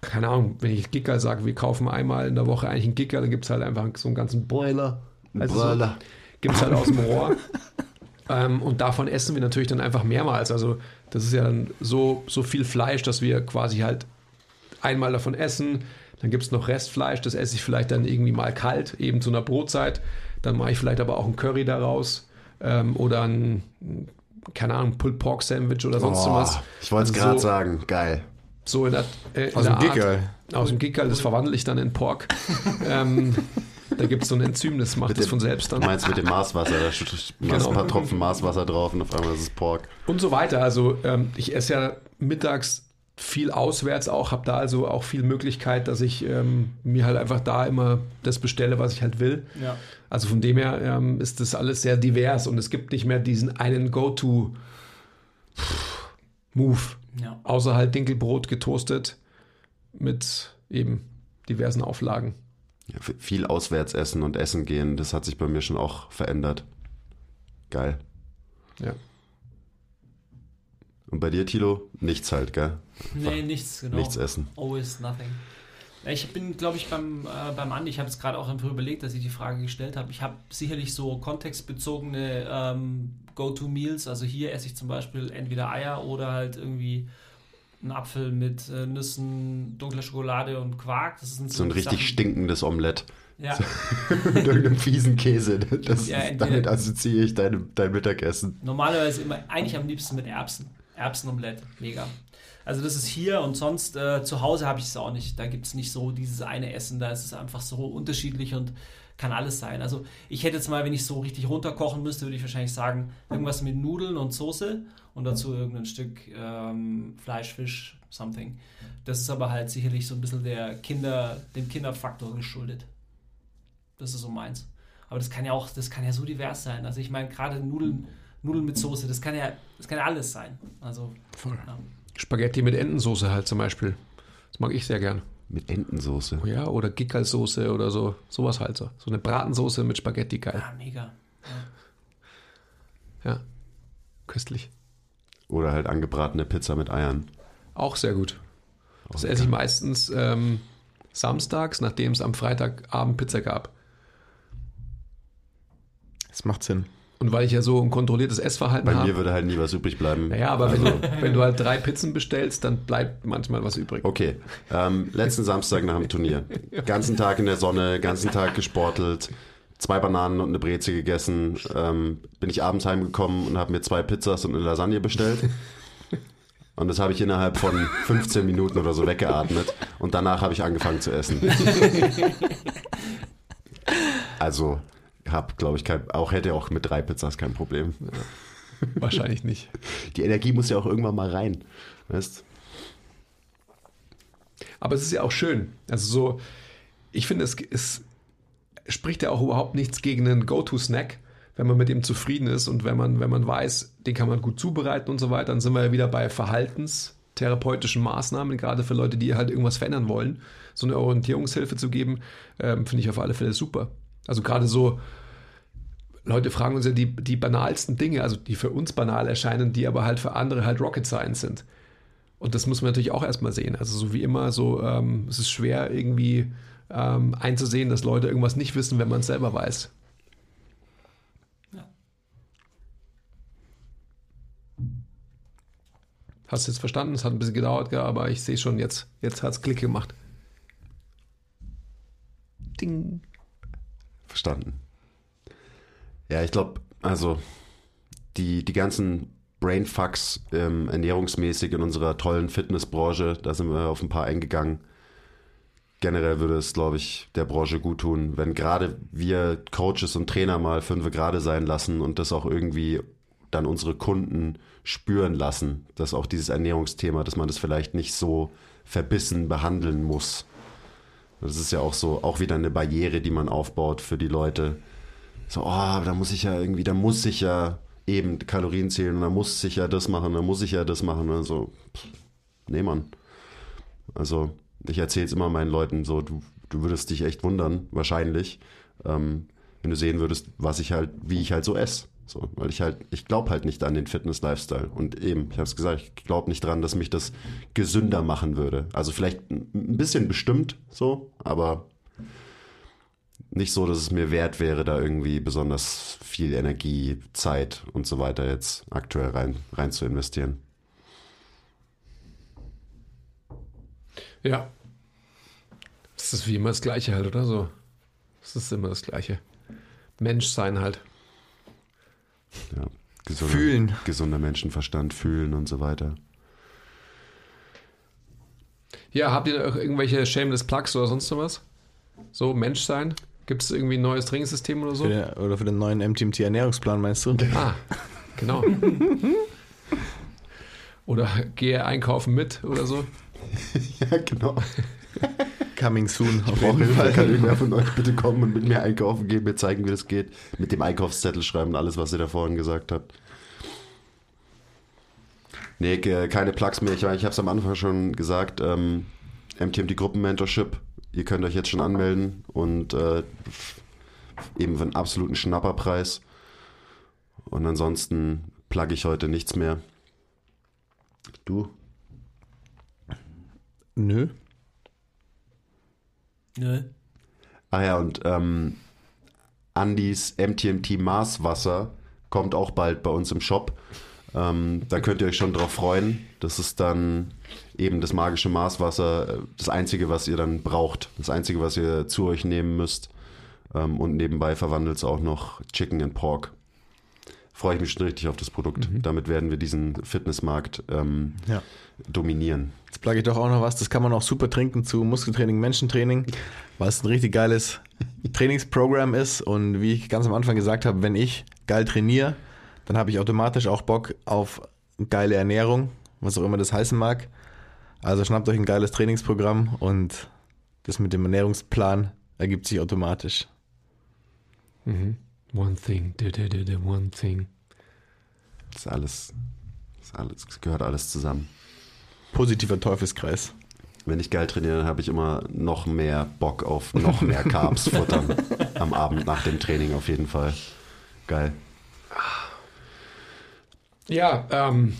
[SPEAKER 1] keine Ahnung, wenn ich Gicker sage, wir kaufen einmal in der Woche eigentlich einen Gicker, dann gibt es halt einfach so einen ganzen Broiler. Also so,
[SPEAKER 2] Broiler.
[SPEAKER 1] gibt es halt aus dem Rohr. ähm, und davon essen wir natürlich dann einfach mehrmals. Also das ist ja dann so, so viel Fleisch, dass wir quasi halt einmal davon essen. Dann gibt es noch Restfleisch, das esse ich vielleicht dann irgendwie mal kalt, eben zu einer Brotzeit. Dann mache ich vielleicht aber auch ein Curry daraus ähm, oder ein, keine Ahnung, Pulled Pork Sandwich oder sonst
[SPEAKER 2] Oh,
[SPEAKER 1] was.
[SPEAKER 2] ich wollte es
[SPEAKER 1] Also
[SPEAKER 2] gerade
[SPEAKER 1] so,
[SPEAKER 2] sagen. Geil.
[SPEAKER 1] So in der, äh, in
[SPEAKER 4] Aus dem
[SPEAKER 1] der Art-
[SPEAKER 4] Gickerl.
[SPEAKER 1] Aus dem Gickerl, das verwandle ich dann in Pork. ähm, da gibt es so ein Enzym, das macht
[SPEAKER 2] Mit
[SPEAKER 1] das
[SPEAKER 2] dem-
[SPEAKER 1] von selbst dann.
[SPEAKER 2] Du meinst mit dem Maßwasser, da schüttest du
[SPEAKER 1] Genau.
[SPEAKER 2] ein paar Tropfen Maßwasser drauf und auf einmal ist es Pork.
[SPEAKER 1] Und so weiter. Also ähm, ich esse ja mittags viel auswärts auch, habe da also auch viel Möglichkeit, dass ich ähm, mir halt einfach da immer das bestelle, was ich halt will.
[SPEAKER 3] Ja.
[SPEAKER 1] Also von dem her ähm, ist das alles sehr divers und es gibt nicht mehr diesen einen Go-To-Move,
[SPEAKER 3] Ja.
[SPEAKER 1] außer halt Dinkelbrot getoastet mit eben diversen Auflagen.
[SPEAKER 2] Ja, viel auswärts essen und essen gehen, das hat sich bei mir schon auch verändert. Geil.
[SPEAKER 1] Ja.
[SPEAKER 2] Und bei dir, Tilo? Nichts halt, gell?
[SPEAKER 3] Nee, nichts, genau.
[SPEAKER 2] Nichts essen.
[SPEAKER 3] Always nothing. Ich bin, glaube ich, beim, äh, beim Andi, ich habe es gerade auch einfach überlegt, dass ich die Frage gestellt habe. Ich habe sicherlich so kontextbezogene ähm, Go-To-Meals. Also hier esse ich zum Beispiel entweder Eier oder halt irgendwie einen Apfel mit äh, Nüssen, dunkler Schokolade und Quark. Das sind
[SPEAKER 2] So ein
[SPEAKER 3] die
[SPEAKER 2] richtig
[SPEAKER 3] Sachen-
[SPEAKER 2] stinkendes Omelett.
[SPEAKER 3] Ja,
[SPEAKER 2] Mit irgendeinem fiesen Käse. Das
[SPEAKER 3] Ja,
[SPEAKER 2] ist, damit assoziiere ich deine, dein Mittagessen.
[SPEAKER 3] normalerweise immer, eigentlich am liebsten mit Erbsen. Erbsenomelett, mega. Also das ist hier und sonst äh, zu Hause habe ich es auch nicht. Da gibt es nicht so dieses eine Essen, da ist es einfach so unterschiedlich und kann alles sein. Also ich hätte jetzt mal, wenn ich so richtig runterkochen müsste, würde ich wahrscheinlich sagen, irgendwas mit Nudeln und Soße und dazu irgendein Stück ähm, Fleisch, Fisch, something. Das ist aber halt sicherlich so ein bisschen der Kinder, dem Kinderfaktor geschuldet. Das ist so meins. Aber das kann ja auch, das kann ja so divers sein. Also ich meine, gerade Nudeln, Nudeln mit Soße, das kann ja, das kann ja alles sein. Also
[SPEAKER 1] Voll.
[SPEAKER 3] ja.
[SPEAKER 1] Spaghetti mit Entensoße halt zum Beispiel. Das mag ich sehr gern.
[SPEAKER 2] Mit Entensoße.
[SPEAKER 1] Oh ja, oder Gickerlsoße oder so. Sowas halt so. So eine Bratensoße mit Spaghetti, geil.
[SPEAKER 3] ja, mega.
[SPEAKER 1] Ja. Köstlich.
[SPEAKER 2] Oder halt angebratene Pizza mit Eiern.
[SPEAKER 1] Auch sehr gut. Das esse ich meistens ähm, samstags, nachdem es am Freitagabend Pizza gab.
[SPEAKER 4] Das macht Sinn.
[SPEAKER 1] Und weil ich ja so ein kontrolliertes Essverhalten
[SPEAKER 2] Bei
[SPEAKER 1] habe.
[SPEAKER 2] mir würde halt nie was übrig bleiben.
[SPEAKER 1] Naja, aber wenn, du, wenn du halt drei Pizzen bestellst, dann bleibt manchmal was übrig.
[SPEAKER 2] Okay, ähm, letzten Samstag nach dem Turnier. Ganzen Tag in der Sonne, ganzen Tag gesportelt, zwei Bananen und eine Breze gegessen. Ähm, bin ich abends heimgekommen und habe mir zwei Pizzas und eine Lasagne bestellt. Und das habe ich innerhalb von 15 Minuten oder so weggeatmet. Und danach habe ich angefangen zu essen. Also, habe, glaube ich, kein, auch hätte auch mit drei Pizzas kein Problem.
[SPEAKER 1] Wahrscheinlich nicht.
[SPEAKER 2] Die Energie muss ja auch irgendwann mal rein. Weißt?
[SPEAKER 1] Aber es ist ja auch schön. Also so, ich finde, es, es spricht ja auch überhaupt nichts gegen einen Go-To-Snack, wenn man mit ihm zufrieden ist und wenn man, wenn man weiß, den kann man gut zubereiten und so weiter, dann sind wir ja wieder bei verhaltenstherapeutischen Maßnahmen, gerade für Leute, die halt irgendwas verändern wollen. So eine Orientierungshilfe zu geben, ähm, finde ich auf alle Fälle super. Also gerade so, Leute fragen uns ja die, die banalsten Dinge, also die für uns banal erscheinen, die aber halt für andere halt Rocket Science sind. Und das muss man natürlich auch erstmal sehen. Also so wie immer, so ähm, es ist schwer irgendwie ähm, einzusehen, dass Leute irgendwas nicht wissen, wenn man es selber weiß. Hast du jetzt verstanden? Es hat ein bisschen gedauert, aber ich sehe schon jetzt. Jetzt hat es Klick gemacht.
[SPEAKER 2] Ding. Verstanden. Ja, ich glaube, also die, die ganzen Brainfucks ähm, ernährungsmäßig in unserer tollen Fitnessbranche, da sind wir auf ein paar eingegangen. Generell würde es, glaube ich, der Branche gut tun, wenn gerade wir Coaches und Trainer mal fünf gerade sein lassen und das auch irgendwie dann unsere Kunden spüren lassen, dass auch dieses Ernährungsthema, dass man das vielleicht nicht so verbissen behandeln muss. Das ist ja auch so, auch wieder eine Barriere, die man aufbaut für die Leute. So, oh, da muss ich ja irgendwie, da muss ich ja eben Kalorien zählen und da muss ich ja das machen, da muss ich ja das machen. Also, pff, nee, Mann. Also, ich erzähle es immer meinen Leuten so, du, du würdest dich echt wundern, wahrscheinlich, ähm, wenn du sehen würdest, was ich halt, wie ich halt so esse. So, weil ich halt, ich glaube halt nicht an den Fitness-Lifestyle. Und eben, ich habe es gesagt, ich glaube nicht dran, dass mich das gesünder machen würde. Also vielleicht ein bisschen bestimmt so, aber nicht so, dass es mir wert wäre, da irgendwie besonders viel Energie, Zeit und so weiter jetzt aktuell rein, rein zu investieren.
[SPEAKER 1] Ja. Das ist wie immer das Gleiche halt, oder so? Das ist immer das Gleiche. Menschsein halt.
[SPEAKER 2] Ja, gesunder,
[SPEAKER 4] Fühlen.
[SPEAKER 2] Gesunder Menschenverstand, fühlen und so weiter.
[SPEAKER 1] Ja, habt ihr noch irgendwelche Shameless Plugs oder sonst was? So, Menschsein? Gibt es irgendwie ein neues Trainingssystem oder so?
[SPEAKER 4] Für den, oder für den neuen MTMT Ernährungsplan meinst du?
[SPEAKER 1] Ah, genau. oder gehe einkaufen mit oder so.
[SPEAKER 2] ja, genau.
[SPEAKER 4] Coming soon auf jeden
[SPEAKER 2] Fall kann irgendwer von euch bitte kommen und mit mir einkaufen gehen, mir zeigen, wie das geht. Mit dem Einkaufszettel schreiben, alles, was ihr da vorhin gesagt habt. Nee, ge- keine Plugs mehr. Ich, ich habe es am Anfang schon gesagt. Ähm, MTMT Gruppenmentorship. Ihr könnt euch jetzt schon anmelden und äh, eben für einen absoluten Schnapperpreis. Und ansonsten plug ich heute nichts mehr. Du?
[SPEAKER 4] Nö.
[SPEAKER 3] Nö.
[SPEAKER 2] Ah ja, und ähm, Andys MTMT Marswasser kommt auch bald bei uns im Shop. Ähm, da könnt ihr euch schon drauf freuen. Das ist dann eben das magische Marswasser, äh, das Einzige, was ihr dann braucht. Das Einzige, was ihr zu euch nehmen müsst. Ähm, und nebenbei verwandelt es auch noch Chicken and Pork. Freue ich mich schon richtig auf das Produkt. Damit werden wir diesen Fitnessmarkt ähm,
[SPEAKER 4] Ja.
[SPEAKER 2] dominieren.
[SPEAKER 4] Jetzt plugge ich doch auch noch was. Das kann man auch super trinken zu Muskeltraining, Menschentraining, weil es ein richtig geiles Trainingsprogramm ist. Und wie ich ganz am Anfang gesagt habe, wenn ich geil trainiere, dann habe ich automatisch auch Bock auf geile Ernährung, was auch immer das heißen mag. Also schnappt euch ein geiles Trainingsprogramm und das mit dem Ernährungsplan ergibt sich automatisch.
[SPEAKER 1] One thing, da, da, da, da, one thing.
[SPEAKER 2] Das ist alles, das, ist alles, das gehört alles zusammen.
[SPEAKER 4] Positiver Teufelskreis.
[SPEAKER 2] Wenn ich geil trainiere, dann habe ich immer noch mehr Bock auf noch mehr Carbs futtern. Am Abend nach dem Training auf jeden Fall. Geil.
[SPEAKER 1] Ja, ähm,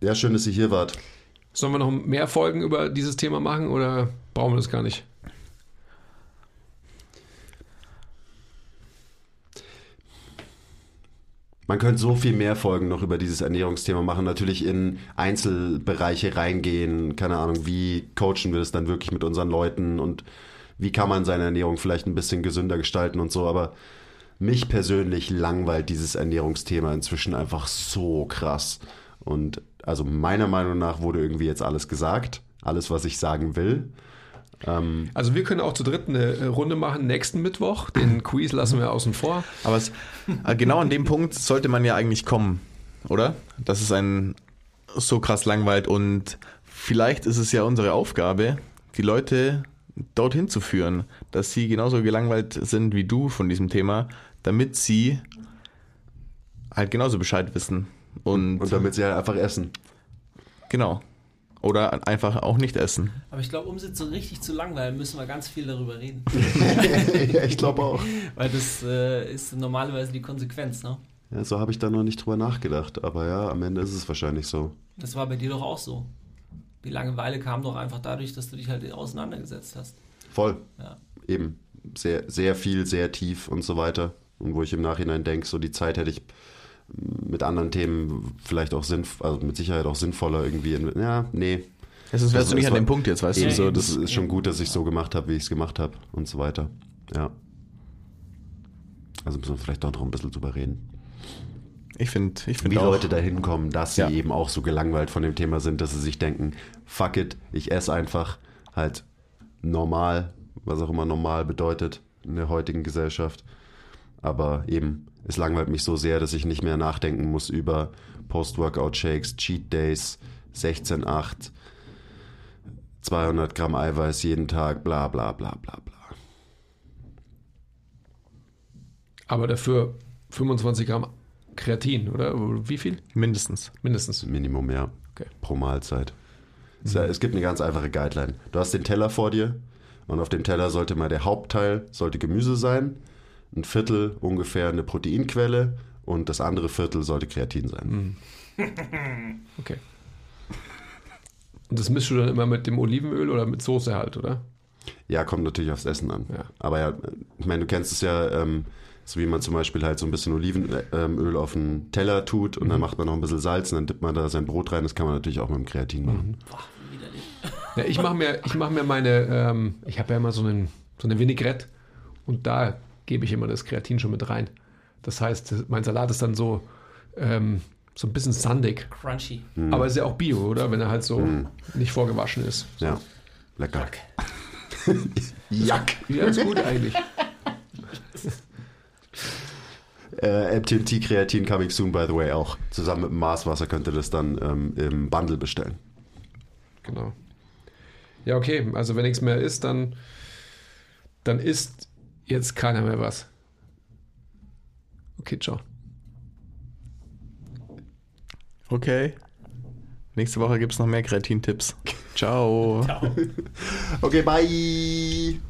[SPEAKER 2] Ja, schön, dass ihr hier wart.
[SPEAKER 1] sollen wir noch mehr Folgen über dieses Thema machen oder brauchen wir das gar nicht?
[SPEAKER 2] Man könnte so viel mehr Folgen noch über dieses Ernährungsthema machen. Natürlich in Einzelbereiche reingehen. Keine Ahnung, wie coachen wir das dann wirklich mit unseren Leuten und wie kann man seine Ernährung vielleicht ein bisschen gesünder gestalten und so. Aber mich persönlich langweilt dieses Ernährungsthema inzwischen einfach so krass. Und also meiner Meinung nach wurde irgendwie jetzt alles gesagt. Alles, was ich sagen will.
[SPEAKER 1] Also wir können auch zu dritt eine äh, Runde machen nächsten Mittwoch. Den Quiz lassen wir außen vor.
[SPEAKER 4] Aber es, äh, genau an dem Punkt sollte man ja eigentlich kommen, oder? Dass es einen so krass langweilt und vielleicht ist es ja unsere Aufgabe, die Leute dorthin zu führen, dass sie genauso gelangweilt sind wie du von diesem Thema, damit sie halt genauso Bescheid wissen. Und,
[SPEAKER 2] Und damit sie halt einfach essen.
[SPEAKER 4] genau. Oder einfach auch nicht essen.
[SPEAKER 3] Aber ich glaube, um sie so richtig zu langweilen, müssen wir ganz viel darüber reden.
[SPEAKER 2] ja, ich glaube auch.
[SPEAKER 3] Weil das äh, ist normalerweise die Konsequenz, ne?
[SPEAKER 2] Ja, so habe ich da noch nicht drüber nachgedacht. Aber ja, am Ende ist es wahrscheinlich so.
[SPEAKER 3] Das war bei dir doch auch so. Die Langeweile kam doch einfach dadurch, dass du dich halt auseinandergesetzt hast.
[SPEAKER 2] Voll.
[SPEAKER 3] Ja.
[SPEAKER 2] Eben. Sehr, sehr viel, sehr tief und so weiter. Und wo ich im Nachhinein denke, so die Zeit hätte ich mit anderen Themen vielleicht auch sinnvoll, also mit Sicherheit auch sinnvoller irgendwie. In, ja, nee.
[SPEAKER 4] Es ist, wärst
[SPEAKER 2] Also
[SPEAKER 4] du nicht an
[SPEAKER 2] war-
[SPEAKER 4] dem Punkt jetzt, weißt du?
[SPEAKER 2] so, das ist schon gut, dass ich so gemacht habe, wie ich es gemacht habe und so weiter. Ja. Also müssen wir vielleicht doch noch ein bisschen drüber reden.
[SPEAKER 4] Ich finde, ich
[SPEAKER 2] Wie
[SPEAKER 4] finde auch.
[SPEAKER 2] Leute dahin kommen, dass sie
[SPEAKER 4] Ja.
[SPEAKER 2] eben auch so gelangweilt von dem Thema sind, dass sie sich denken, fuck it, ich esse einfach halt normal, was auch immer normal bedeutet in der heutigen Gesellschaft. Aber eben, es langweilt mich so sehr, dass ich nicht mehr nachdenken muss über Post-Workout-Shakes, Cheat Days, 16,8, 200 Gramm Eiweiß jeden Tag, bla bla bla bla bla.
[SPEAKER 1] Aber dafür 25 Gramm Kreatin, oder? Wie viel?
[SPEAKER 4] Mindestens.
[SPEAKER 1] Mindestens.
[SPEAKER 2] Minimum, ja.
[SPEAKER 1] Okay.
[SPEAKER 2] Pro Mahlzeit. Es, es gibt eine ganz einfache Guideline. Du hast den Teller vor dir und auf dem Teller sollte mal der Hauptteil sollte Gemüse sein, ein Viertel ungefähr eine Proteinquelle und das andere Viertel sollte Kreatin sein.
[SPEAKER 1] Okay. Und das mischst du dann immer mit dem Olivenöl oder mit Soße halt, oder?
[SPEAKER 2] Ja, kommt natürlich aufs Essen an.
[SPEAKER 1] Ja.
[SPEAKER 2] Aber ja, ich meine, du kennst es ja, ähm, so wie man zum Beispiel halt so ein bisschen Olivenöl auf einen Teller tut und dann macht man noch ein bisschen Salz und dann dippt man da sein Brot rein. Das kann man natürlich auch mit dem Kreatin machen.
[SPEAKER 3] Widerlich.
[SPEAKER 1] Ja, ich mache mir, ich mach mir meine, ähm, ich habe ja immer so, einen, so eine Vinaigrette und da gebe ich immer das Kreatin schon mit rein. Das heißt, mein Salat ist dann so, ähm, so ein bisschen sandig.
[SPEAKER 3] Crunchy.
[SPEAKER 1] Aber ist ja auch Bio, oder? Wenn er halt so nicht vorgewaschen ist.
[SPEAKER 2] Ja, lecker. Jack.
[SPEAKER 1] Ja, ist gut eigentlich.
[SPEAKER 2] Äh, MTMT Kreatin coming soon, by the way, auch. Zusammen mit dem Marswasser könnt ihr das dann ähm, im Bundle bestellen.
[SPEAKER 1] Genau. Ja, okay. Also wenn nichts mehr ist, dann, dann isst jetzt keiner mehr was. Okay, ciao.
[SPEAKER 4] Okay. Nächste Woche gibt es noch mehr Kreatin-Tipps. Ciao.
[SPEAKER 3] Ciao.
[SPEAKER 2] Okay, bye.